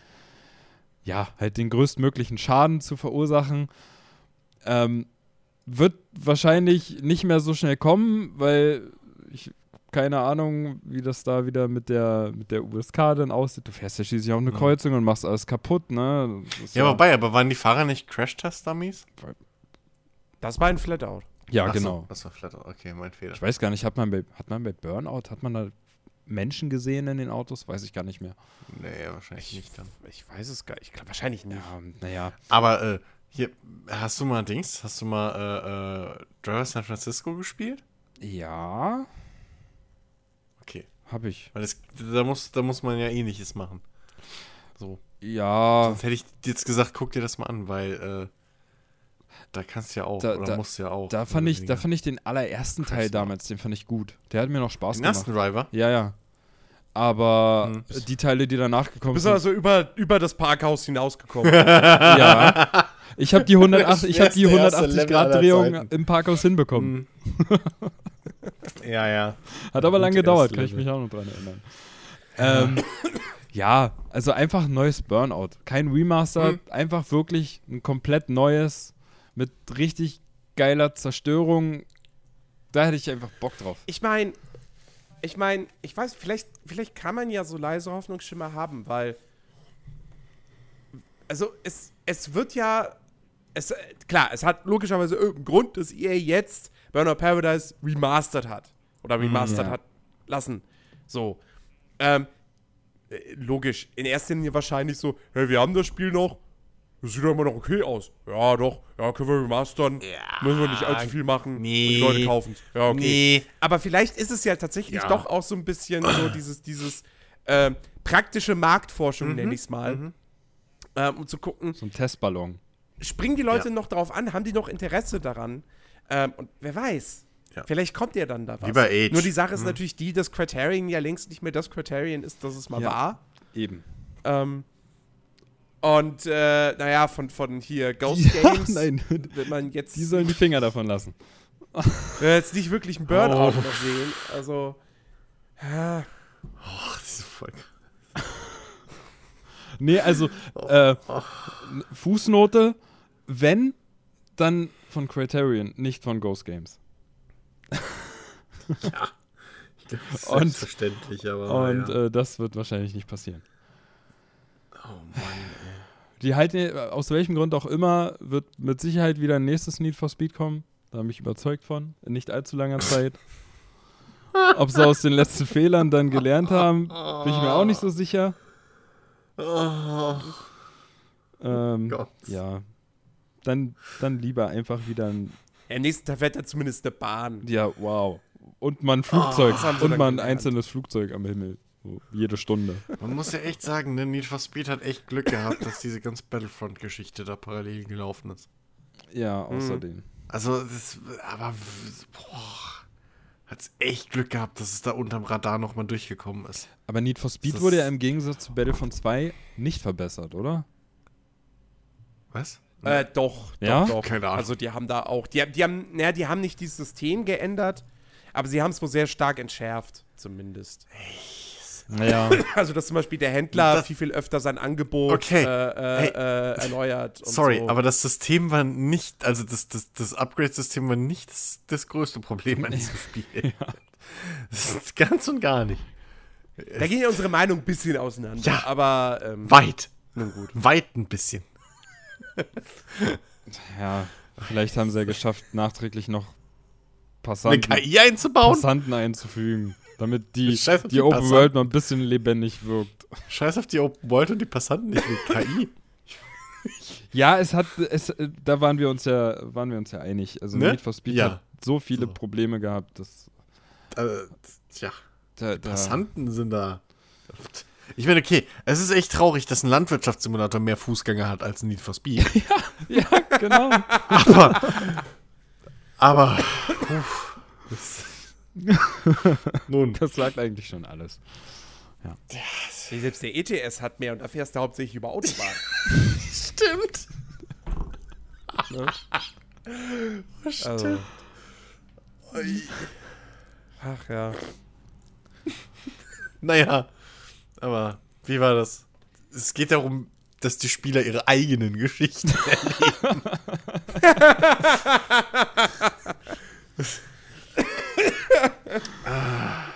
ja, halt den größtmöglichen Schaden zu verursachen. Ähm, wird wahrscheinlich nicht mehr so schnell kommen, weil ich keine Ahnung, wie das da wieder mit der, mit der USK dann aussieht. Du fährst ja schließlich auch eine mhm. Kreuzung und machst alles kaputt, ne? Ja, ja, wobei, aber waren die Fahrer nicht Crash-Test-Dummies? Das war ein Flatout. Ja, Ach genau. So, das war Flatout, okay, mein Fehler. Ich weiß gar nicht, hat man, bei, hat man bei Burnout, hat man da Menschen gesehen in den Autos? Weiß ich gar nicht mehr. Nee, wahrscheinlich ich, nicht dann. Ich weiß es gar nicht. Ich wahrscheinlich nicht. Ja, naja. Aber äh, hier, hast du mal Dings? Hast du mal äh, äh, Driver San Francisco gespielt? Ja. Okay. Hab ich. Weil das, da, muss, da muss man ja ähnliches machen. So. Ja. Sonst hätte ich jetzt gesagt, guck dir das mal an, weil äh, da kannst du ja auch, da, oder da, musst du ja auch. Da fand, ich, da fand ich den allerersten Teil damals, den fand ich gut. Der hat mir noch Spaß den gemacht. Den ersten Driver? Ja, ja. Aber hm. die Teile, die danach gekommen sind. Du bist also über, über das Parkhaus hinausgekommen. ja. Ich habe die 180, ich hab die 180 Grad Drehung im Parkhaus hinbekommen. Hm. ja, ja. Hat aber lange gedauert, kann ich mich auch noch dran erinnern. Ähm, ja, also einfach ein neues Burnout. Kein Remaster, hm. einfach wirklich ein komplett neues mit richtig geiler Zerstörung. Da hätte ich einfach Bock drauf. Ich meine, ich meine, ich weiß, vielleicht, vielleicht kann man ja so leise Hoffnungsschimmer haben, weil also es, es wird ja es, klar, es hat logischerweise irgendeinen Grund, dass ihr jetzt Burnout Paradise remastered hat. Oder remastered ja. hat lassen. So. Ähm, äh, logisch. In erster Linie wahrscheinlich so, hey, wir haben das Spiel noch. Das sieht doch immer noch okay aus. Ja, doch. Ja, können wir remastern. Ja, Müssen wir nicht allzu viel machen. Nee. Und die Leute kaufen Ja, okay. Nee. Aber vielleicht ist es ja tatsächlich ja. doch auch so ein bisschen so dieses, dieses äh, praktische Marktforschung, mhm. nenne ich es mal. Mhm. Ähm, um zu gucken. So ein Testballon springen die Leute ja. noch darauf an? Haben die noch Interesse daran? Ähm, und wer weiß, ja. vielleicht kommt ja dann da was. Wie bei Age. Nur die Sache ist mhm. natürlich die, dass Criterion ja längst nicht mehr das Criterion ist, das es mal ja. war. Eben. Ähm, und äh, naja, von, von hier Ghost Games nein. wird man jetzt. Die sollen die Finger davon lassen. jetzt nicht wirklich ein Burnout oh. noch sehen. Also. Ja. Oh, diese Folge. nee, also äh, Fußnote, wenn, dann von Criterion, nicht von Ghost Games. ja. Das ist und, selbstverständlich, aber. Und ja. äh, das wird wahrscheinlich nicht passieren. Oh Mann, ey. Die halten, aus welchem Grund auch immer, wird mit Sicherheit wieder ein nächstes Need for Speed kommen. Da bin ich überzeugt von. In nicht allzu langer Zeit. Ob sie aus den letzten Fehlern dann gelernt haben, bin ich mir auch nicht so sicher. Oh. Ähm, Gott. Ja. Dann, dann lieber einfach wieder ein. Ja, nächsten Tag fährt er zumindest eine Bahn. Ja, wow. Und mal ein Flugzeug. Oh, und mal ein einzelnes Flugzeug am Himmel. Jede Stunde. Man muss ja echt sagen, ne, Need for Speed hat echt Glück gehabt, dass diese ganze Battlefront-Geschichte da parallel gelaufen ist. Ja, außerdem. Also, das, aber, boah hat es echt Glück gehabt, dass es da unterm Radar nochmal durchgekommen ist. Aber Need for Speed wurde ja im Gegensatz zu Battlefront 2 nicht verbessert, oder? Was? Äh, doch, ja? doch, Keine Ahnung. Also die haben da auch, die, die haben, naja, die haben nicht dieses System geändert, aber sie haben es wohl sehr stark entschärft, zumindest. Echt? Naja. Also, dass zum Beispiel der Händler das, viel, viel öfter sein Angebot okay. äh, äh, hey. äh, erneuert. Sorry, so. aber das System war nicht, also das, das, das Upgrade-System war nicht das, das, größte Problem an diesem Spiel. ja. Das ist ganz und gar nicht. Da gehen ja unsere Meinungen ein bisschen auseinander. Ja, aber ähm, weit. Nun gut. Weit ein bisschen. ja, vielleicht haben sie ja geschafft, nachträglich noch Passanten, Eine KI einzubauen? Passanten einzufügen. Damit die, die Open World mal ein bisschen lebendig wirkt. Scheiß auf die Open World und die Passanten nicht mit KI. Ja, es hat, es, da waren wir uns ja, waren wir uns ja einig. Also ne? Need for Speed ja. hat so viele so. Probleme gehabt, dass. Äh, tja. Da, da. Passanten sind da. Ich meine, okay, es ist echt traurig, dass ein Landwirtschaftssimulator mehr Fußgänger hat als ein Need for Speed. ja, ja, genau. aber, aber, uff, das, nun. Das sagt eigentlich schon alles. Ja. Selbst der ETS hat mehr und da fährst du hauptsächlich über Autobahn. Stimmt. Ne? Stimmt. Also. Ach ja. Naja, aber wie war das? Es geht darum, dass die Spieler ihre eigenen Geschichten erleben.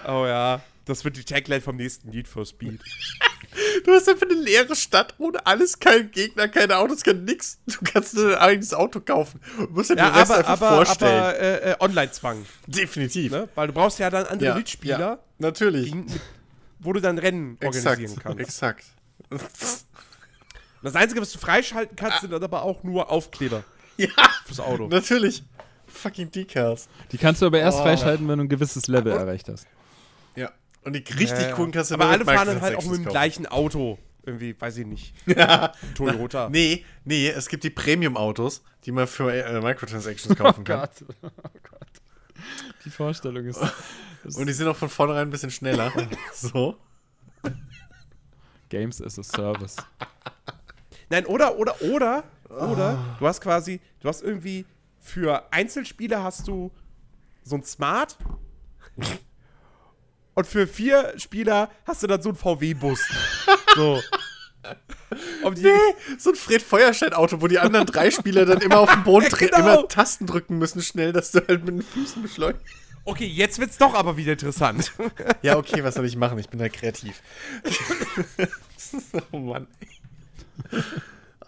oh ja, das wird die Tagline vom nächsten Need for Speed. Du hast einfach eine leere Stadt ohne alles, kein Gegner, keine Autos, kein nix. Du kannst dir dein eigenes Auto kaufen. Du musst dir ja, den Rest aber, einfach aber, vorstellen. Aber äh, äh, Online-Zwang. Definitiv. Ne? Weil du brauchst ja dann andere ja, Mitspieler. Ja, natürlich. Die, wo du dann Rennen exakt, organisieren kannst. Exakt. Das Einzige, was du freischalten kannst, sind dann aber auch nur Aufkleber. Ja. Fürs Auto. Natürlich. Fucking Decals. Die kannst du aber erst oh. freischalten, wenn du ein gewisses Level erreicht hast. Ja. Und die richtig ja, coolen kannst du Aber alle fahren dann halt auch mit dem gleichen Auto. Irgendwie, weiß ich nicht. Ja. Toyota. Nee, nee, es gibt die Premium-Autos, die man für äh, Microtransactions kaufen kann. Oh Gott. Oh Gott. Die Vorstellung ist. Und die sind auch von vornherein ein bisschen schneller. so. Games as a Service. Nein, oder, oder, oder, oder, oh. du hast quasi, du hast irgendwie für Einzelspieler hast du so ein Smart und für vier Spieler hast du dann so ein VW-Bus. so. Um nee, so ein Fred Feuerstein-Auto, wo die anderen drei Spieler dann immer auf den Boden treten, genau. immer Tasten drücken müssen schnell, dass du halt mit den Füßen beschleunigst. Okay, jetzt wird's doch aber wieder interessant. ja, okay, was soll ich machen? Ich bin da kreativ. oh Mann.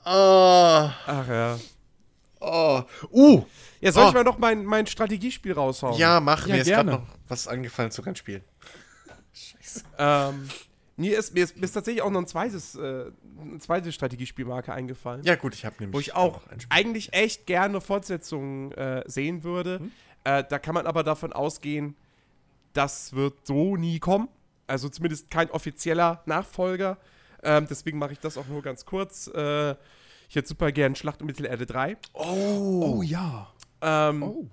Oh. Ach ja. Oh. Uh. Ja, soll oh. ich mal noch mein, mein Strategiespiel raushauen? Ja, mach. Ja, mir gerne. ist gerade noch was angefallen zu Rennspielen. Scheiße. Ähm, mir ist, mir, ist, mir ist tatsächlich auch noch ein zweites, äh, eine zweite Strategiespielmarke eingefallen. Ja, gut, ich habe nämlich. Wo ich auch eigentlich echt gerne Fortsetzungen äh, sehen würde. Hm? Äh, da kann man aber davon ausgehen, das wird so nie kommen. Also zumindest kein offizieller Nachfolger. Ähm, deswegen mache ich das auch nur ganz kurz. Äh, ich hätte super gern Schlacht um Mittelerde 3. Oh, oh ja. Ähm, oh.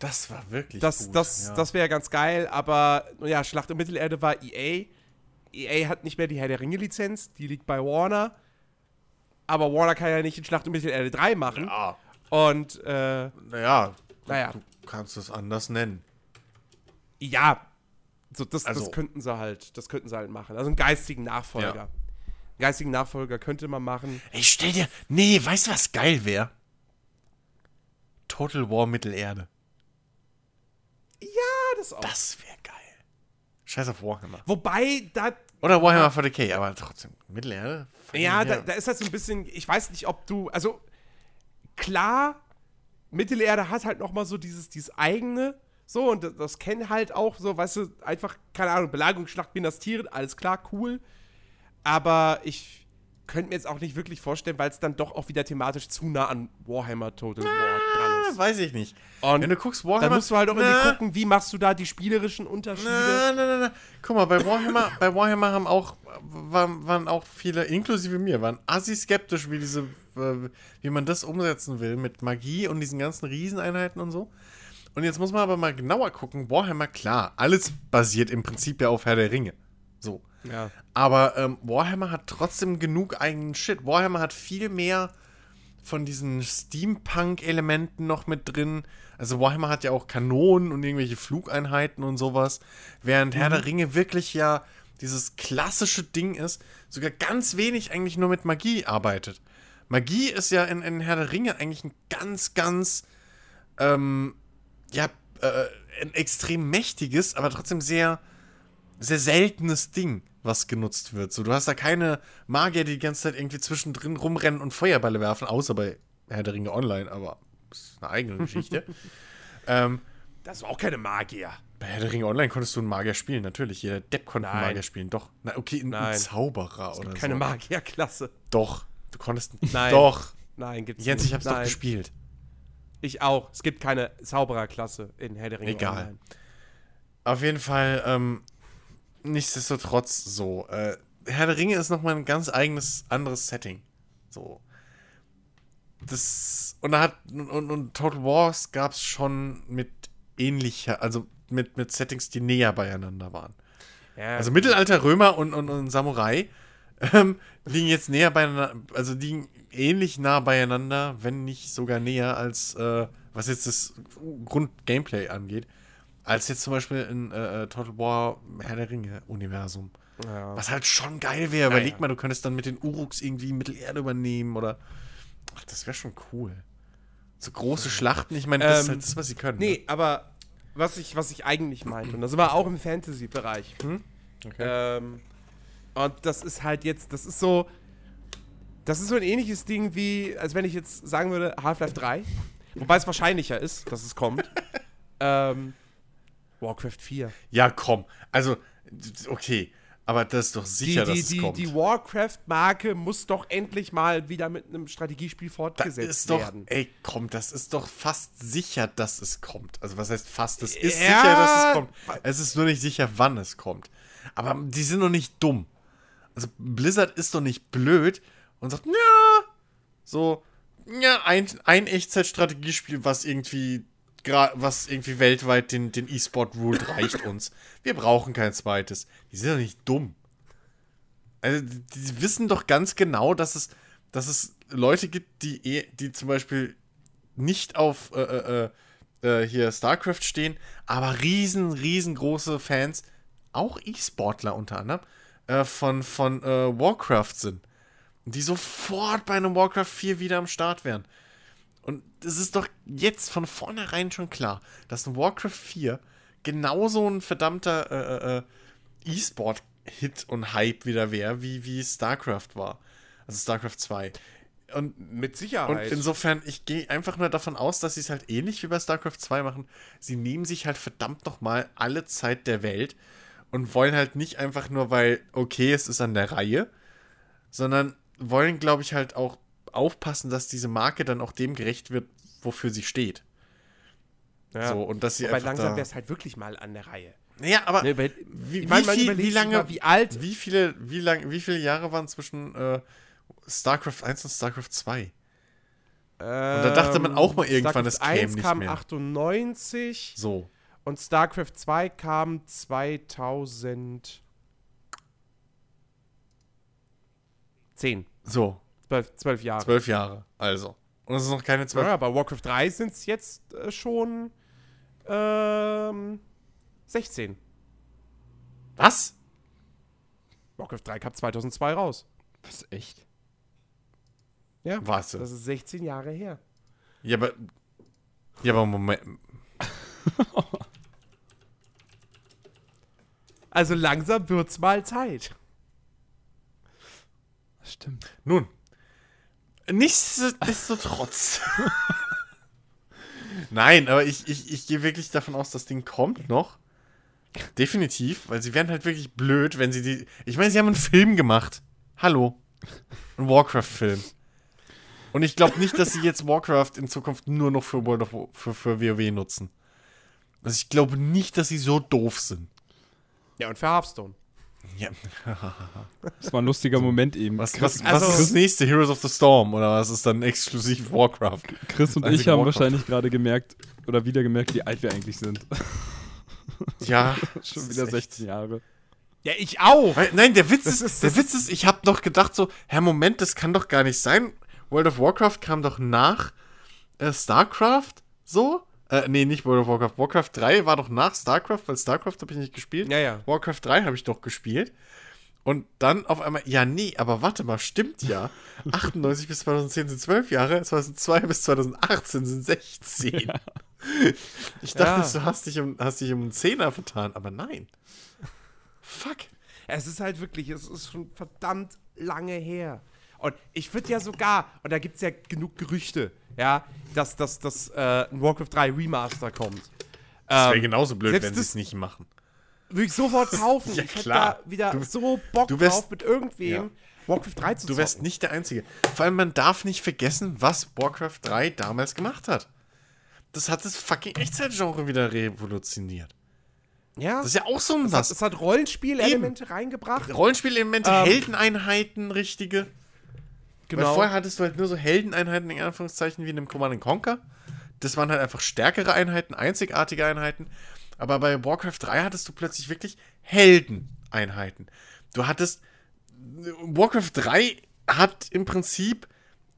Das war wirklich das, gut. Das, ja. das wäre ganz geil, aber ja, Schlacht um Mittelerde war EA. EA hat nicht mehr die Herr der Ringe-Lizenz, die liegt bei Warner. Aber Warner kann ja nicht in Schlacht um Mittelerde 3 machen. Ja. Und, äh, naja, naja. Du kannst es anders nennen. Ja, so das, also, das könnten sie halt, das könnten sie halt machen. Also einen geistigen Nachfolger. Ja. Geistigen Nachfolger könnte man machen. Ey, stell dir, nee, weißt du, was geil wäre? Total War Mittelerde. Ja, das auch. Das wäre geil. Scheiß auf Warhammer. Wobei, da. Oder Warhammer 40k, aber trotzdem, Mittelerde. Ja, da, da, ist halt so ein bisschen, ich weiß nicht, ob du, also klar, Mittelerde hat halt noch mal so dieses, dieses eigene, so, und das, das kennen halt auch so, weißt du, einfach, keine Ahnung, Belagerung, Schlacht, Minas Tirith, alles klar, cool. Aber ich könnte mir jetzt auch nicht wirklich vorstellen, weil es dann doch auch wieder thematisch zu nah an Warhammer Total War dran ist. Weiß ich nicht. Und Wenn du guckst, Warhammer. Dann musst du halt auch irgendwie gucken, wie machst du da die spielerischen Unterschiede. Na, na, na, na. Guck mal, bei Warhammer, bei Warhammer haben auch, waren, waren auch viele, inklusive mir, waren assi skeptisch, wie diese äh, wie man das umsetzen will mit Magie und diesen ganzen Rieseneinheiten und so. Und jetzt muss man aber mal genauer gucken. Warhammer, klar, alles basiert im Prinzip ja auf Herr der Ringe. So. Ja. Aber ähm, Warhammer hat trotzdem genug eigenen Shit. Warhammer hat viel mehr von diesen Steampunk-Elementen noch mit drin. Also Warhammer hat ja auch Kanonen und irgendwelche Flugeinheiten und sowas. Während mhm. Herr der Ringe wirklich ja dieses klassische Ding ist, sogar ganz wenig eigentlich nur mit Magie arbeitet. Magie ist ja in, in Herr der Ringe eigentlich ein ganz, ganz, ähm, ja, äh, ein extrem mächtiges, aber trotzdem sehr, sehr seltenes Ding, was genutzt wird. So, du hast da keine Magier, die die ganze Zeit irgendwie zwischendrin rumrennen und Feuerbälle werfen, außer bei Herr der Ringe Online, aber das ist eine eigene Geschichte. ähm, das war auch keine Magier. Bei Herr der Ringe Online konntest du einen Magier spielen, natürlich. Jeder Depp konnte einen Nein. Magier spielen. Doch. Na, okay, ein, ein Nein. Zauberer oder Keine so. Magierklasse. Doch. Du konntest. Nein. Doch. Nein, gibt's Jens, nicht. ich hab's doch Nein. gespielt. Ich auch. Es gibt keine Zaubererklasse in Herr der Ringe Egal. Online. Auf jeden Fall, ähm, nichtsdestotrotz so. Äh, Herr der Ringe ist nochmal ein ganz eigenes, anderes Setting. So. Das. Und da hat. Und, und, Total Wars gab's schon mit ähnlicher, also mit, mit Settings, die näher beieinander waren. Ja, Also Mittelalter, Römer und, und, und Samurai ähm, liegen jetzt näher beieinander, also liegen ähnlich nah beieinander, wenn nicht sogar näher als, äh, was jetzt das Grund-Gameplay angeht, als jetzt zum Beispiel in äh, äh, Total War Herr der Ringe-Universum. ja. Was halt schon geil wäre. Überleg ja. mal, du könntest dann mit den Uruks irgendwie Mittelerde übernehmen oder. Ach, das wäre schon cool. So große Schlachten, ich meine, das ist Ähm, halt das, was sie können. ne? Nee, aber was ich, was ich eigentlich meinte, und da sind wir auch im Fantasy-Bereich. Ne? Okay. Ähm, und das ist halt jetzt, das ist so, das ist so ein ähnliches Ding wie, als wenn ich jetzt sagen würde, Half-Life 3. Wobei es wahrscheinlicher ist, dass es kommt. ähm, Warcraft 4. Ja, komm. Also, okay. Aber das ist doch Die, sicher, die, dass es die, kommt. die Warcraft-Marke muss doch endlich mal wieder mit einem Strategiespiel fortgesetzt doch, werden. ey, komm, das ist doch fast sicher, dass es kommt. Also, was heißt fast? Es ist Ja. sicher, dass es kommt. Es ist nur nicht sicher, wann es kommt. Aber die sind doch nicht dumm. Also, Blizzard ist doch nicht blöd und sagt, ja, so, ja, ein, ein Echtzeitstrategiespiel, was irgendwie, was irgendwie weltweit den, den E-Sport ruled, reicht uns. Wir brauchen kein zweites. Die sind doch nicht dumm. Also, die, wissen doch ganz genau, dass es, dass es Leute gibt, die, eh- die zum Beispiel nicht auf äh, äh, äh, hier StarCraft stehen, aber riesen, riesengroße Fans, auch E-Sportler unter anderem, äh, von, von äh, Warcraft sind. Die sofort bei einem Warcraft 4 wieder am Start wären. Und es ist doch jetzt von vornherein schon klar, dass ein Warcraft 4 genauso ein verdammter äh, äh, äh, E-Sport-Hit und Hype wieder wäre, wie, wie StarCraft war. Also StarCraft 2. Und Mit und Sicherheit. insofern, ich gehe einfach nur davon aus, dass sie es halt ähnlich wie bei StarCraft 2 machen. Sie nehmen sich halt verdammt nochmal alle Zeit der Welt und wollen halt nicht einfach nur, weil, okay, es ist an der Reihe, sondern wollen, glaube ich, halt auch aufpassen, dass diese Marke dann auch dem gerecht wird, wofür sie steht. ja. So, und dass sie einfach langsam wäre es halt wirklich mal an der Reihe. Naja, aber Ne, wie, wie, mein, viel, wie lange, mal, wie alt wie viele, wie lang, wie viele Jahre waren zwischen äh, StarCraft 1 und StarCraft 2? Und da dachte man auch mal irgendwann, es käme 1 nicht kam mehr. 98 So. und StarCraft 2 kam 2010. So, 12, 12 Jahre. zwölf Jahre, also. Und es ist noch keine zwölf. Ja, bei Warcraft 3 sind es jetzt äh, schon ähm, 16. Was? Warcraft 3 kam 2002 raus. Was, echt? Ja, Warte. das ist 16 Jahre her. Ja, aber. Ja, aber Moment. Also langsam wird's mal Zeit. Das stimmt. Nun. Nichtsdestotrotz. Nein, aber ich, ich, ich gehe wirklich davon aus, das Ding kommt noch. Definitiv, weil sie wären halt wirklich blöd, wenn sie die. Ich meine, sie haben einen Film gemacht. Hallo. Ein Warcraft-Film. Und ich glaube nicht, dass sie jetzt Warcraft in Zukunft nur noch für World of für, für WoW nutzen. Also ich glaube nicht, dass sie so doof sind. Ja, und für Hearthstone. Ja. Das war ein lustiger Moment eben. Was, Chris, was, Also- was ist das nächste? Heroes of the Storm? Oder was ist dann exklusiv Warcraft? Chris und ich haben Warcraft. wahrscheinlich gerade gemerkt oder wieder gemerkt, wie alt wir eigentlich sind. Ja. Schon wieder ist echt- 16 Jahre. Ja, ich auch. Weil, nein, der Witz ist, ist- der Witz ist, ich habe doch gedacht so, Herr Moment, das kann doch gar nicht sein. World of Warcraft kam doch nach äh, StarCraft, so? Äh, nee, nicht World of Warcraft. Warcraft 3 war doch nach StarCraft, weil StarCraft habe ich nicht gespielt. Ja, ja. Warcraft 3 habe ich doch gespielt. Und dann auf einmal, ja, nee, aber warte mal, stimmt ja. 98 bis 2010 sind 12 Jahre, 2002 bis 2018 sind 16. Ich dachte, Ja. du hast dich, um, hast dich um einen Zehner vertan, aber nein. Fuck. Es ist halt wirklich, es ist schon verdammt lange her. Und ich würde ja sogar, und da gibt es ja genug Gerüchte, ja, dass, dass, dass äh, ein Warcraft 3 Remaster kommt. Das wäre ähm, genauso blöd, wenn sie es nicht machen. Würde ich sofort kaufen. ja, ich hätte da wieder du, so Bock du wärst, drauf mit irgendwem. Ja. Warcraft 3 zu Du wärst zocken. nicht der Einzige. Vor allem, man darf nicht vergessen, was Warcraft 3 damals gemacht hat. Das hat das fucking Echtzeitgenre wieder revolutioniert. Ja. Das ist ja auch so ein was. Es hat, hat Rollenspielelemente reingebracht. Rollenspielelemente, ähm, Heldeneinheiten, richtige. Genau. Weil vorher hattest du halt nur so Heldeneinheiten in Anführungszeichen wie in einem Command Conquer. Das waren halt einfach stärkere Einheiten, einzigartige Einheiten. Aber bei Warcraft 3 hattest du plötzlich wirklich Heldeneinheiten. Du hattest. Warcraft 3 hat im Prinzip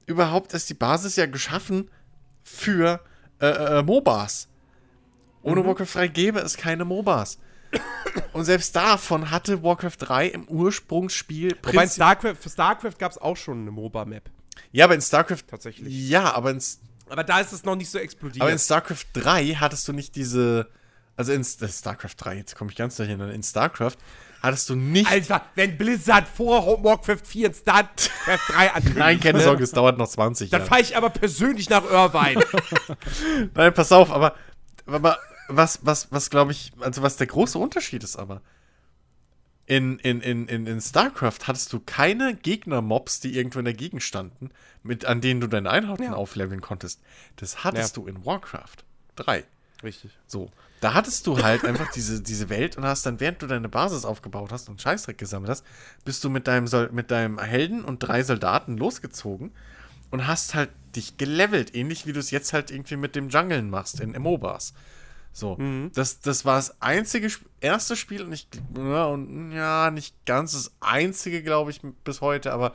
überhaupt erst die Basis ja geschaffen für äh, äh, MOBAs. Ohne mhm. Warcraft 3 gäbe es keine MOBAs. Und selbst davon hatte Warcraft 3 im Ursprungsspiel. Wobei Starcraft, für StarCraft gab es auch schon eine MOBA-Map. Ja, aber in StarCraft. Tatsächlich. Ja, aber in. Aber da ist es noch nicht so explodiert. Aber in StarCraft 3 hattest du nicht diese. Also in StarCraft 3, jetzt komme ich ganz durcheinander. In StarCraft hattest du nicht. Alter, wenn Blizzard vor Warcraft 4 in StarCraft 3 ankündigt. Nein, keine ne? Sorge, es dauert noch 20 Jahre. Dann fahre ich aber persönlich nach Irvine. Nein, pass auf, aber, aber was, was, was glaube ich, also was der große Unterschied ist aber. In, in, in, in, in StarCraft hattest du keine Gegner-Mobs, die irgendwo in der Gegend standen, mit, an denen du deine Einheiten ja. aufleveln konntest. Das hattest ja. du in Warcraft 3. Richtig. So. Da hattest du halt einfach diese, diese Welt und hast dann, während du deine Basis aufgebaut hast und Scheißdreck gesammelt hast, bist du mit deinem, Sol mit deinem Helden und drei Soldaten losgezogen und hast halt dich gelevelt, ähnlich wie du es jetzt halt irgendwie mit dem Jungeln machst in MOBAs. So, mhm. das, das war das einzige, erste Spiel und ich, ja, und, ja, nicht ganz das einzige, glaube ich, bis heute, aber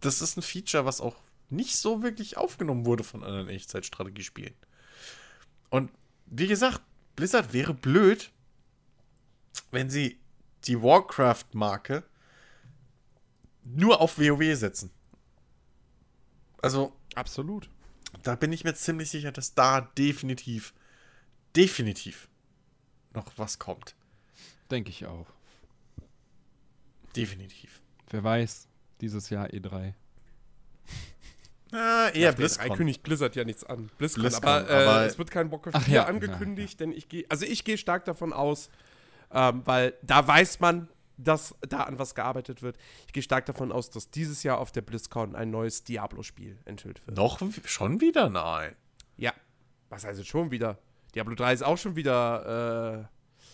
das ist ein Feature, was auch nicht so wirklich aufgenommen wurde von anderen Echtzeitstrategiespielen. Und wie gesagt, Blizzard wäre blöd, wenn sie die Warcraft-Marke nur auf WoW setzen. Also. Absolut. Da bin ich mir ziemlich sicher, dass da definitiv definitiv noch was kommt. Denke ich auch. Definitiv. Wer weiß, dieses Jahr E3. Ah, eher ja, BlizzCon. E kündigt Blizzard ja nichts an. BlizzCon, BlizzCon aber, äh, aber, es wird kein Bock auf ja, angekündigt, ja, ja. denn ich gehe, also ich gehe stark davon aus, ähm, weil da weiß man, dass da an was gearbeitet wird. Ich gehe stark davon aus, dass dieses Jahr auf der BlizzCon ein neues Diablo-Spiel enthüllt wird. Noch schon wieder? Nein. Ja. Was heißt schon wieder? Diablo 3 ist auch schon wieder äh,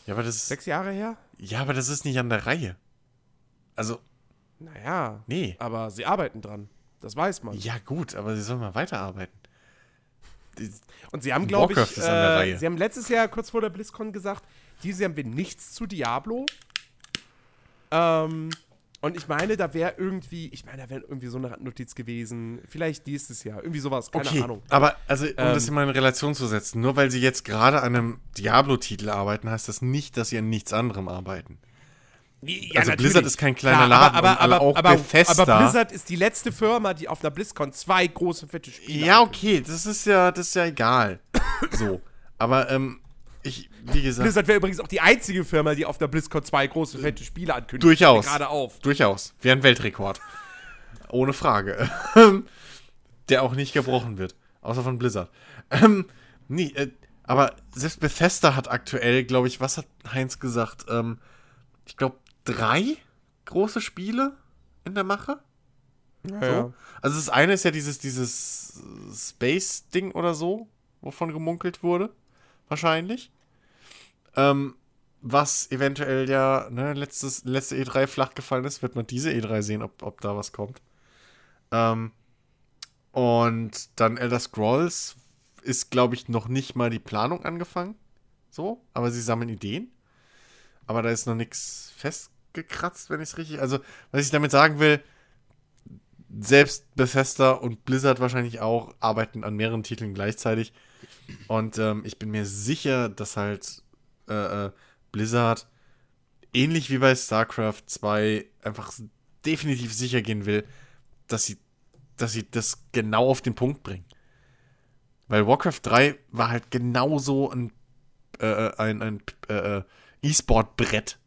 ja, aber das sechs Jahre her. Ja, aber das ist nicht an der Reihe. Also. Naja. Nee. Aber sie arbeiten dran. Das weiß man. Ja, gut, aber sie sollen mal weiterarbeiten. Und sie haben, glaube ich, äh, sie haben letztes Jahr kurz vor der BlizzCon gesagt, dieses Jahr haben wir nichts zu Diablo. Ähm, und ich meine, da wäre irgendwie, ich meine, da wäre irgendwie so eine Notiz gewesen, vielleicht nächstes Jahr, irgendwie sowas, keine okay, Ahnung. Aber, also, um ähm, das in meine Relation zu setzen, nur weil sie jetzt gerade an einem Diablo-Titel arbeiten, heißt das nicht, dass sie an nichts anderem arbeiten. Ja, also natürlich. Blizzard ist kein kleiner Klar, Laden, aber, aber, aber, aber, Bethesda. aber Blizzard ist die letzte Firma, die auf einer BlizzCon zwei große fette Spiele Ja, okay, das ist ja, das ist ja egal. so, aber ähm, ich, wie gesagt. Blizzard wäre übrigens auch die einzige Firma, die auf der BlizzCon zwei große, fette Spiele ankündigt. Durchaus. Gerade auf. Durchaus. Wäre ein Weltrekord. Ohne Frage. Der auch nicht gebrochen wird. Außer von Blizzard. Ähm, nee, äh, aber selbst Bethesda hat aktuell, glaube ich, was hat Heinz gesagt? Ähm, ich glaube, drei große Spiele in der Mache. Ja, so. ja. Also das eine ist ja dieses, dieses Space-Ding oder so, wovon gemunkelt wurde wahrscheinlich. Ähm, was eventuell ja, ne, letztes, letzte E3 flach gefallen ist, wird man diese E3 sehen, ob, ob da was kommt. Ähm, und dann Elder Scrolls ist, glaube ich, noch nicht mal die Planung angefangen. So, aber sie sammeln Ideen. Aber da ist noch nichts festgekratzt, wenn ich es richtig. Also, was ich damit sagen will, selbst Bethesda und Blizzard wahrscheinlich auch arbeiten an mehreren Titeln gleichzeitig. Und ähm, ich bin mir sicher, dass halt äh, äh, Blizzard ähnlich wie bei StarCraft 2 einfach definitiv sicher gehen will, dass sie, dass sie das genau auf den Punkt bringen. Weil Warcraft 3 war halt genauso ein, äh, äh ein, ein äh, äh, E-Sport-Brett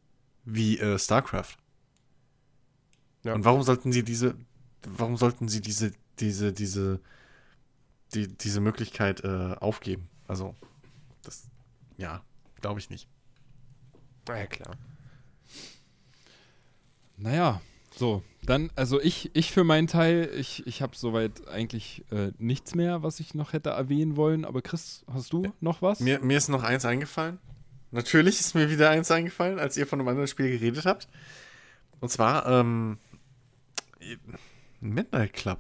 wie äh, StarCraft. Ja. Und warum sollten sie diese, warum sollten sie diese, diese, diese die, diese Möglichkeit aufgeben. Also, das ja, glaube ich nicht. Na ja, klar. Naja, so, dann, also ich, ich für meinen Teil, ich, ich habe soweit eigentlich äh, nichts mehr, was ich noch hätte erwähnen wollen. Aber Chris, hast du noch was? Mir, mir ist noch eins eingefallen. Natürlich ist mir wieder eins eingefallen, als ihr von einem anderen Spiel geredet habt. Und zwar, ähm, Midnight Club.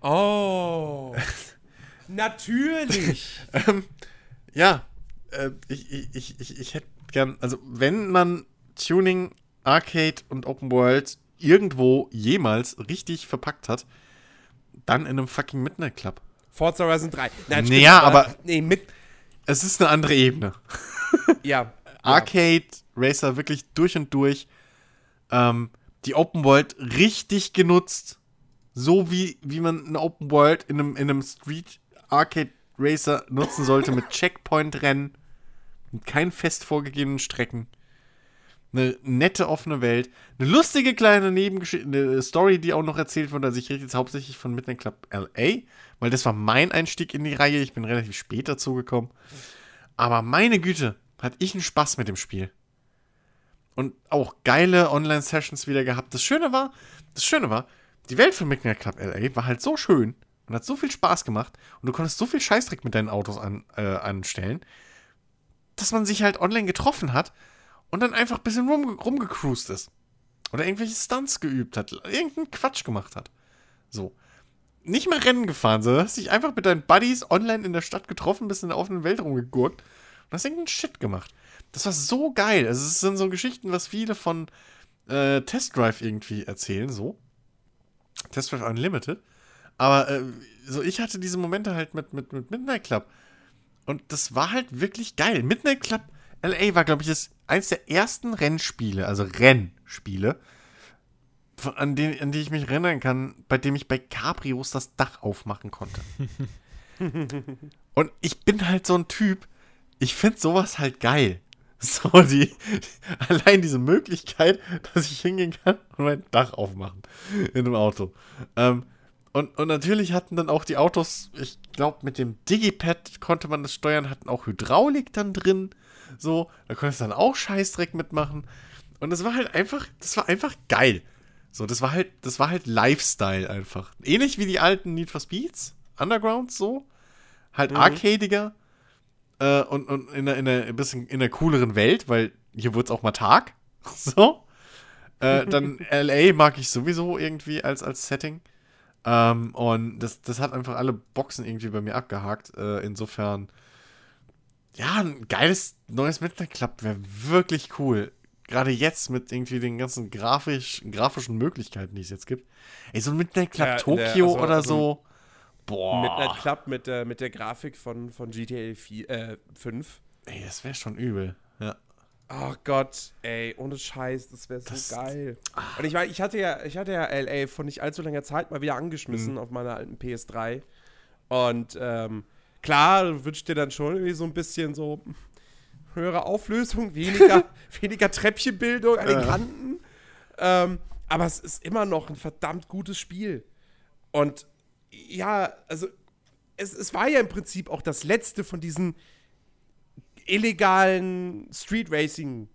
Oh. Natürlich. ähm, ja, äh, ich, ich, ich, ich hätte gern, also wenn man Tuning Arcade und Open World irgendwo jemals richtig verpackt hat, dann in einem fucking Midnight Club. Forza Horizon 3. Nein, naja, aber, aber nee, mit es ist eine andere Ebene. ja. Arcade Racer wirklich durch und durch. Ähm, die Open World richtig genutzt. So wie, wie man eine Open World in einem, in einem Street Arcade Racer nutzen sollte mit Checkpoint-Rennen. Mit keinen fest vorgegebenen Strecken eine nette offene Welt, eine lustige kleine Nebengeschichte, eine Story, die auch noch erzählt wurde. Also ich rede jetzt hauptsächlich von Midnight Club LA, weil das war mein Einstieg in die Reihe. Ich bin relativ spät dazu gekommen. Aber meine Güte, hatte ich einen Spaß mit dem Spiel. Und auch geile Online-Sessions wieder gehabt. Das Schöne war, das Schöne war, die Welt von Midnight Club LA war halt so schön und hat so viel Spaß gemacht und du konntest so viel Scheißdreck mit deinen Autos an, äh, anstellen, dass man sich halt online getroffen hat und dann einfach ein bisschen rum, rumgecruised ist. Oder irgendwelche Stunts geübt hat, irgendeinen Quatsch gemacht hat. So. Nicht mehr Rennen gefahren, sondern hast dich einfach mit deinen Buddies online in der Stadt getroffen, bist in der offenen Welt rumgegurkt und hast irgendeinen Shit gemacht. Das war so geil. Also, es sind so Geschichten, was viele von äh, Test Drive irgendwie erzählen, so. Test Drive Unlimited. Aber äh, so, ich hatte diese Momente halt mit, mit, mit Midnight Club. Und das war halt wirklich geil. Midnight Club LA war, glaube ich, das eins der ersten Rennspiele, also Rennspiele, an die, an die ich mich erinnern kann, bei dem ich bei Cabrios das Dach aufmachen konnte. Und ich bin halt so ein Typ, ich finde sowas halt geil. So, die, allein diese Möglichkeit, dass ich hingehen kann und mein Dach aufmachen in einem Auto. Ähm, und, und natürlich hatten dann auch die Autos, ich glaube, mit dem Digipad konnte man das steuern, hatten auch Hydraulik dann drin. So, da konntest du dann auch Scheißdreck mitmachen. Und das war halt einfach, das war einfach geil. So, das war halt, das war halt Lifestyle einfach. Ähnlich wie die alten Need for Speeds, Undergrounds so. Halt mhm. arcadiger. Äh, und, und in einer, in einer ein bisschen in einer cooleren Welt, weil hier wurde es auch mal Tag. So. Äh, dann LA mag ich sowieso irgendwie als, als Setting. Ähm, und das, das hat einfach alle Boxen irgendwie bei mir abgehakt. Äh, insofern ja, ein geiles neues Midnight Club wäre wirklich cool. Gerade jetzt mit irgendwie den ganzen grafisch, grafischen Möglichkeiten, die es jetzt gibt. Ey, so ein Midnight Club ja, Tokio der, also, oder so. Boah. Midnight Club mit der, mit der Grafik von, von GTA 4, äh, 5. Ey, das wäre schon übel. Ja. Oh Gott, ey, ohne Scheiß, das wäre so das, geil. Und ich meine, ich hatte ja, ich hatte ja LA vor nicht allzu langer Zeit mal wieder angeschmissen mhm. auf meiner alten PS3. Und ähm, klar, du wünschst dir dann schon irgendwie so ein bisschen so höhere Auflösung, weniger, weniger Treppchenbildung an den Kanten. Ähm, aber es ist immer noch ein verdammt gutes Spiel. Und ja, also es, es war ja im Prinzip auch das letzte von diesen illegalen Street Racing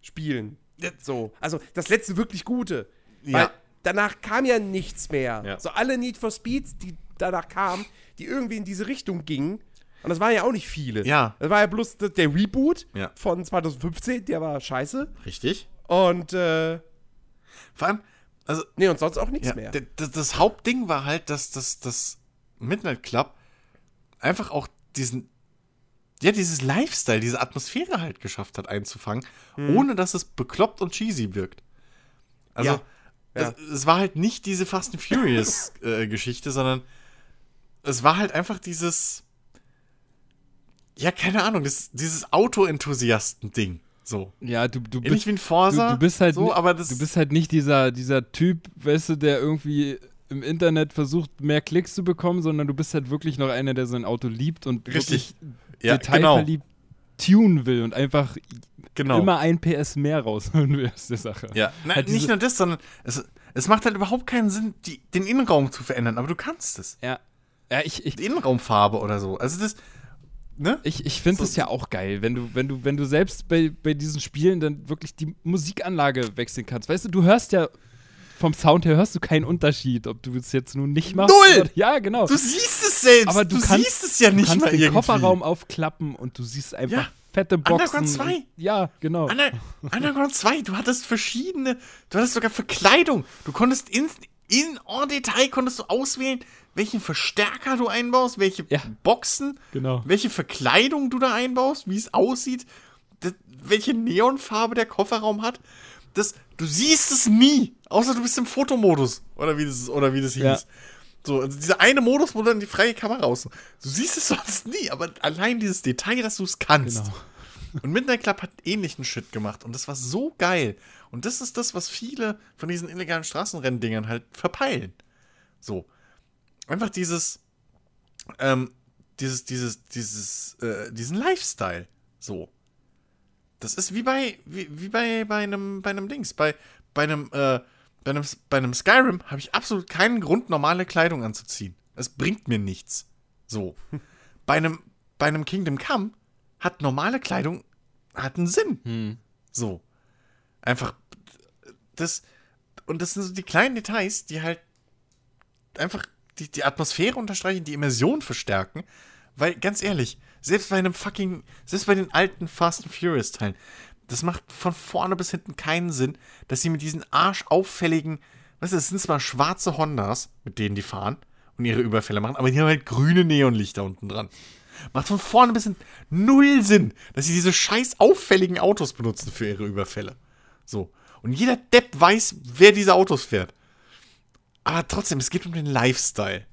Spielen. So, also das letzte wirklich gute. Ja. Weil danach kam ja nichts mehr. Ja. So alle Need for Speeds, die danach kamen, die irgendwie in diese Richtung gingen. Und das waren ja auch nicht viele. Ja. Das war ja bloß der Reboot ja. von 2015, der war scheiße. Richtig. Und äh, vor allem, also. Nee, und sonst auch nichts ja, mehr. Das, das, Hauptding war halt, dass das, das Midnight Club einfach auch diesen. Ja, dieses Lifestyle, diese Atmosphäre halt geschafft hat einzufangen, hm. ohne dass es bekloppt und cheesy wirkt. Also, ja. Ja. Es, es, war halt nicht diese Fast and Furious äh, Geschichte, sondern es war halt einfach dieses. Ja, keine Ahnung, das, dieses Auto-Enthusiasten-Ding. So. Ja, du, du bist. wie ein Forsa. Du, du, bist halt, so, aber das du bist halt nicht dieser, dieser Typ, weißt du, der irgendwie im Internet versucht, mehr Klicks zu bekommen, sondern du bist halt wirklich noch einer, der sein Auto liebt und Richtig. wirklich ja, detailverliebt genau. tunen will und einfach genau. immer ein PS mehr rausholen will aus der Sache. Ja, Na, halt nicht nur das, sondern es, es macht halt überhaupt keinen Sinn, die, den Innenraum zu verändern, aber du kannst es. Ja, ja, ich, ich Innenraumfarbe oder so. Also das, ne? Ich, ich finde es so, ja auch geil, wenn du, wenn du, wenn du selbst bei, bei diesen Spielen dann wirklich die Musikanlage wechseln kannst. Weißt du, du hörst ja vom Sound her hörst du keinen Unterschied, ob du es jetzt nun nicht machst. Null! Oder, ja, genau. Du siehst selbst. Aber du, du kannst, siehst es ja nicht du kannst mal den irgendwie. Kofferraum aufklappen und du siehst einfach ja. fette Boxen. Underground 2. Ja, genau. Under, Underground 2, du hattest verschiedene, du hattest sogar Verkleidung. Du konntest in, in en Detail konntest du auswählen, welchen Verstärker du einbaust, welche ja. Boxen, genau. welche Verkleidung du da einbaust, wie es aussieht, das, welche Neonfarbe der Kofferraum hat. Das, du siehst es nie, außer du bist im Fotomodus oder wie das, oder wie das hieß. Ja. So, also dieser eine Modus, wo dann die freie Kamera raus. Du siehst es sonst nie, aber allein dieses Detail, dass du es kannst. Genau. Und Midnight Club hat ähnlichen Shit gemacht und das war so geil. Und das ist das, was viele von diesen illegalen Straßenrenndingern halt verpeilen. So. Einfach dieses, ähm, dieses, dieses, dieses, äh, diesen Lifestyle. So. Das ist wie bei, wie, wie bei, bei einem, bei einem Dings, bei, bei einem, äh, bei einem, bei einem Skyrim habe ich absolut keinen Grund, normale Kleidung anzuziehen. Es bringt mir nichts. So. bei einem, bei einem Kingdom Come hat normale Kleidung hat einen Sinn. Hm. So. Einfach das und das sind so die kleinen Details, die halt einfach die, die Atmosphäre unterstreichen, die Immersion verstärken, weil ganz ehrlich, selbst bei einem fucking, selbst bei den alten Fast and Furious Teilen, das macht von vorne bis hinten keinen Sinn, dass sie mit diesen arschauffälligen, weißt du, es sind zwar schwarze Hondas, mit denen die fahren und ihre Überfälle machen, aber die haben halt grüne Neonlichter unten dran. Macht von vorne bis hinten null Sinn, dass sie diese scheiß auffälligen Autos benutzen für ihre Überfälle. So. Und jeder Depp weiß, wer diese Autos fährt. Aber trotzdem, es geht um den Lifestyle.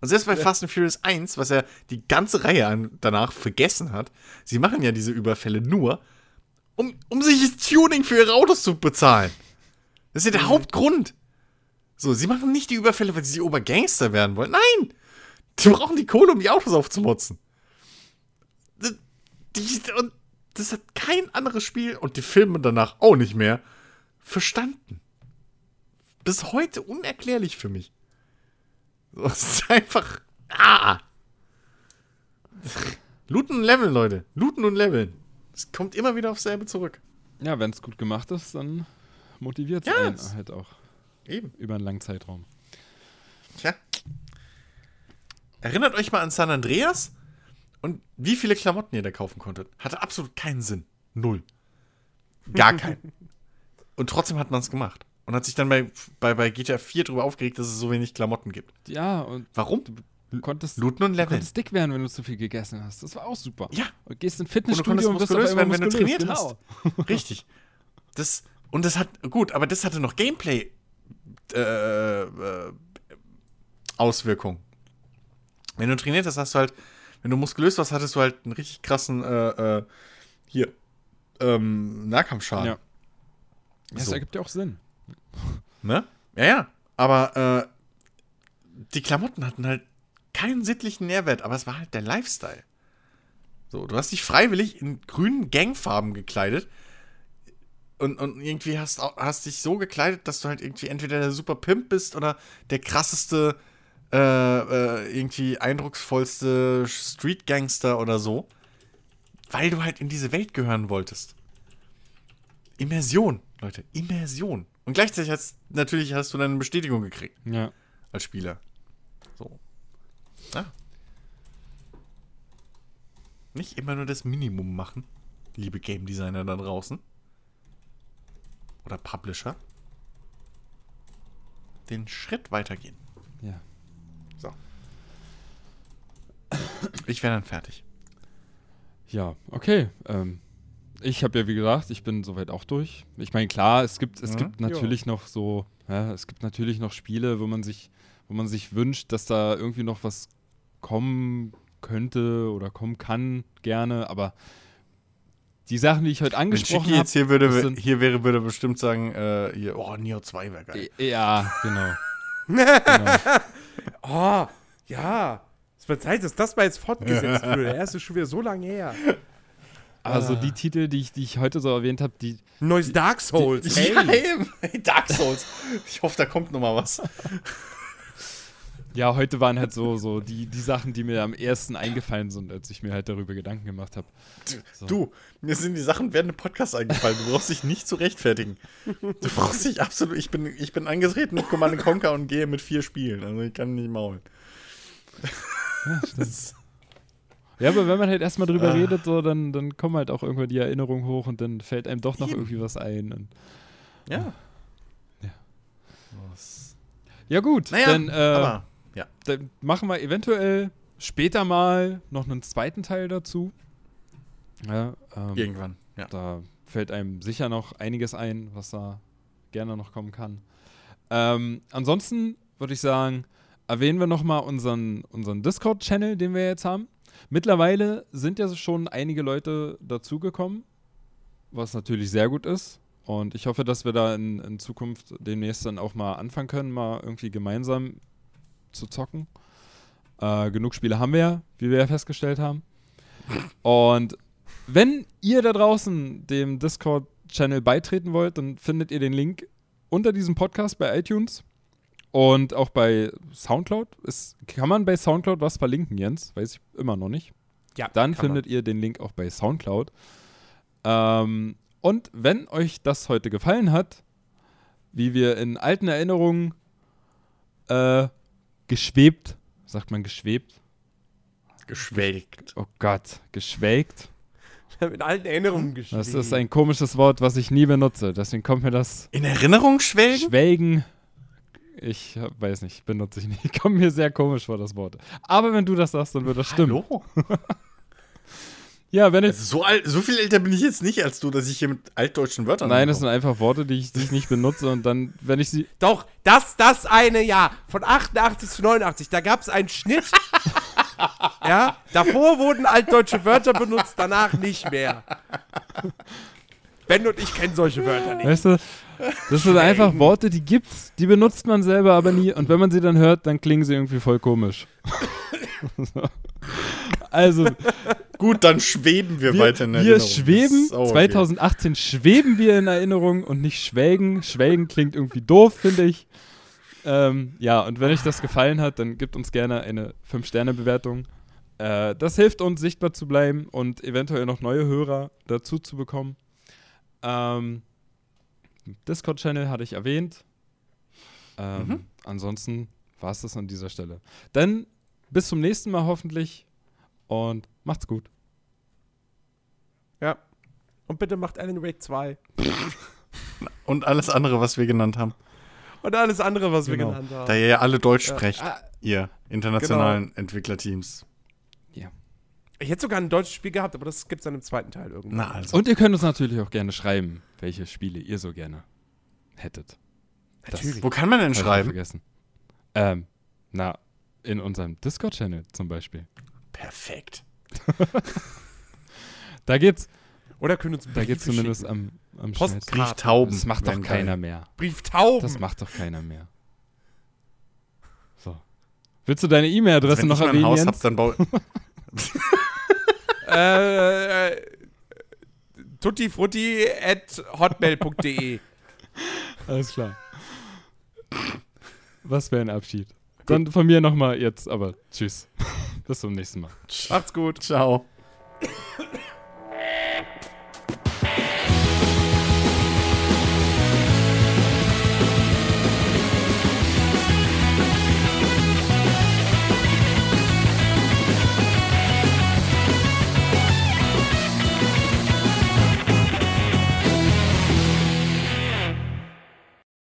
Und selbst bei ja. Fast and Furious 1, was er die ganze Reihe danach vergessen hat, sie machen ja diese Überfälle nur, um, um sich das Tuning für ihre Autos zu bezahlen. Das ist ja der mhm. Hauptgrund. So, sie machen nicht die Überfälle, weil sie Obergangster werden wollen. Nein! Die brauchen die Kohle, um die Autos aufzumotzen. Die, und das hat kein anderes Spiel und die Filme danach auch nicht mehr verstanden. Bis heute unerklärlich für mich. So, es ist einfach. Ah! Looten und leveln, Leute. Looten und leveln. Es kommt immer wieder aufs selbe zurück. Ja, wenn es gut gemacht ist, dann motiviert es ja, einen halt auch. Eben. Über einen langen Zeitraum. Tja. Erinnert euch mal an San Andreas und wie viele Klamotten ihr da kaufen konntet. Hatte absolut keinen Sinn. Null. Gar keinen. und trotzdem hat man es gemacht. Und hat sich dann bei, bei, bei GTA 4 darüber aufgeregt, dass es so wenig Klamotten gibt. Ja, und. Warum? Du konntest, Looten und Leveln. Du konntest dick werden, wenn du zu viel gegessen hast. Das war auch super. Ja. Und gehst in Fitnessstudio und, und muskulös werden, wenn du trainiert genau. hast. Richtig. Das, und das hat, gut, aber das hatte noch Gameplay äh, äh, Auswirkungen. Wenn du trainiert hast, hast du halt, wenn du muskulös warst, hattest du halt einen richtig krassen, äh, äh hier, ähm, Nahkampfschaden. Ja. Das so. ergibt ja auch Sinn. Ne? Ja, ja. Aber äh, die Klamotten hatten halt keinen sittlichen Nährwert, aber es war halt der Lifestyle. So, du hast dich freiwillig in grünen Gangfarben gekleidet und, und irgendwie hast, hast dich so gekleidet, dass du halt irgendwie entweder der super Pimp bist oder der krasseste, äh, äh, irgendwie eindrucksvollste Street Gangster oder so, weil du halt in diese Welt gehören wolltest. Immersion, Leute, Immersion. Und gleichzeitig hast natürlich hast du dann eine Bestätigung gekriegt. Ja. Als Spieler. Ja. Nicht immer nur das Minimum machen, liebe Game Designer da draußen. Oder Publisher. Den Schritt weitergehen. Ja. So. Ich wäre dann fertig. Ja, okay. Ähm, ich habe ja, wie gesagt, ich bin soweit auch durch. Ich meine, klar, es gibt, es ja, gibt natürlich jo. noch so, ja, es gibt natürlich noch Spiele, wo man sich, wo man sich wünscht, dass da irgendwie noch was kommen könnte oder kommen kann, gerne, aber die Sachen, die ich heute angesprochen habe. jetzt hier, würde, hier wäre, würde bestimmt sagen, äh, hier, oh, Neo 2 wäre geil. Ja, genau. genau. Oh, ja. Es wird Zeit, dass das mal jetzt fortgesetzt wird. Der erste ist schon wieder so lange her. Also ah. die Titel, die ich, die ich heute so erwähnt habe, die. Neues Dark Souls. Die, hey. Ja, eben. Dark Souls. Ich hoffe, da kommt noch mal was. Ja, heute waren halt so, so die, die Sachen, die mir am ersten eingefallen sind, als ich mir halt darüber Gedanken gemacht habe. So. Du, mir sind die Sachen während dem Podcast eingefallen. Du brauchst dich nicht zu rechtfertigen. Du brauchst dich absolut. Ich bin, ich bin angetreten mit Command Conquer und gehe mit vier Spielen. Also ich kann nicht maulen. Ja. Ja, aber wenn man halt erstmal drüber ah. redet, so, dann, dann kommen halt auch irgendwann die Erinnerungen hoch und dann fällt einem doch noch Eben. irgendwie was ein. Und, ja. Ja. Ja, gut. Naja, dann, äh, aber, ja. dann machen wir eventuell später mal noch einen zweiten Teil dazu. Ja, ähm, Irgendwann, ja. Da fällt einem sicher noch einiges ein, was da gerne noch kommen kann. Ähm, ansonsten würde ich sagen, erwähnen wir nochmal unseren, unseren Discord-Channel, den wir jetzt haben. Mittlerweile sind ja schon einige Leute dazugekommen, was natürlich sehr gut ist. Und ich hoffe, dass wir da in, in, Zukunft demnächst dann auch mal anfangen können, mal irgendwie gemeinsam zu zocken. Äh, genug Spiele haben wir ja, wie wir ja festgestellt haben. Und wenn ihr da draußen dem Discord-Channel beitreten wollt, dann findet ihr den Link unter diesem Podcast bei iTunes. Und auch bei Soundcloud. Ist, kann man bei Soundcloud was verlinken, Jens? Weiß ich immer noch nicht. Ja. Dann findet man. ihr den Link auch bei Soundcloud. Ähm, und wenn euch das heute gefallen hat, wie wir in alten Erinnerungen äh, geschwebt, sagt man geschwebt? Geschwelgt. Oh Gott, geschwelgt. in alten Erinnerungen geschwebt. Das ist ein komisches Wort, was ich nie benutze. Deswegen kommt mir das. In Erinnerung schwelgen? Schwelgen ich weiß nicht, benutze ich nicht. Kommt mir sehr komisch vor, das Wort. Aber wenn du das sagst, dann wird das stimmen. Hallo? ja, wenn ich. Also so, alt, so viel älter bin ich jetzt nicht als du, dass ich hier mit altdeutschen Wörtern. Nein, das sind einfach Worte, die ich, die ich nicht benutze und dann, wenn ich sie. Doch, das, das eine Jahr von 88 zu 89, da gab es einen Schnitt. ja, davor wurden altdeutsche Wörter benutzt, danach nicht mehr. Ben und ich kennen solche Wörter nicht. Weißt du, das sind einfach Worte, die gibt's, die benutzt man selber aber nie. Und wenn man sie dann hört, dann klingen sie irgendwie voll komisch. also. Gut, dann schweben wir, wir weiter in Erinnerung. Wir schweben, okay. 2018 schweben wir in Erinnerung und nicht schwelgen. Schwelgen klingt irgendwie doof, finde ich. Ähm, ja, und wenn euch das gefallen hat, dann gebt uns gerne eine 5-Sterne-Bewertung. Äh, das hilft uns, sichtbar zu bleiben und eventuell noch neue Hörer dazu zu bekommen. Ähm, Discord-Channel hatte ich erwähnt. Ähm, mhm. Ansonsten war es das an dieser Stelle. Dann bis zum nächsten Mal hoffentlich und macht's gut. Ja. Und bitte macht Alan Wake 2. und alles andere, was wir genannt haben. Und alles andere, was genau. wir genannt haben. Da ihr ja alle Deutsch ja. sprecht, ah, ihr internationalen genau. Entwicklerteams. Ich hätte sogar ein deutsches Spiel gehabt, aber das gibt es dann im zweiten Teil irgendwann. Na also. Und ihr könnt uns natürlich auch gerne schreiben, welche Spiele ihr so gerne hättet. Natürlich. Das Wo kann man denn schreiben? Vergessen. Ähm, na, in unserem Discord-Channel zum Beispiel. Perfekt. da geht's. Oder können uns Da geht's zumindest am, am Brieftauben. Das macht doch keiner mehr. Brieftauben. Das macht doch keiner mehr. So. Willst du deine E-Mail-Adresse noch erwähnen? Wenn ich mein Haus hab, dann baue äh, äh, tuttifrutti at hotmail.de. Alles klar. Was wäre ein Abschied? Dann von mir nochmal jetzt, aber tschüss. Bis zum nächsten Mal. Macht's gut. Ciao.